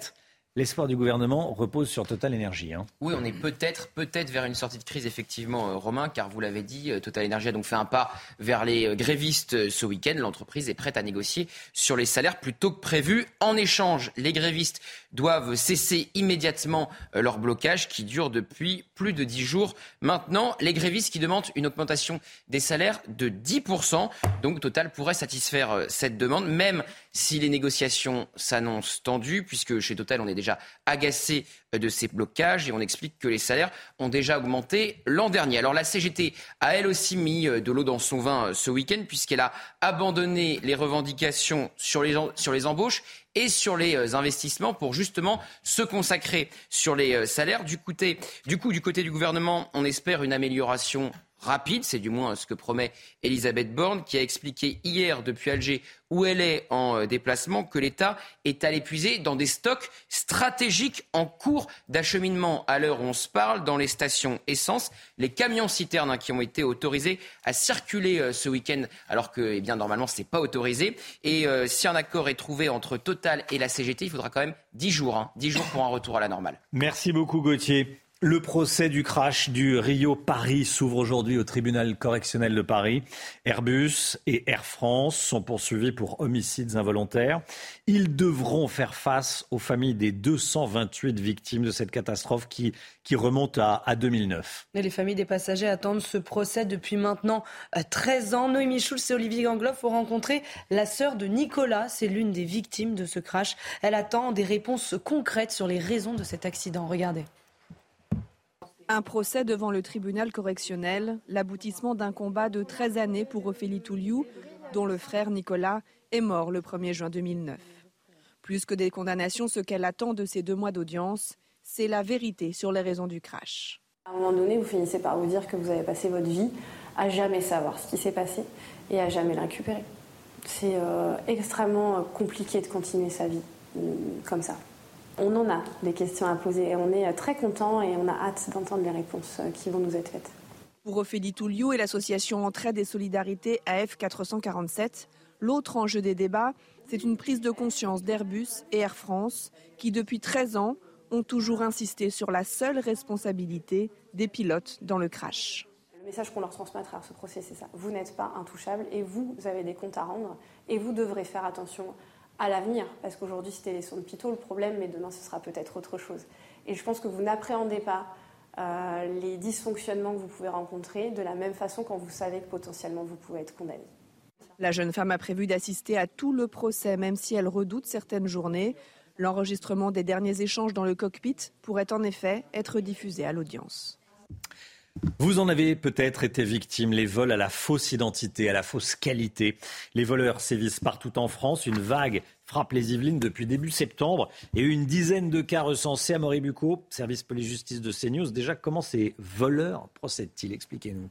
L'espoir du gouvernement repose sur Total Energy. Hein. Oui, on est peut-être peut-être vers une sortie de crise, effectivement, euh, Romain, car vous l'avez dit, euh, Total Energy a donc fait un pas vers les euh, grévistes ce week-end. L'entreprise est prête à négocier sur les salaires plutôt que prévu. En échange, les grévistes doivent cesser immédiatement leur blocage qui dure depuis plus de dix jours. Maintenant, les grévistes qui demandent une augmentation des salaires de 10%. Donc Total pourrait satisfaire cette demande, même si les négociations s'annoncent tendues, puisque chez Total, on est déjà agacé de ces blocages et on explique que les salaires ont déjà augmenté l'an dernier. Alors la CGT a elle aussi mis euh, de l'eau dans son vin euh, ce week-end, puisqu'elle a abandonné les revendications sur les embauches et sur les investissements pour justement se consacrer sur les salaires. Du, côté, du coup, du côté du gouvernement, on espère une amélioration rapide, c'est du moins ce que promet Elisabeth Borne, qui a expliqué hier depuis Alger où elle est en euh, déplacement que l'État est à l'épuiser dans des stocks stratégiques en cours d'acheminement. À l'heure où on se parle, dans les stations essence, les camions citernes hein, qui ont été autorisés à circuler euh, ce week-end, alors que eh bien, normalement ce n'est pas autorisé. Et euh, si un accord est trouvé entre Total et la CGT, il faudra quand même 10 jours, hein, 10 jours pour un retour à la normale. Merci beaucoup Gauthier. Le procès du crash du Rio Paris s'ouvre aujourd'hui au tribunal correctionnel de Paris. Airbus et Air France sont poursuivis pour homicides involontaires. Ils devront faire face aux familles des 228 victimes de cette catastrophe qui, remonte à, à 2009. Et les familles des passagers attendent ce procès depuis maintenant 13 euh, ans. Noémie Schulz et Olivier Gangloff ont rencontré la sœur de Nicolas. C'est l'une des victimes de ce crash. Elle attend des réponses concrètes sur les raisons de cet accident. Regardez. Un procès devant le tribunal correctionnel, l'aboutissement d'un combat de 13 années pour Ophélie Touliou, dont le frère Nicolas est mort le 1er juin 2009. Plus que des condamnations, ce qu'elle attend de ces deux mois d'audience, c'est la vérité sur les raisons du crash. À un moment donné, vous finissez par vous dire que vous avez passé votre vie à jamais savoir ce qui s'est passé et à jamais le récupérer. C'est euh, extrêmement compliqué de continuer sa vie euh, comme ça on en a des questions à poser et on est très content et on a hâte d'entendre les réponses euh, qui vont nous être faites. Pour Ophélie Touliou et l'association Entraide et Solidarité AF 447, l'autre enjeu des débats, c'est une prise de conscience d'Airbus et Air France qui, depuis 13 ans, ont toujours insisté sur la seule responsabilité des pilotes dans le crash. Le message qu'on leur transmet à travers ce procès, c'est ça. Vous n'êtes pas intouchable et vous avez des comptes à rendre et vous devrez faire attention à l'avenir, parce qu'aujourd'hui c'était les sons de Pitot le problème, mais demain ce sera peut-être autre chose. Et je pense que vous n'appréhendez pas euh, les dysfonctionnements que vous pouvez rencontrer de la même façon quand vous savez que potentiellement vous pouvez être condamné. La jeune femme a prévu d'assister à tout le procès, même si elle redoute certaines journées. L'enregistrement des derniers échanges dans le cockpit pourrait en effet être diffusé à l'audience. Vous en avez peut-être été victime, les vols à la fausse identité, à la fausse qualité. Les voleurs sévissent partout en France. Une vague frappe les Yvelines depuis début septembre et une dizaine de cas recensés à Moribuco, service police-justice de CNews. Déjà, comment ces voleurs procèdent-ils? Expliquez-nous.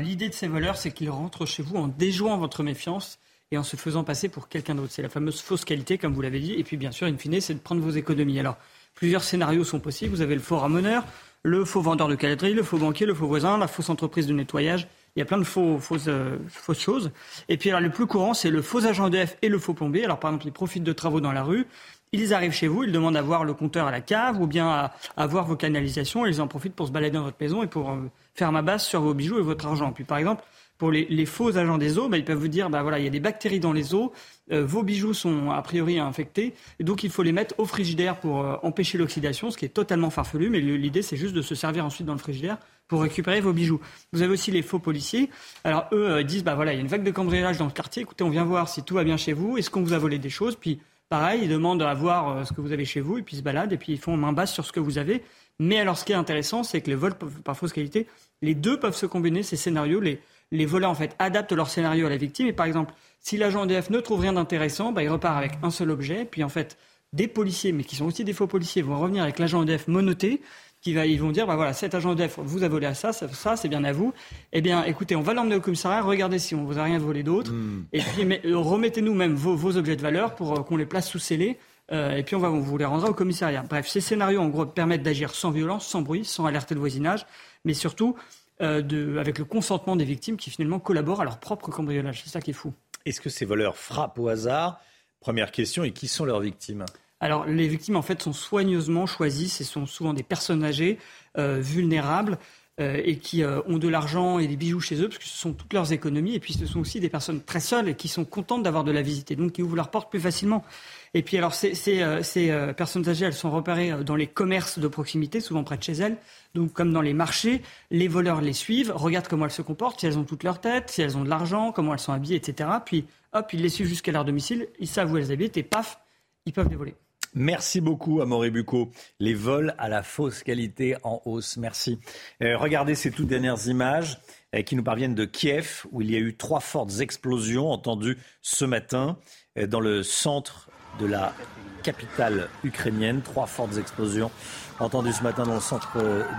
L'idée de ces voleurs, c'est qu'ils rentrent chez vous en déjouant votre méfiance et en se faisant passer pour quelqu'un d'autre. C'est la fameuse fausse qualité, comme vous l'avez dit. Et puis, bien sûr, in fine, c'est de prendre vos économies. Alors, plusieurs scénarios sont possibles. Vous avez le faux ramoneur, le faux vendeur de calaterie, le faux banquier, le faux voisin, la fausse entreprise de nettoyage. Il y a plein de faux, fausses, euh, fausses choses. Et puis alors, le plus courant, c'est le faux agent DF et le faux plombier. Alors par exemple, ils profitent de travaux dans la rue. Ils arrivent chez vous, ils demandent à voir le compteur à la cave ou bien à, voir vos canalisations. ils en profitent pour se balader dans votre maison et pour euh, faire ma base sur vos bijoux et votre argent. Puis par exemple, pour les, faux agents des eaux, bah, ils peuvent vous dire, bah, voilà, il y a des bactéries dans les eaux, euh, vos bijoux sont a priori infectés, et donc il faut les mettre au frigidaire pour euh, empêcher l'oxydation, ce qui est totalement farfelu, mais l'idée c'est juste de se servir ensuite dans le frigidaire pour récupérer vos bijoux. Vous avez aussi les faux policiers. Alors eux euh, disent, bah voilà, il y a une vague de cambriolage dans le quartier, écoutez, on vient voir si tout va bien chez vous, est-ce qu'on vous a volé des choses, puis pareil, ils demandent à voir ce que vous avez chez vous, et puis ils se baladent, et puis ils font main basse sur ce que vous avez. Mais alors ce qui est intéressant, c'est que les vols par fausse qualité, les deux peuvent se combiner, ces scénarios, les les voleurs en fait adaptent leur scénario à la victime. Et par exemple, si l'agent EDF ne trouve rien d'intéressant, bah, il repart avec un seul objet. Puis en fait, des policiers, mais qui sont aussi des faux policiers, vont revenir avec l'agent EDF monoté. Qui va, ils vont dire, bah voilà, cet agent EDF vous a volé à ça, ça, c'est bien à vous. Eh bien, écoutez, on va l'emmener au commissariat, regardez si on vous a rien volé d'autre. Hmm. Et puis, euh, remettez-nous même vos, objets de valeur pour euh, qu'on les place sous scellés. Euh, et puis on, va, on vous les rendra au commissariat. Bref, ces scénarios, en gros, permettent d'agir sans violence, sans bruit, sans alerter le voisinage, mais surtout euh, avec le consentement des victimes qui finalement collaborent à leur propre cambriolage. C'est ça qui est fou. Est-ce que ces voleurs frappent au hasard? Première question, et qui sont leurs victimes? Alors, les victimes, en fait, sont soigneusement choisies. Ce sont souvent des personnes âgées, euh, vulnérables, euh, et qui ont de l'argent et des bijoux chez eux, parce que ce sont toutes leurs économies. Et puis, ce sont aussi des personnes très seules et qui sont contentes d'avoir de la visite, et donc qui ouvrent leur porte plus facilement. Et puis alors ces, euh, euh, personnes âgées, elles sont repérées euh, dans les commerces de proximité, souvent près de chez elles. Donc comme dans les marchés, les voleurs les suivent, regardent comment elles se comportent, si elles ont toute leur tête, si elles ont de l'argent, comment elles sont habillées, etc. Puis hop, ils les suivent jusqu'à leur domicile, ils savent où elles habitent et paf, ils peuvent les voler. Merci beaucoup, Amaury Bucco. Les vols à la fausse qualité en hausse. Merci. regardez ces toutes dernières images qui nous parviennent de Kiev, où il y a eu trois fortes explosions entendues ce matin dans le centre de la capitale ukrainienne. Trois fortes explosions entendues ce matin dans le centre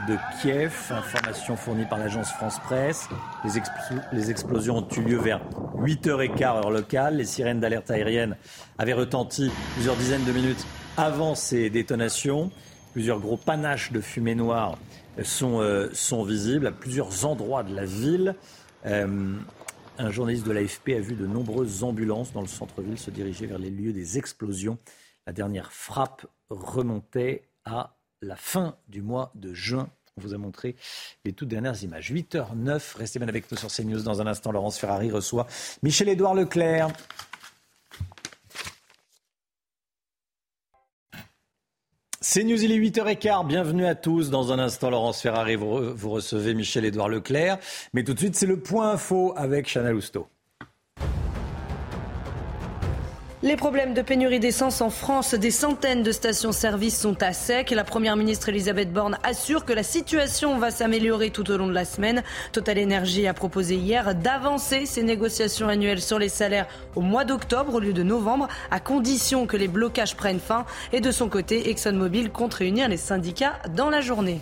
de Kiev. Information fournie par l'agence France Presse. Les, explosions ont eu lieu vers 8h15 heure locale. Les sirènes d'alerte aérienne avaient retenti plusieurs dizaines de minutes avant ces détonations. Plusieurs gros panaches de fumée noire sont, euh, visibles à plusieurs endroits de la ville. Euh, un journaliste de l'AFP a vu de nombreuses ambulances dans le centre-ville se diriger vers les lieux des explosions. La dernière frappe remontait à la fin du mois de juin. On vous a montré les toutes dernières images. 8h09, restez bien avec nous sur CNews. Dans un instant, Laurence Ferrari reçoit Michel-Édouard Leclerc. C'est News, il est 8h15. Bienvenue à tous. Dans un instant, Laurence Ferrari, vous, recevez Michel-Édouard Leclerc. Mais tout de suite, c'est le point info avec Chana Lousteau. Les problèmes de pénurie d'essence en France, des centaines de stations-service sont à sec. La première ministre Elisabeth Borne assure que la situation va s'améliorer tout au long de la semaine. Total Energy a proposé hier d'avancer ses négociations annuelles sur les salaires au mois d'octobre au lieu de novembre, à condition que les blocages prennent fin. Et de son côté, ExxonMobil compte réunir les syndicats dans la journée.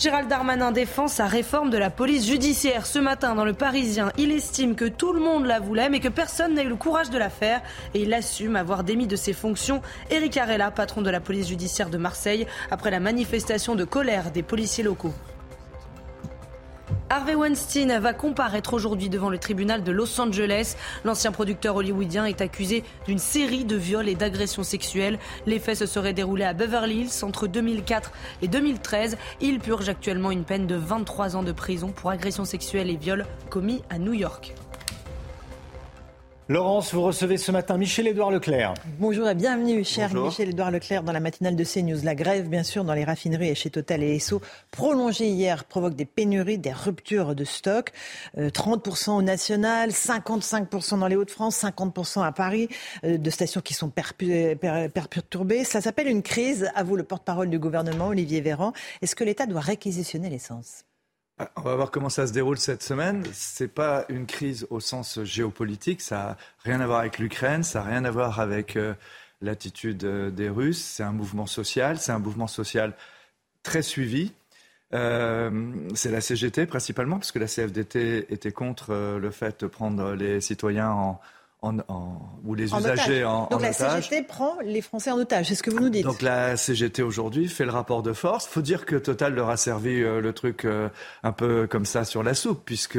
Gérald Darmanin défend sa réforme de la police judiciaire. Ce matin, dans le Parisien, il estime que tout le monde la voulait, mais que personne n'a eu le courage de la faire. Et il assume avoir démis de ses fonctions Eric Arella, patron de la police judiciaire de Marseille, après la manifestation de colère des policiers locaux. Harvey Weinstein va comparaître aujourd'hui devant le tribunal de Los Angeles. L'ancien producteur hollywoodien est accusé d'une série de viols et d'agressions sexuelles. Les faits se seraient déroulés à Beverly Hills entre 2004 et 2013. Il purge actuellement une peine de 23 ans de prison pour agressions sexuelles et viols commis à New York. Laurence, vous recevez ce matin Michel-Édouard Leclerc. Bonjour et bienvenue, cher Michel-Édouard Leclerc, dans la matinale de CNews. La grève, bien sûr, dans les raffineries et chez Total et Esso, prolongée hier, provoque des pénuries, des ruptures de stock. 30% euh, au national, 55% dans les Hauts-de-France, 50% à Paris, euh, de stations qui sont perturbées. Ça s'appelle une crise, à vous le porte-parole du gouvernement, Olivier Véran. Est-ce que l'État doit réquisitionner l'essence? On va voir comment ça se déroule cette semaine. Ce n'est pas une crise au sens géopolitique. Ça n'a rien à voir avec l'Ukraine. Ça n'a rien à voir avec euh, l'attitude euh, des Russes. C'est un mouvement social. C'est un mouvement social très suivi. Euh, c'est la CGT principalement, parce que la CFDT était contre le fait de prendre les citoyens en, en, ou les usagers en, Donc la CGT prend les Français en otage, c'est ce que vous nous dites. Donc la CGT aujourd'hui fait le rapport de force. Faut dire que Total leur a servi euh, le truc euh, un peu comme ça sur la soupe, puisque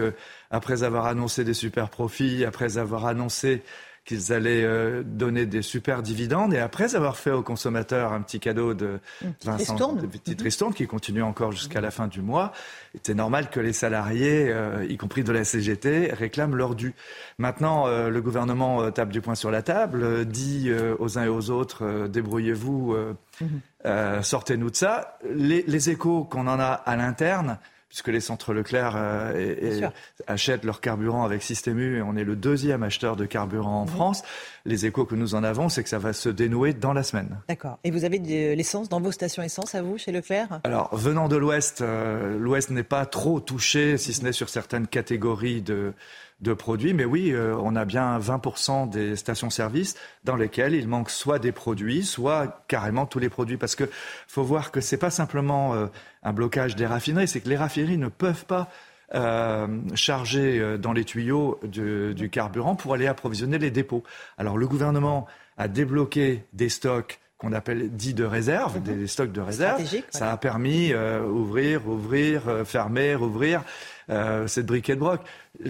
après avoir annoncé des super profits, après avoir annoncé qu'ils allaient euh, donner des super dividendes. Et après avoir fait aux consommateurs un petit cadeau de Vincent, de petite ristourne qui continue encore jusqu'à la fin du mois, c'était normal que les salariés, euh, y compris de la CGT, réclament leur dû. Maintenant, euh, le gouvernement tape du poing sur la table, dit aux uns et aux autres, débrouillez-vous, mhm. sortez-nous de ça. Les, les échos qu'on en a à l'interne, puisque les centres Leclerc euh, achètent leur carburant avec Système U et on est le deuxième acheteur de carburant en France. Les échos que nous en avons, c'est que ça va se dénouer dans la semaine. D'accord. Et vous avez de l'essence dans vos stations essence à vous, chez Leclerc? Alors, venant de l'Ouest, euh, l'Ouest n'est pas trop touché, si ce n'est sur certaines catégories de, de produits. Mais oui, euh, on a bien 20% des stations-service dans lesquelles il manque soit des produits, soit carrément tous les produits. Parce que faut voir que c'est pas simplement euh, un blocage des raffineries, c'est que les raffineries ne peuvent pas euh, charger dans les tuyaux du carburant pour aller approvisionner les dépôts. Alors le gouvernement a débloqué des stocks qu'on appelle dits de réserve, mhm. des stocks de réserve. Ça a permis ouvrir, ouvrir, fermer, rouvrir euh, cette briquet de broc.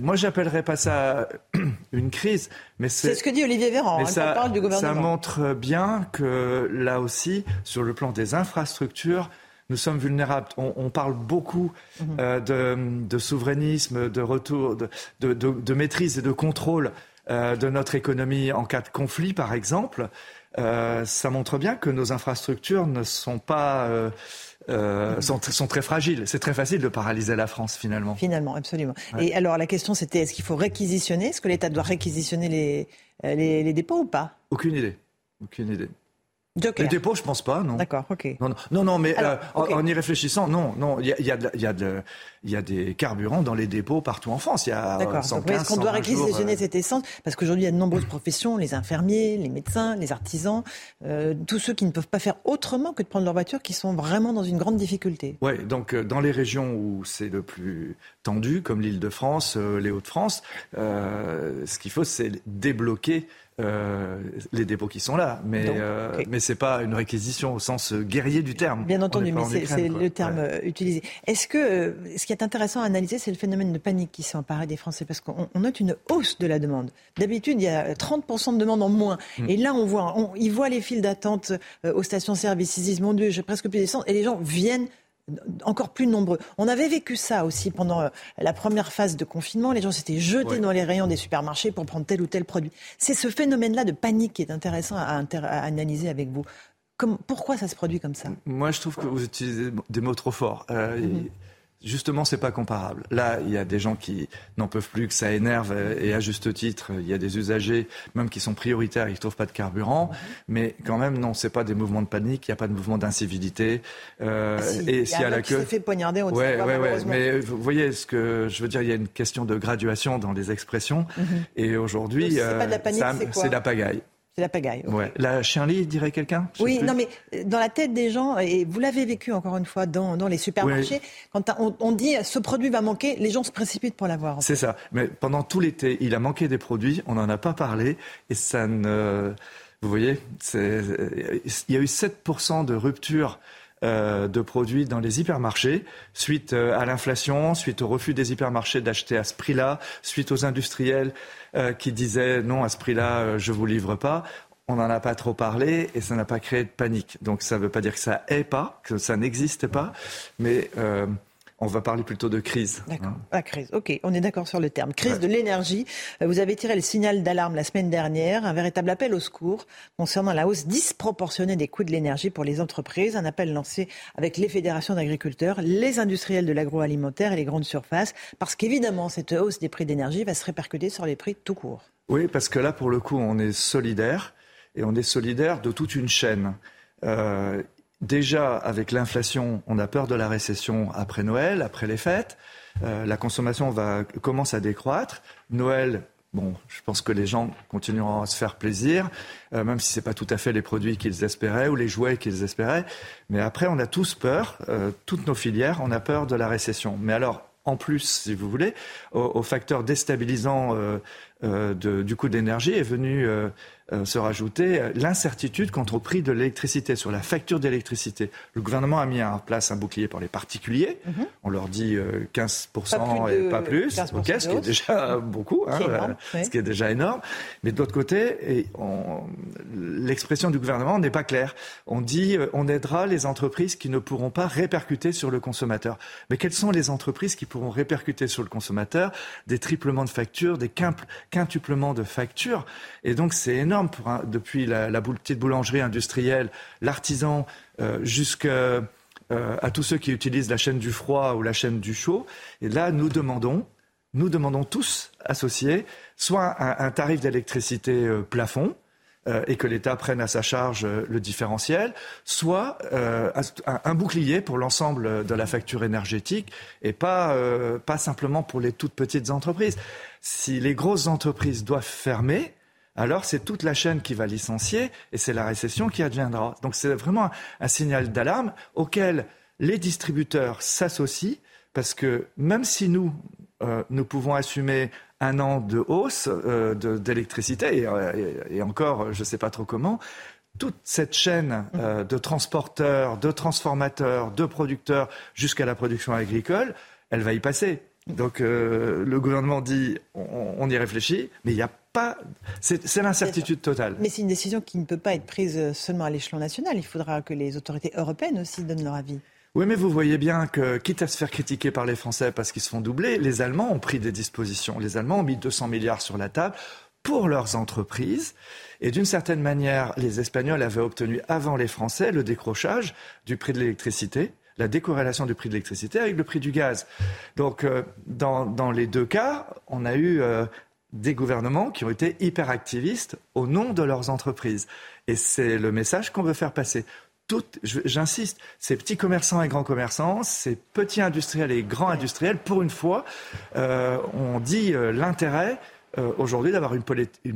Moi, j'appellerais pas ça (clears throat) une crise, mais c'est ce que dit Olivier Véran. Hein, ça, parle du gouvernement. ça montre bien que là aussi, sur le plan des infrastructures, nous sommes vulnérables. On, parle beaucoup mhm. euh, de, souverainisme, de retour, de, maîtrise et de contrôle euh, de notre économie en cas de conflit, par exemple. ça montre bien que nos infrastructures ne sont pas euh, sont, très fragiles. C'est très facile de paralyser la France finalement. Finalement, absolument. Et alors la question c'était est-ce qu'il faut réquisitionner? Est-ce que l'État doit réquisitionner les, euh, les, les, dépôts ou pas? Aucune idée. Aucune idée. Joker. Les dépôts, je pense pas, non. D'accord, ok. Non, non, non, non mais Alors, euh, en, en y réfléchissant, non, non, il y a, y, a y, a y a des carburants dans les dépôts partout en France. Il y a D'accord. 115, Donc, Est-ce qu'on doit 120 jours, réquisitionner euh, cette essence Parce qu'aujourd'hui, il y a de nombreuses professions, les infirmiers, les médecins, les artisans, euh, tous ceux qui ne peuvent pas faire autrement que de prendre leur voiture, qui sont vraiment dans une grande difficulté. Ouais, donc euh, dans les régions où c'est le plus tendu, comme l'Île-de-France, les Hauts-de-France, ce qu'il faut, c'est débloquer euh, les dépôts qui sont là. Mais, Donc, euh, ok. mais c'est pas une réquisition au sens euh, guerrier du terme. Bien entendu, mais c'est le terme Ouais. euh, utilisé. Est-ce que ce qui est intéressant à analyser, c'est le phénomène de panique qui s'est emparé des Français Parce qu'on on note une hausse de la demande. D'habitude, il y a 30% de demande en moins. Mm. Et là, on voit, on, ils voient les files d'attente aux stations-service. Ils se disent, mon Dieu, j'ai presque plus d'essence. Et les gens viennent encore plus nombreux. On avait vécu ça aussi pendant euh, la première phase de confinement. Les gens s'étaient jetés Ouais. dans les rayons des supermarchés pour prendre tel ou tel produit. C'est ce phénomène-là de panique qui est intéressant à, inter- à analyser avec vous. Comme- pourquoi ça se produit comme ça? Moi, je trouve que vous utilisez des mots trop forts. Euh, Mhm. il- Justement, c'est pas comparable. Là, il y a des gens qui n'en peuvent plus, que ça énerve, euh, et à juste titre, il y a des usagers, même qui sont prioritaires, ils ne trouvent pas de carburant. Mais quand même, non, c'est pas des mouvements de panique, il n'y a pas de mouvement d'incivilité. Euh, Ah si, et il y s'il y a a un la homme qui queue. fait poignarder, on Ouais, ouais, ouais. Mais vous voyez ce que je veux dire, il y a une question de graduation dans les expressions. Mhm. Et aujourd'hui, c'est pas de la panique, ça- c'est quoi c'est la pagaille. C'est la pagaille. ok. Ouais. La chienlit, dirait quelqu'un Oui, non, mais euh, dans la tête des gens, et vous l'avez vécu encore une fois dans, dans les supermarchés, quand on, on dit ce produit va manquer, les gens se précipitent pour l'avoir. C'est ça. Mais pendant tout l'été, il a manqué des produits, on n'en a pas parlé, et ça ne. Vous voyez, c'est- il y a eu 7% de rupture. Euh, de produits dans les hypermarchés suite euh, à l'inflation, suite au refus des hypermarchés d'acheter à ce prix-là, suite aux industriels euh, qui disaient non à ce prix-là, euh, je vous livre pas. On n'en a pas trop parlé et ça n'a pas créé de panique. Donc ça ne veut pas dire que ça est pas, que ça n'existe pas, mais euh, on va parler plutôt de crise. hein. La crise, ok, on est d'accord sur le terme. Crise Ouais. de l'énergie. Euh, Vous avez tiré le signal d'alarme la semaine dernière, un véritable appel au secours concernant la hausse disproportionnée des coûts de l'énergie pour les entreprises. Un appel lancé avec les fédérations d'agriculteurs, les industriels de l'agroalimentaire et les grandes surfaces, parce qu'évidemment, cette hausse des prix d'énergie va se répercuter sur les prix tout court. Oui, parce que là, pour le coup, on est solidaire et on est solidaire de toute une chaîne. Euh, déjà, avec l'inflation, on a peur de la récession après Noël, après les fêtes. Euh, la consommation va, commence à décroître. Noël, bon, je pense que les gens continueront à se faire plaisir, euh, même si ce n'est pas tout à fait les produits qu'ils espéraient ou les jouets qu'ils espéraient. Mais après, on a tous peur, euh, toutes nos filières, on a peur de la récession. Mais alors, en plus, si vous voulez, au, facteur déstabilisant du coût de l'énergie est venu euh, euh, se rajouter euh, l'incertitude quant au prix de l'électricité, sur la facture d'électricité. Le gouvernement a mis en place un bouclier pour les particuliers. On leur dit euh, 15% Pas plus de et pas plus, 15% ok, ce qui est déjà (laughs) beaucoup, hein, est énorme, euh, ce qui est déjà énorme. Mais de l'autre côté, l'expression du gouvernement n'est pas claire. On dit euh, on aidera les entreprises qui ne pourront pas répercuter sur le consommateur. Mais quelles sont les entreprises qui pourront répercuter sur le consommateur? Des triplements de factures, des quintuplements de factures. Et donc c'est énorme pour un- depuis la, petite boulangerie industrielle, l'artisan, euh, jusqu'à euh, tous ceux qui utilisent la chaîne du froid ou la chaîne du chaud. Et là, nous demandons, nous demandons tous associés, soit un, tarif d'électricité euh, plafond, et que l'État prenne à sa charge le différentiel, soit un, un bouclier pour l'ensemble de la facture énergétique et pas, pas simplement pour les toutes petites entreprises. Si les grosses entreprises doivent fermer, alors c'est toute la chaîne qui va licencier et c'est la récession qui adviendra. Donc c'est vraiment un, un signal d'alarme auquel les distributeurs s'associent parce que même si nous, euh, nous pouvons assumer un an de hausse euh, d'électricité et, euh, et- encore, je ne sais pas trop comment, toute cette chaîne euh, de transporteurs, de transformateurs, de producteurs jusqu'à la production agricole, elle va y passer. Donc euh, le gouvernement dit on, on y réfléchit, mais il n'y a pas. C'est l'incertitude totale. Mais c'est une décision qui ne peut pas être prise euh, seulement à l'échelon national. Il faudra que les autorités européennes aussi donnent leur avis. Oui, mais vous voyez bien que, quitte à se faire critiquer par les Français parce qu'ils se font doubler, les Allemands ont pris des dispositions. Les Allemands ont mis 200 milliards sur la table pour leurs entreprises. Et d'une certaine manière, les Espagnols avaient obtenu avant les Français le décrochage du prix de l'électricité, la décorrélation du prix de l'électricité avec le prix du gaz. Donc, euh, dans, les deux cas, on a eu euh, des gouvernements qui ont été hyper activistes au nom de leurs entreprises. Et c'est le message qu'on veut faire passer. J'insiste, ces petits commerçants et grands commerçants, ces petits industriels et grands industriels, pour une fois, euh, on dit euh, l'intérêt aujourd'hui d'avoir une,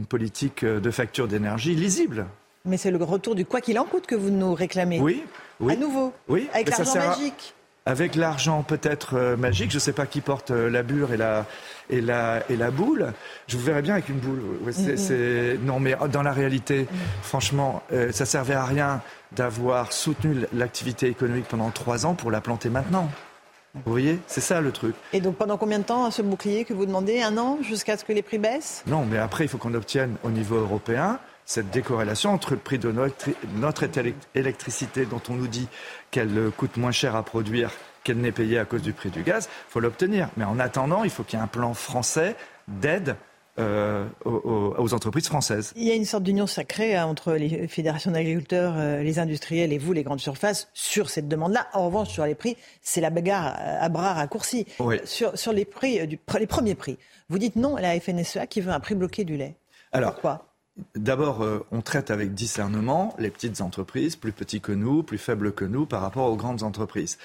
politique de facture d'énergie lisible. Mais c'est le retour du quoi qu'il en coûte que vous nous réclamez. Oui, oui. À nouveau. Oui. Avec l'argent magique avec l'argent peut-être euh, magique, je ne sais pas qui porte euh, la bure et la, et, la, et la boule, je vous verrais bien avec une boule. Non, mais dans la réalité, mm. franchement, euh, ça servait à rien d'avoir soutenu l'activité économique pendant trois ans pour la planter maintenant. Vous voyez, c'est ça le truc. Et donc pendant combien de temps ce bouclier que vous demandez? Un an jusqu'à ce que les prix baissent? Non, mais après il faut qu'on obtienne au niveau européen cette décorrélation entre le prix de notre, électricité dont on nous dit qu'elle coûte moins cher à produire qu'elle n'est payée à cause du prix du gaz, il faut l'obtenir. Mais en attendant, il faut qu'il y ait un plan français d'aide euh, aux, entreprises françaises. Il y a une sorte d'union sacrée hein, entre les fédérations d'agriculteurs, euh, les industriels et vous, les grandes surfaces, sur cette demande-là. En revanche, sur les prix, c'est la bagarre à bras raccourcis. Sur, sur les, prix, euh, du, les premiers prix, vous dites non à la FNSEA qui veut un prix bloqué du lait. Alors, Pourquoi? D'abord, euh, on traite avec discernement les petites entreprises, plus petites que nous, plus faibles que nous par rapport aux grandes entreprises.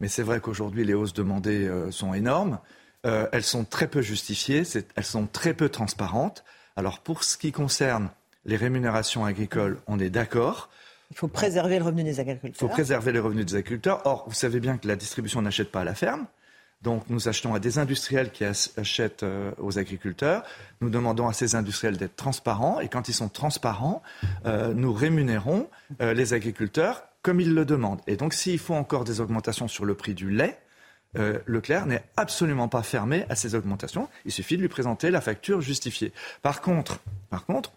Mais c'est vrai qu'aujourd'hui, les hausses demandées euh, sont énormes. Euh, elles sont très peu justifiées, elles sont très peu transparentes. Alors, pour ce qui concerne les rémunérations agricoles, on est d'accord. Il faut préserver le revenu des agriculteurs. Il faut préserver le revenu des agriculteurs. Or, vous savez bien que la distribution n'achète pas à la ferme. Donc nous achetons à des industriels qui achètent euh, aux agriculteurs. Nous demandons à ces industriels d'être transparents et quand ils sont transparents, euh, nous rémunérons euh, les agriculteurs comme ils le demandent. Et donc s'il faut encore des augmentations sur le prix du lait, Leclerc n'est absolument pas fermé à ces augmentations. Il suffit de lui présenter la facture justifiée. Par contre, par contre,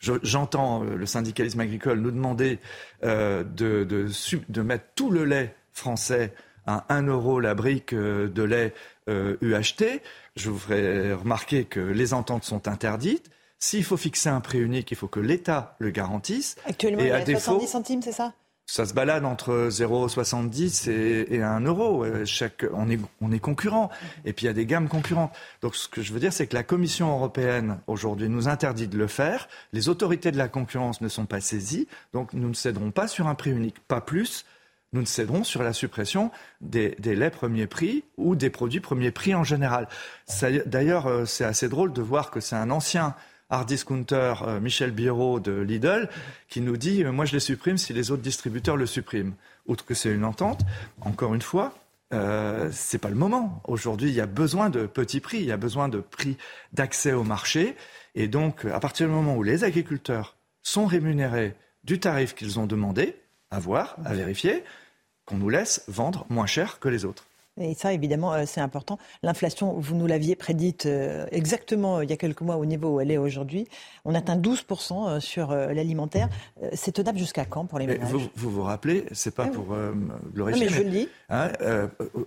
j'entends le syndicalisme agricole nous demander de, de, mettre tout le lait français à 1 euro la brique euh, de lait UHT, je vous ferai remarquer que les ententes sont interdites. S'il faut fixer un prix unique, il faut que l'État le garantisse. Actuellement, il y a 70 centimes, c'est ça? ça se balade entre 0,70 et, et 1 euro. Euh, chaque, on est, on est concurrent. Et puis il y a des gammes concurrentes. Donc ce que je veux dire, c'est que la Commission européenne, aujourd'hui, nous interdit de le faire. Les autorités de la concurrence ne sont pas saisies. Donc nous ne céderons pas sur un prix unique. Pas plus nous ne céderons sur la suppression des, laits premier prix ou des produits premier prix en général. D'ailleurs, euh, c'est assez drôle de voir que c'est un ancien hard discounter, euh, Michel Biro de Lidl, qui nous dit euh, Moi, je les supprime si les autres distributeurs le suppriment. Outre que c'est une entente, encore une fois, euh, c'est pas le moment. Aujourd'hui, il y a besoin de petits prix, il y a besoin de prix d'accès au marché. Et donc, à partir du moment où les agriculteurs sont rémunérés du tarif qu'ils ont demandé, à voir, à vérifier, qu'on nous laisse vendre moins cher que les autres. Et ça, évidemment, euh, c'est important. L'inflation, vous nous l'aviez prédite euh, exactement euh, il y a quelques mois au niveau où elle est aujourd'hui. On atteint 12% sur l'alimentaire. C'est tenable jusqu'à quand pour les ménages? vous, vous, vous rappelez, c'est pas pour glorifier. mais je le dis. Hein,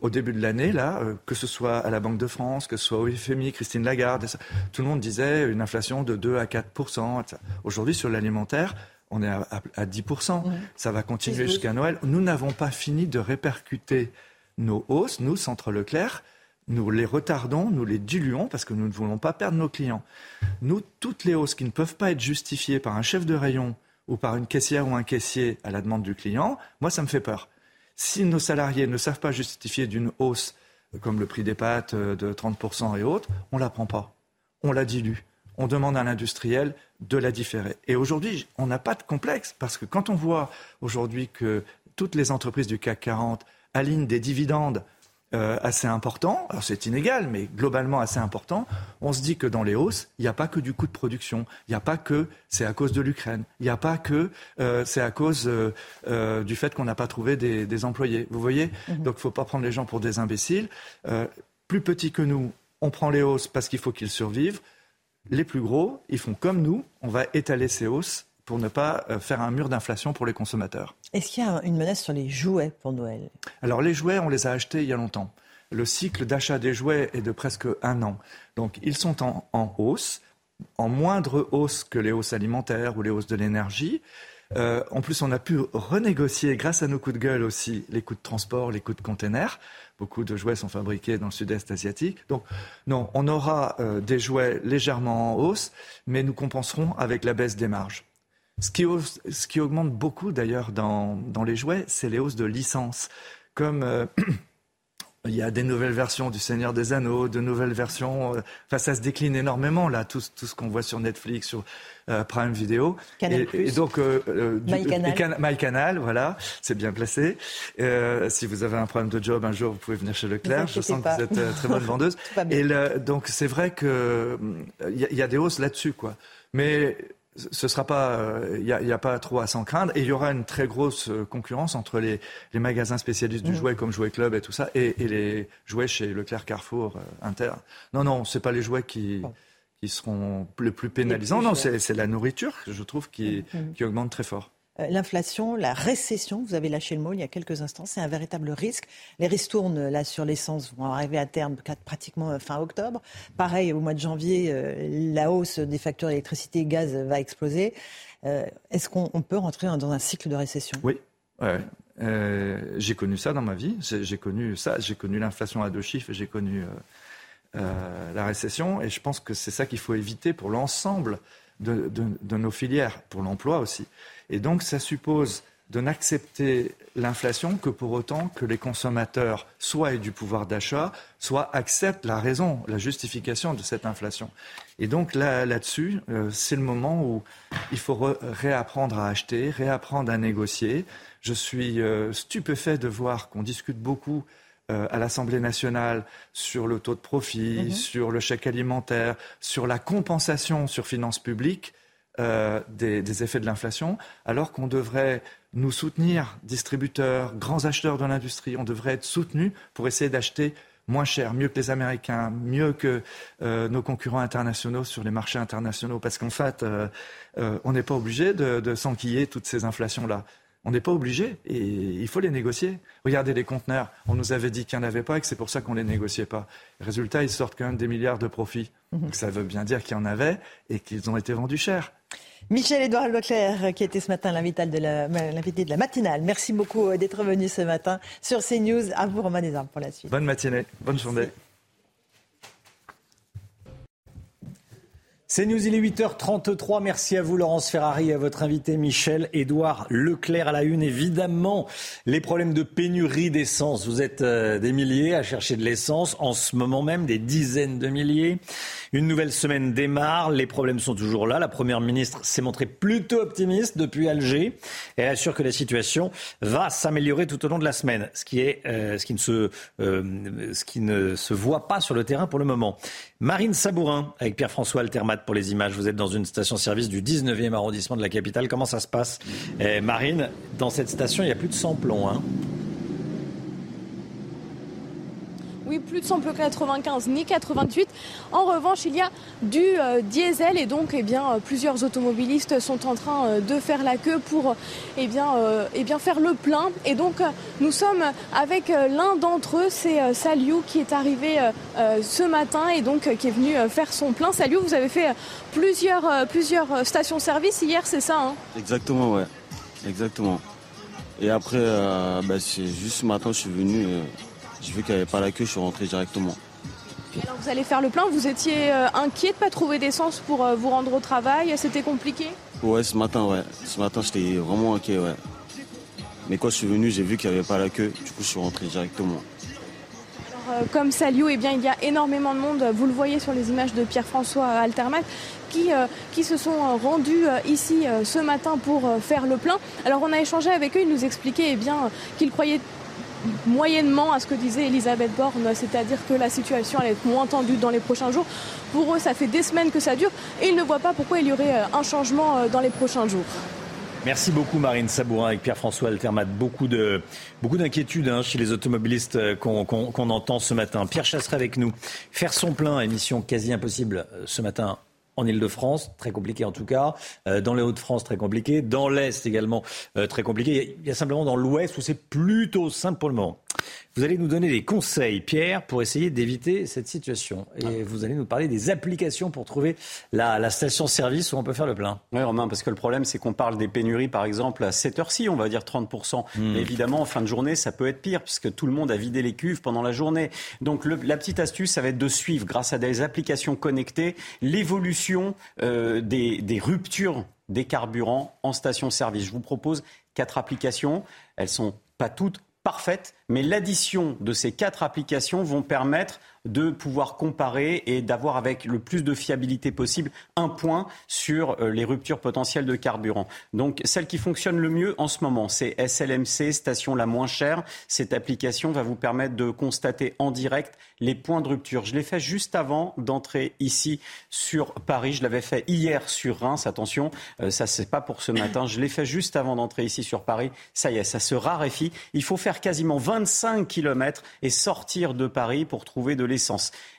au début de l'année, là, que ce soit à la Banque de France, que ce soit au FMI, Christine Lagarde, tout le monde disait une inflation de 2 à 4%. Aujourd'hui, sur l'alimentaire, on est à, 10%. Ça va continuer jusqu'à Noël. Nous n'avons pas fini de répercuter nos hausses, nous, Centre Leclerc. Nous les retardons, nous les diluons parce que nous ne voulons pas perdre nos clients. Nous, toutes les hausses qui ne peuvent pas être justifiées par un chef de rayon ou par une caissière ou un caissier à la demande du client, moi, ça me fait peur. Si nos salariés ne savent pas justifier d'une hausse comme le prix des pâtes euh, de 30% et autres, on ne la prend pas. On la dilue on demande à l'industriel de la différer. Et aujourd'hui, on n'a pas de complexe, parce que quand on voit aujourd'hui que toutes les entreprises du CAC 40 alignent des dividendes euh, assez importants, alors c'est inégal, mais globalement assez important, on se dit que dans les hausses, il n'y a pas que du coût de production, il n'y a pas que c'est à cause de l'Ukraine, il n'y a pas que euh, c'est à cause euh, du fait qu'on n'a pas trouvé des, employés. Vous voyez mhm. Donc il ne faut pas prendre les gens pour des imbéciles. plus petits que nous, on prend les hausses parce qu'il faut qu'ils survivent. Les plus gros, ils font comme nous, on va étaler ces hausses pour ne pas euh, faire un mur d'inflation pour les consommateurs. Est-ce qu'il y a une menace sur les jouets pour Noël? Alors les jouets, on les a achetés il y a longtemps. Le cycle d'achat des jouets est de presque un an. Donc ils sont en, hausse, en moindre hausse que les hausses alimentaires ou les hausses de l'énergie. Euh, en plus, on a pu renégocier, grâce à nos coups de gueule aussi, les coûts de transport, les coûts de containers. Beaucoup de jouets sont fabriqués dans le sud-est asiatique. Donc, non, on aura euh, des jouets légèrement en hausse, mais nous compenserons avec la baisse des marges. Ce qui, augmente beaucoup d'ailleurs dans, dans, les jouets, c'est les hausses de licence. Comme euh, (clears throat) il y a des nouvelles versions du Seigneur des Anneaux, de nouvelles versions. Euh, enfin, ça se décline énormément là, tout, tout ce qu'on voit sur Netflix, sur euh, Prime Video. Canal et, et, donc, euh, euh du, MyCanal. My Canal, voilà, c'est bien placé. Euh, si vous avez un problème de job un jour, vous pouvez venir chez Leclerc. Je sens pas. que vous êtes très bonne (laughs) vendeuse. et le, donc, c'est vrai que il y, y, a des hausses là-dessus, quoi. Mais ce sera pas, il n'y a, pas trop à s'en craindre. Et il y aura une très grosse concurrence entre les, les magasins spécialistes du mmh. jouet comme Jouet Club et tout ça, et, et les jouets chez Leclerc, Carrefour, euh, Inter. Non, non, c'est pas les jouets qui. Bon qui seront le plus pénalisants. Non, c'est la nourriture, je trouve, qui, mmh. qui augmente très fort. Euh, l'inflation, la récession, vous avez lâché le mot il y a quelques instants, c'est un véritable risque. Les ristournes là sur l'essence vont arriver à terme pratiquement euh, fin octobre. Pareil, au mois de janvier, euh, la hausse des factures d'électricité et gaz va exploser. Est-ce qu'on peut rentrer dans un cycle de récession? Oui. J'ai connu ça dans ma vie. J'ai connu ça. J'ai connu l'inflation à deux chiffres. J'ai connu la récession. Et je pense que c'est ça qu'il faut éviter pour l'ensemble de, nos filières, pour l'emploi aussi. Et donc, ça suppose de n'accepter l'inflation que pour autant que les consommateurs soit aient du pouvoir d'achat, soit acceptent la raison, la justification de cette inflation. Et donc là, là-dessus, euh, c'est le moment où il faut réapprendre à acheter, réapprendre à négocier. Je suis euh, stupéfait de voir qu'on discute beaucoup euh, à l'Assemblée nationale sur le taux de profit, mmh. sur le chèque alimentaire, sur la compensation sur finances publiques euh, des, effets de l'inflation, alors qu'on devrait nous soutenir, distributeurs, grands acheteurs de l'industrie, on devrait être soutenus pour essayer d'acheter moins cher, mieux que les Américains, mieux que euh, nos concurrents internationaux sur les marchés internationaux, parce qu'en fait, euh, on n'est pas obligé de, de s'enquiller toutes ces inflations-là. On n'est pas obligé et il faut les négocier. Regardez les conteneurs. On nous avait dit qu'il n'y en avait pas et que c'est pour ça qu'on ne les négociait pas. Résultat, ils sortent quand même des milliards de profits. Mhm. Donc ça veut bien dire qu'il y en avait et qu'ils ont été vendus cher. Michel-Édouard Leclerc, qui était ce matin l'invité de, la, de la matinale. Merci beaucoup euh, d'être venu ce matin sur CNews. À vous, Romain Desarmes, pour la suite. Bonne matinée, bonne journée. C'est News, il est 8h33. Merci à vous, Laurence Ferrari, et à votre invité Michel Édouard Leclerc à la une. Évidemment, les problèmes de pénurie d'essence. Vous êtes euh, des milliers à chercher de l'essence, en ce moment même des dizaines de milliers. Une nouvelle semaine démarre, les problèmes sont toujours là. La Première ministre s'est montrée plutôt optimiste depuis Alger. Elle assure que la situation va s'améliorer tout au long de la semaine, ce qui, est, euh, ce, qui ne se, euh, ce qui ne se voit pas sur le terrain pour le moment. Marine Sabourin, avec Pierre-François Altermat pour les images. Vous êtes dans une station-service du 19e arrondissement de la capitale. Comment ça se passe? Eh, Marine, dans cette station, il n'y a plus de samplon. Hein Oui, plus de samplon 95 ni 88. En revanche, il y a du euh, diesel et donc eh bien, euh, plusieurs automobilistes sont en train euh, de faire la queue pour eh bien, eh bien, faire le plein. Et donc nous sommes avec l'un d'entre eux, c'est Saliou qui est arrivé ce matin et donc qui est venu faire son plein. Saliou, vous avez fait plusieurs, plusieurs stations-service hier, c'est ça hein? Exactement, ouais. Exactement. Et après, bah, c'est juste ce matin, je suis venu j'ai vu qu'il n'y avait pas la queue, je suis rentré directement. alors vous allez faire le plein, vous étiez euh, inquiet de ne pas trouver d'essence pour euh, vous rendre au travail C'était compliqué? Ouais, ce matin, ouais. Ce matin, j'étais vraiment inquiet, ouais. Mais quand je suis venu, j'ai vu qu'il n'y avait pas la queue, du coup, je suis rentré directement. Alors, euh, comme Salio, eh bien, il y a énormément de monde, vous le voyez sur les images de Pierre-François Altermat, qui, qui se sont rendus ici ce matin pour faire le plein. Alors on a échangé avec eux, ils nous expliquaient eh bien, qu'ils croyaient moyennement à ce que disait Elisabeth Borne, c'est-à-dire que la situation allait être moins tendue dans les prochains jours. Pour eux, ça fait des semaines que ça dure et ils ne voient pas pourquoi il y aurait euh, un changement euh, dans les prochains jours. Merci beaucoup Marine Sabourin avec Pierre-François Altermat. Beaucoup de beaucoup d'inquiétudes hein, chez les automobilistes euh, qu'on entend ce matin. Pierre Chasseret avec nous. Faire son plein, émission quasi impossible ce matin en Ile-de-France, très compliqué en tout cas. Euh, dans les Hauts-de-France, très compliqué. Dans l'Est également, euh, très compliqué. Il y a simplement dans l'Ouest où c'est plutôt simple pour le. Vous allez nous donner des conseils, Pierre, pour essayer d'éviter cette situation. Et ah. vous allez nous parler des applications pour trouver la, station-service où on peut faire le plein. Oui, Romain, parce que le problème, c'est qu'on parle des pénuries, par exemple, à cette heure-ci, on va dire 30%. Hmm. évidemment, en fin de journée, ça peut être pire, puisque tout le monde a vidé les cuves pendant la journée. Donc, la petite astuce, ça va être de suivre, grâce à des applications connectées, l'évolution euh, des, des ruptures des carburants en station-service. Je vous propose quatre applications. Elles sont pas toutes parfaites, mais l'addition de ces quatre applications vont permettre de pouvoir comparer et d'avoir avec le plus de fiabilité possible un point sur euh, les ruptures potentielles de carburant. Donc celle qui fonctionne le mieux en ce moment, c'est SLMC, station la moins chère. Cette application va vous permettre de constater en direct les points de rupture. Je l'ai fait juste avant d'entrer ici sur Paris. Je l'avais fait hier sur Reims. Attention, euh, ça c'est pas pour ce matin. Je l'ai fait juste avant d'entrer ici sur Paris. Ça y est, ça se raréfie. Il faut faire quasiment 25 km et sortir de Paris pour trouver de l'essence.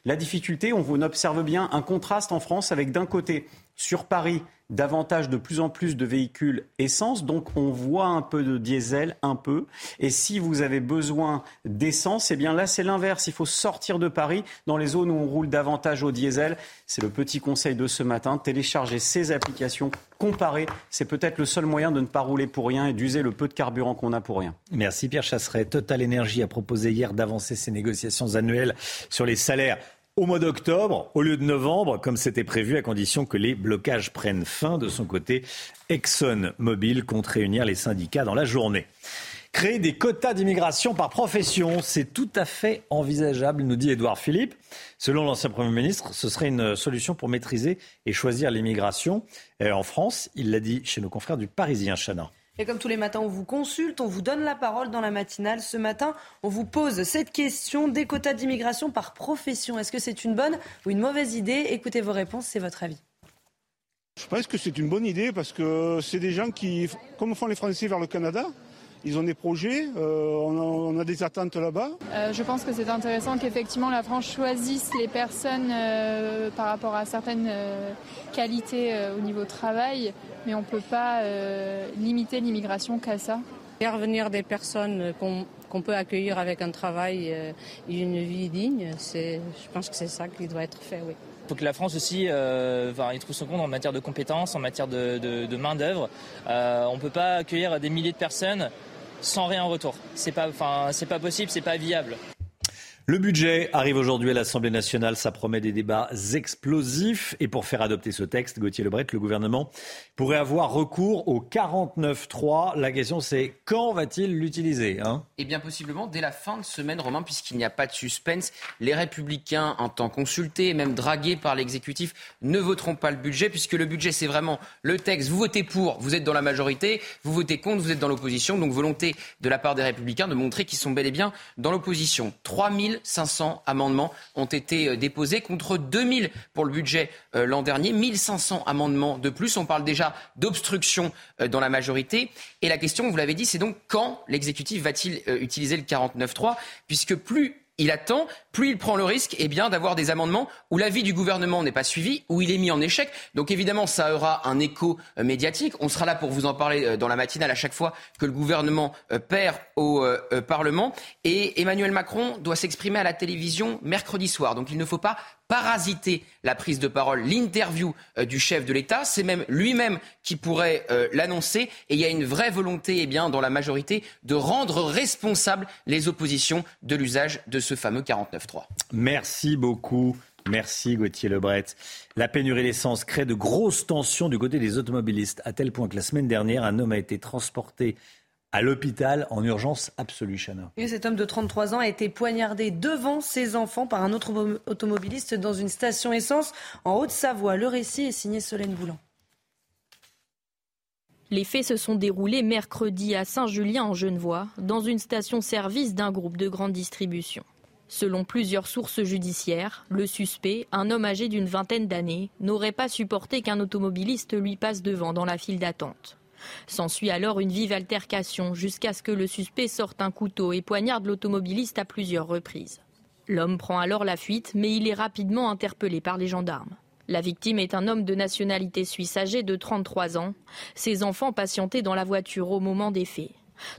La difficulté, on observe bien un contraste en France avec d'un côté sur Paris davantage de plus en plus de véhicules essence, donc on voit un peu de diesel, un peu. Et si vous avez besoin d'essence, eh bien là c'est l'inverse. Il faut sortir de Paris dans les zones où on roule davantage au diesel. C'est le petit conseil de ce matin. Télécharger ces applications, comparer. C'est peut-être le seul moyen de ne pas rouler pour rien et d'user le peu de carburant qu'on a pour rien. Merci Pierre Chasseret. Total Energy a proposé hier d'avancer ses négociations annuelles sur les salaires au mois d'octobre au lieu de novembre, comme c'était prévu, à condition que les blocages prennent fin. De son côté, ExxonMobil compte réunir les syndicats dans la journée. Créer des quotas d'immigration par profession, c'est tout à fait envisageable, nous dit Édouard Philippe. Selon l'ancien Premier ministre, ce serait une solution pour maîtriser et choisir l'immigration. En France, il l'a dit chez nos confrères du Parisien, Chana. Et comme tous les matins, on vous consulte, on vous donne la parole dans la matinale. Ce matin, on vous pose cette question des quotas d'immigration par profession. Est-ce que c'est une bonne ou une mauvaise idée? Écoutez vos réponses, c'est votre avis. Je pense que c'est une bonne idée parce que c'est des gens qui, comme font les Français vers le Canada, ils ont des projets, euh, on, a, des attentes là-bas. Euh, je pense que c'est intéressant qu'effectivement la France choisisse les personnes euh, par rapport à certaines qualités au niveau travail, mais on ne peut pas limiter l'immigration qu'à ça. Faire venir des personnes qu'on peut accueillir avec un travail et une vie digne, je pense que c'est ça qui doit être fait, oui. Il faut que la France aussi euh, trouve son compte en matière de compétences, en matière de, main-d'œuvre. on ne peut pas accueillir des milliers de personnes sans rien en retour. C'est pas, enfin, c'est pas possible, c'est pas viable. Le budget arrive aujourd'hui à l'Assemblée nationale. Ça promet des débats explosifs. Et pour faire adopter ce texte, Gauthier Lebret, le gouvernement pourrait avoir recours au 49.3. La question, c'est quand va-t-il l'utiliser hein? Eh bien, possiblement dès la fin de semaine, Romain, puisqu'il n'y a pas de suspense. Les Républicains, en temps consultés et même dragués par l'exécutif, ne voteront pas le budget, puisque le budget, c'est vraiment le texte. Vous votez pour, vous êtes dans la majorité. Vous votez contre, vous êtes dans l'opposition. Donc, volonté de la part des Républicains de montrer qu'ils sont bel et bien dans l'opposition. 3000 500 amendements ont été euh, déposés contre 2000 pour le budget euh, l'an dernier. 1500 amendements de plus. On parle déjà d'obstruction euh, dans la majorité. Et la question, vous l'avez dit, c'est donc quand l'exécutif va-t-il utiliser le 49.3 Puisque plus il attend, plus il prend le risque eh bien, d'avoir des amendements où l'avis du gouvernement n'est pas suivi, où il est mis en échec. Donc évidemment, ça aura un écho euh, médiatique. On sera là pour vous en parler euh, dans la matinale à chaque fois que le gouvernement euh, perd au Parlement. Et Emmanuel Macron doit s'exprimer à la télévision mercredi soir. Donc il ne faut pas parasiter la prise de parole, l'interview euh, du chef de l'État. C'est même lui-même qui pourrait euh, l'annoncer. Et il y a une vraie volonté, eh bien, dans la majorité, de rendre responsables les oppositions de l'usage de ce fameux 49.3. Merci beaucoup. Merci Gauthier Lebret. La pénurie d'essence crée de grosses tensions du côté des automobilistes, à tel point que la semaine dernière, un homme a été transporté à l'hôpital en urgence absolue, Chana. Et cet homme de 33 ans a été poignardé devant ses enfants par un autre automobiliste dans une station essence en Haute-Savoie. Le récit est signé Solène Boulan. Les faits se sont déroulés mercredi à Saint-Julien en Genevois, dans une station-service d'un groupe de grande distribution. Selon plusieurs sources judiciaires, le suspect, un homme âgé d'une vingtaine d'années, n'aurait pas supporté qu'un automobiliste lui passe devant dans la file d'attente. S'ensuit alors une vive altercation jusqu'à ce que le suspect sorte un couteau et poignarde l'automobiliste à plusieurs reprises. L'homme prend alors la fuite, mais il est rapidement interpellé par les gendarmes. La victime est un homme de nationalité suisse âgé de 33 ans. Ses enfants patientaient dans la voiture au moment des faits.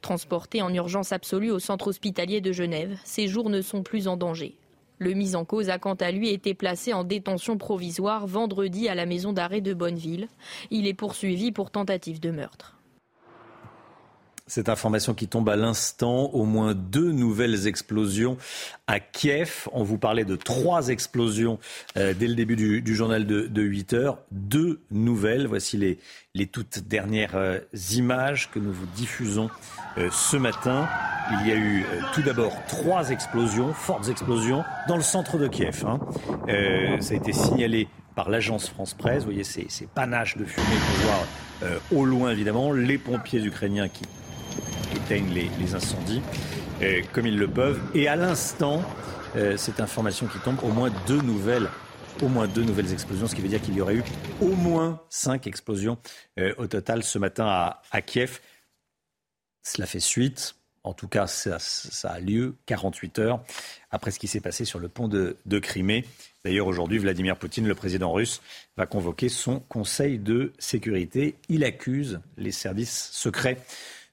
Transporté en urgence absolue au centre hospitalier de Genève, ses jours ne sont plus en danger. Le mis en cause a quant à lui été placé en détention provisoire vendredi à la maison d'arrêt de Bonneville. Il est poursuivi pour tentative de meurtre. Cette information qui tombe à l'instant, au moins deux nouvelles explosions à Kiev. On vous parlait de trois explosions euh, dès le début du, journal de, 8 heures. Deux nouvelles. Voici les, toutes dernières euh, images que nous vous diffusons euh, ce matin. Il y a eu tout d'abord trois explosions, fortes explosions, dans le centre de Kiev. Hein. ça a été signalé par l'agence France Presse. Vous voyez ces, ces panaches de fumée qu'on voit au loin, évidemment. Les pompiers ukrainiens qui éteignent les, incendies euh, comme ils le peuvent. Et à l'instant, euh, cette information qui tombe, au moins deux nouvelles au moins deux nouvelles explosions, ce qui veut dire qu'il y aurait eu au moins cinq explosions euh, au total ce matin à, Kiev. Cela fait suite, en tout cas ça, a lieu 48 heures après ce qui s'est passé sur le pont de, de Crimée. D'ailleurs aujourd'hui, Vladimir Poutine, le président russe, va convoquer son Conseil de sécurité. Il accuse les services secrets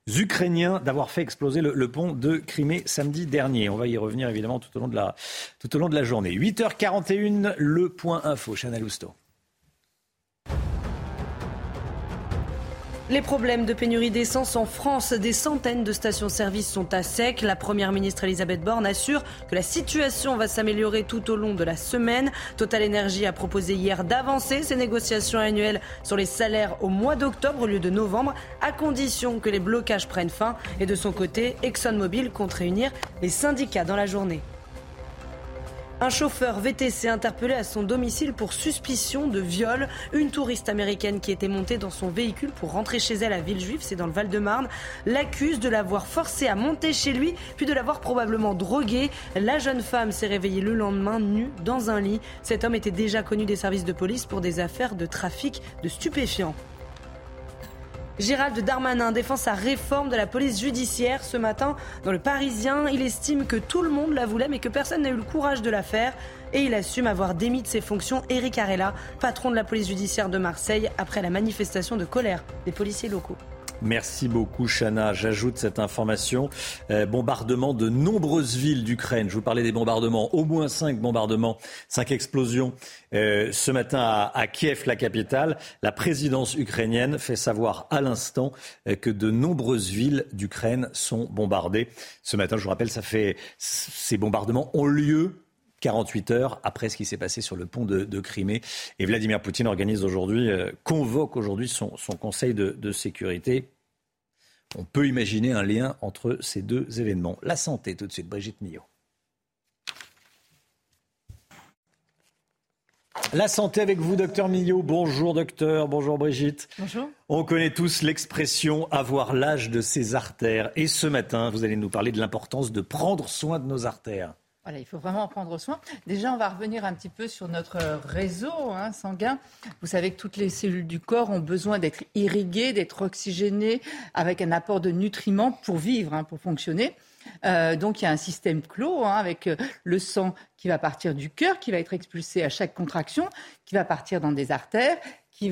Ukrainiens d'avoir fait exploser le, pont de Crimée samedi dernier. On va y revenir évidemment tout au long de la, tout au long de la journée. 8h41, le point info. Chanel Lousteau. Les problèmes de pénurie d'essence en France, des centaines de stations-service sont à sec. La première ministre Elisabeth Borne assure que la situation va s'améliorer tout au long de la semaine. Total Energy a proposé hier d'avancer ses négociations annuelles sur les salaires au mois d'octobre au lieu de novembre, à condition que les blocages prennent fin. Et de son côté, ExxonMobil compte réunir les syndicats dans la journée. Un chauffeur VTC interpellé à son domicile pour suspicion de viol. Une touriste américaine qui était montée dans son véhicule pour rentrer chez elle à Villejuif, c'est dans le Val-de-Marne, l'accuse de l'avoir forcé à monter chez lui, puis de l'avoir probablement drogué. La jeune femme s'est réveillée le lendemain nue dans un lit. Cet homme était déjà connu des services de police pour des affaires de trafic de stupéfiants. Gérald Darmanin défend sa réforme de la police judiciaire ce matin dans le Parisien. Il estime que tout le monde la voulait mais que personne n'a eu le courage de la faire. Et il assume avoir démis de ses fonctions Eric Arella, patron de la police judiciaire de Marseille, après la manifestation de colère des policiers locaux. Merci beaucoup, Chana. J'ajoute cette information. Euh, bombardement de nombreuses villes d'Ukraine. Je vous parlais des bombardements, au moins cinq bombardements, cinq explosions euh, ce matin à, Kiev, la capitale. La présidence ukrainienne fait savoir à l'instant euh, que de nombreuses villes d'Ukraine sont bombardées. Ce matin, je vous rappelle, ça fait ces bombardements ont lieu 48 heures après ce qui s'est passé sur le pont de, Crimée. Et Vladimir Poutine organise aujourd'hui, euh, convoque aujourd'hui son, Conseil de, sécurité. On peut imaginer un lien entre ces deux événements. La santé, tout de suite, Brigitte Millot. La santé avec vous, docteur Millot. Bonjour, docteur. Bonjour, Brigitte. Bonjour. On connaît tous l'expression avoir l'âge de ses artères. Et ce matin, vous allez nous parler de l'importance de prendre soin de nos artères. Il faut vraiment en prendre soin. Déjà, on va revenir un petit peu sur notre réseau hein, sanguin. Vous savez que toutes les cellules du corps ont besoin d'être irriguées, d'être oxygénées, avec un apport de nutriments pour vivre, hein, pour fonctionner. Euh, donc il y a un système clos hein, avec euh, le sang qui va partir du cœur, qui va être expulsé à chaque contraction, qui va partir dans des artères,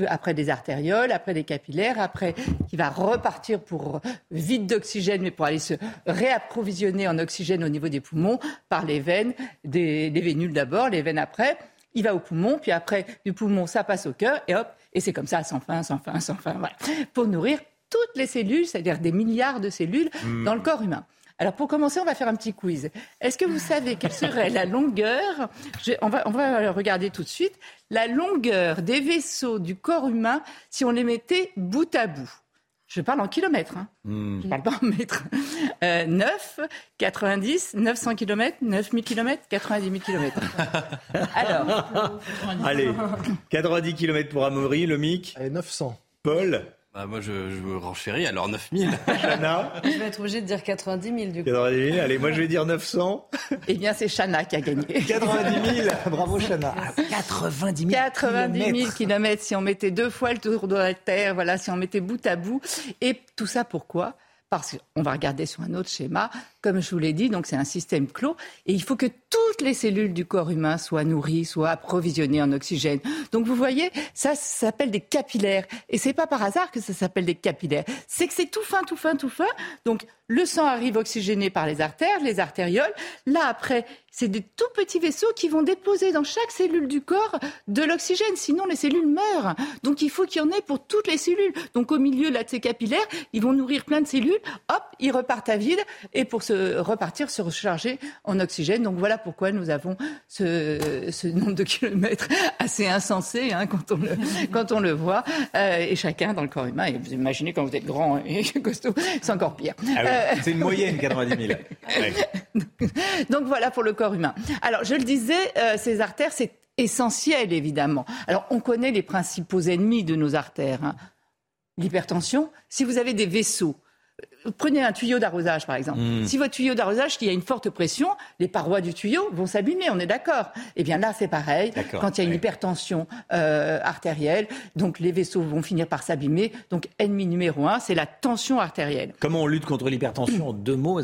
après des artérioles, après des capillaires, après qui va repartir pour vide d'oxygène, mais pour aller se réapprovisionner en oxygène au niveau des poumons par les veines, des, les vénules d'abord, les veines après. Il va au poumon, puis après du poumon, ça passe au cœur, et hop, et c'est comme ça, sans fin, sans fin, sans fin, voilà, pour nourrir toutes les cellules, c'est-à-dire des milliards de cellules hmm. dans le corps humain. Alors pour commencer, on va faire un petit quiz. Est-ce que vous savez quelle serait la longueur on, va, on va regarder tout de suite la longueur des vaisseaux du corps humain si on les mettait bout à bout. Je parle en kilomètres, hein. Hmm. je parle pas en mètres. 9, 90, 900 km, 9000 km, 90 000 km. Alors. Allez, 90 km pour Amaury, le MIC. Allez, 900. Paul bah, moi, je, je renchéris, alors 9000. Chana (laughs) Je vais être obligé de dire 90 000 du coup. 90 000, allez, moi je vais dire 900. Eh bien, c'est Chana qui a gagné. 90 000, (laughs) bravo Chana. 90 000 90 000 kilomètres, si on mettait deux fois le tour de la Terre, voilà, si on mettait bout à bout. Et tout ça pourquoi? Parce qu'on va regarder sur un autre schéma. Comme je vous l'ai dit, donc c'est un système clos et il faut que toutes les cellules du corps humain soient nourries, soient approvisionnées en oxygène. Donc vous voyez, ça, s'appelle des capillaires et c'est pas par hasard que ça s'appelle des capillaires. C'est que c'est tout fin, tout fin, tout fin. Donc le sang arrive oxygéné par les artères, les artérioles. Là après, c'est des tout petits vaisseaux qui vont déposer dans chaque cellule du corps de l'oxygène, sinon les cellules meurent. Donc il faut qu'il y en ait pour toutes les cellules. Donc au milieu de ces capillaires, ils vont nourrir plein de cellules, hop, ils repartent à vide et pour se repartir, se recharger en oxygène. Donc voilà pourquoi nous avons ce, ce nombre de kilomètres assez insensé hein, quand, on le, quand on le voit. Euh, et chacun dans le corps humain, et vous imaginez quand vous êtes grand et (laughs) costaud, c'est encore pire. Ah oui, Euh, C'est une moyenne, 90 000. Ouais. (laughs) donc voilà pour le corps humain. Alors je le disais, euh, ces artères, c'est essentiel évidemment. Alors on connaît les principaux ennemis de nos artères. hein. L'hypertension, si vous avez des vaisseaux, prenez un tuyau d'arrosage par exemple. Mm. Si votre tuyau d'arrosage, qui a une forte pression, les parois du tuyau vont s'abîmer, on est d'accord. Eh bien là c'est pareil. Quand il y a une oui. hypertension euh, artérielle, donc les vaisseaux vont finir par s'abîmer. Donc ennemi numéro un, c'est la tension artérielle. Comment on lutte contre l'hypertension En deux mots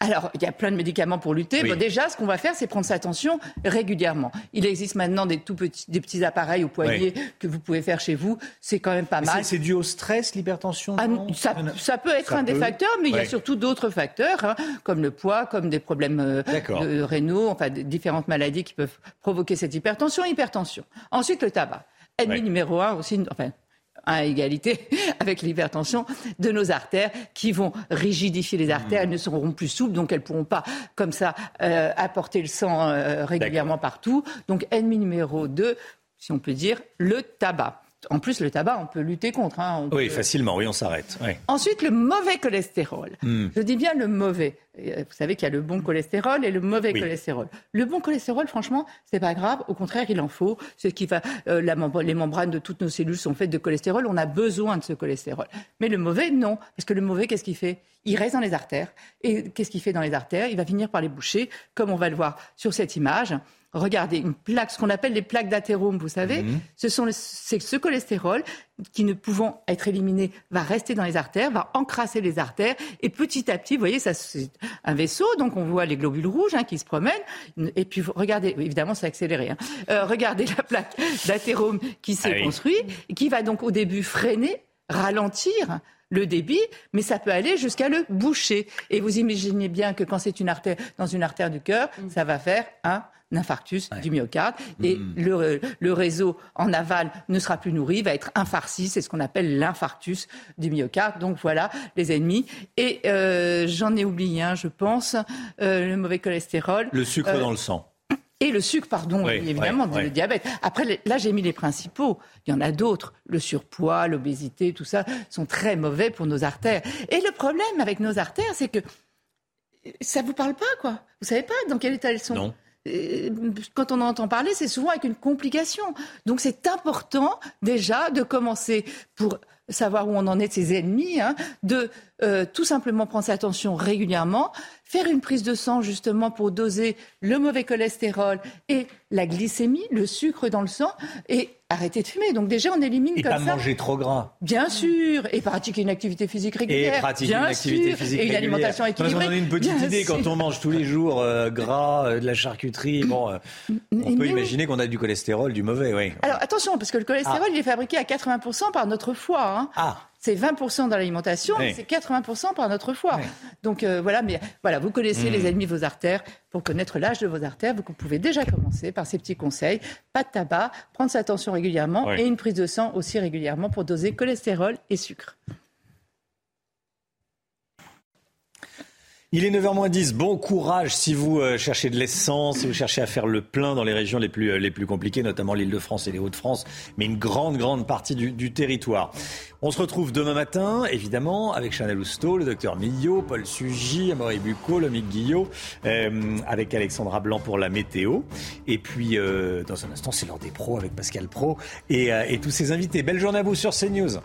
Alors, il y a plein de médicaments pour lutter. Oui. Bon, déjà, ce qu'on va faire, c'est prendre sa tension régulièrement. Il existe maintenant des tout petits, des petits appareils au poignet que vous pouvez faire chez vous. C'est quand même pas mal. c'est- C'est dû au stress, l'hypertension Ah, ça, ça peut être Ça un des peut. Facteurs, mais il y a surtout d'autres facteurs, hein, comme le poids, comme des problèmes euh, de rénaux, enfin différentes maladies qui peuvent provoquer cette hypertension. Hypertension. Ensuite, le tabac. Ennemi Ouais. numéro un aussi, enfin à égalité (laughs) avec l'hypertension de nos artères qui vont rigidifier les artères, elles ne seront plus souples, donc elles ne pourront pas comme ça euh, apporter le sang euh, régulièrement partout. Donc ennemi numéro 2, si on peut dire, le tabac. En plus, le tabac, on peut lutter contre. hein, on Oui, peut- facilement, oui, on s'arrête. Ensuite, le mauvais cholestérol. Hmm. Je dis bien le mauvais. Euh, Vous savez qu'il y a le bon cholestérol et le mauvais Oui. cholestérol. Le bon cholestérol, franchement, c'est pas grave. Au contraire, il en faut. Ce qui va, euh, la les membranes de toutes nos cellules sont faites de cholestérol. On a besoin de ce cholestérol. Mais le mauvais, non, parce que le mauvais, qu'est-ce qu'il fait? Il reste dans les artères. Et qu'est-ce qu'il fait dans les artères? Il va finir par les boucher, comme on va le voir sur cette image. Regardez, une plaque, ce qu'on appelle les plaques d'athérome, vous savez, Mhm. ce sont c'est ce cholestérol qui, ne pouvant être éliminé, va rester dans les artères, va encrasser les artères, et petit à petit, vous voyez, ça c'est un vaisseau, donc on voit les globules rouges hein, qui se promènent, et puis regardez, évidemment c'est accéléré, hein. Euh, regardez la plaque d'athérome qui s'est Ah oui. construite, et qui va donc au début freiner, ralentir le débit, mais ça peut aller jusqu'à le boucher. Et vous imaginez bien que quand c'est une artère dans une artère du cœur, ça va faire un infarctus du myocarde et le, le réseau en aval ne sera plus nourri, va être infarci, c'est ce qu'on appelle l'infarctus du myocarde. Donc voilà les ennemis. Et euh, j'en ai oublié un, je pense, euh, le mauvais cholestérol. Le sucre Euh, dans le sang. et le sucre, pardon, Oui, évidemment, oui, le oui. diabète. Après, là, j'ai mis les principaux. Il y en a d'autres. Le surpoids, l'obésité, tout ça sont très mauvais pour nos artères. Et le problème avec nos artères, c'est que ça vous parle pas, quoi? Vous savez pas dans quel état elles sont? Non. Euh, Quand on en entend parler, c'est souvent avec une complication. Donc c'est important déjà de commencer pour savoir où on en est de ses ennemis, hein, de euh, tout simplement prendre sa tension régulièrement, faire une prise de sang justement pour doser le mauvais cholestérol et la glycémie, le sucre dans le sang, et arrêter de fumer. Donc déjà on élimine Et comme pas ça. manger trop gras. Bien sûr, et pratiquer une activité physique régulière. Et pratiquer bien une activité sûr, physique et une régulière. alimentation Parce équilibrée. qu'on en a une petite Bien idée sûr. quand on mange tous les jours euh, gras, euh, de la charcuterie. Bon, euh, on peut imaginer qu'on a du cholestérol, du mauvais, oui. Alors attention, parce que le cholestérol, Ah. il est fabriqué à 80% par notre foie. hein. Ah. C'est 20% dans l'alimentation, Oui. c'est 80% par notre foie. Donc euh, voilà, mais voilà, vous connaissez Mm. les ennemis de vos artères. Pour connaître l'âge de vos artères, vous pouvez déjà commencer par ces petits conseils. Pas de tabac, prendre sa tension régulièrement Oui. et une prise de sang aussi régulièrement pour doser cholestérol et sucre. Il est 9h10. Bon courage si vous euh, cherchez de l'essence, si vous cherchez à faire le plein dans les régions les plus, euh, les plus compliquées, notamment l'Île-de-France et les Hauts-de-France, mais une grande, grande partie du, territoire. On se retrouve demain matin, évidemment, avec Chanel Housteau, le docteur Millot, Paul Sugy, Amaury Bucco, Lomique Guillot, euh, avec Alexandra Blanc pour la météo. Et puis, dans un instant, c'est l'heure des pros avec Pascal Pro et, et tous ses invités. Belle journée à vous sur CNews.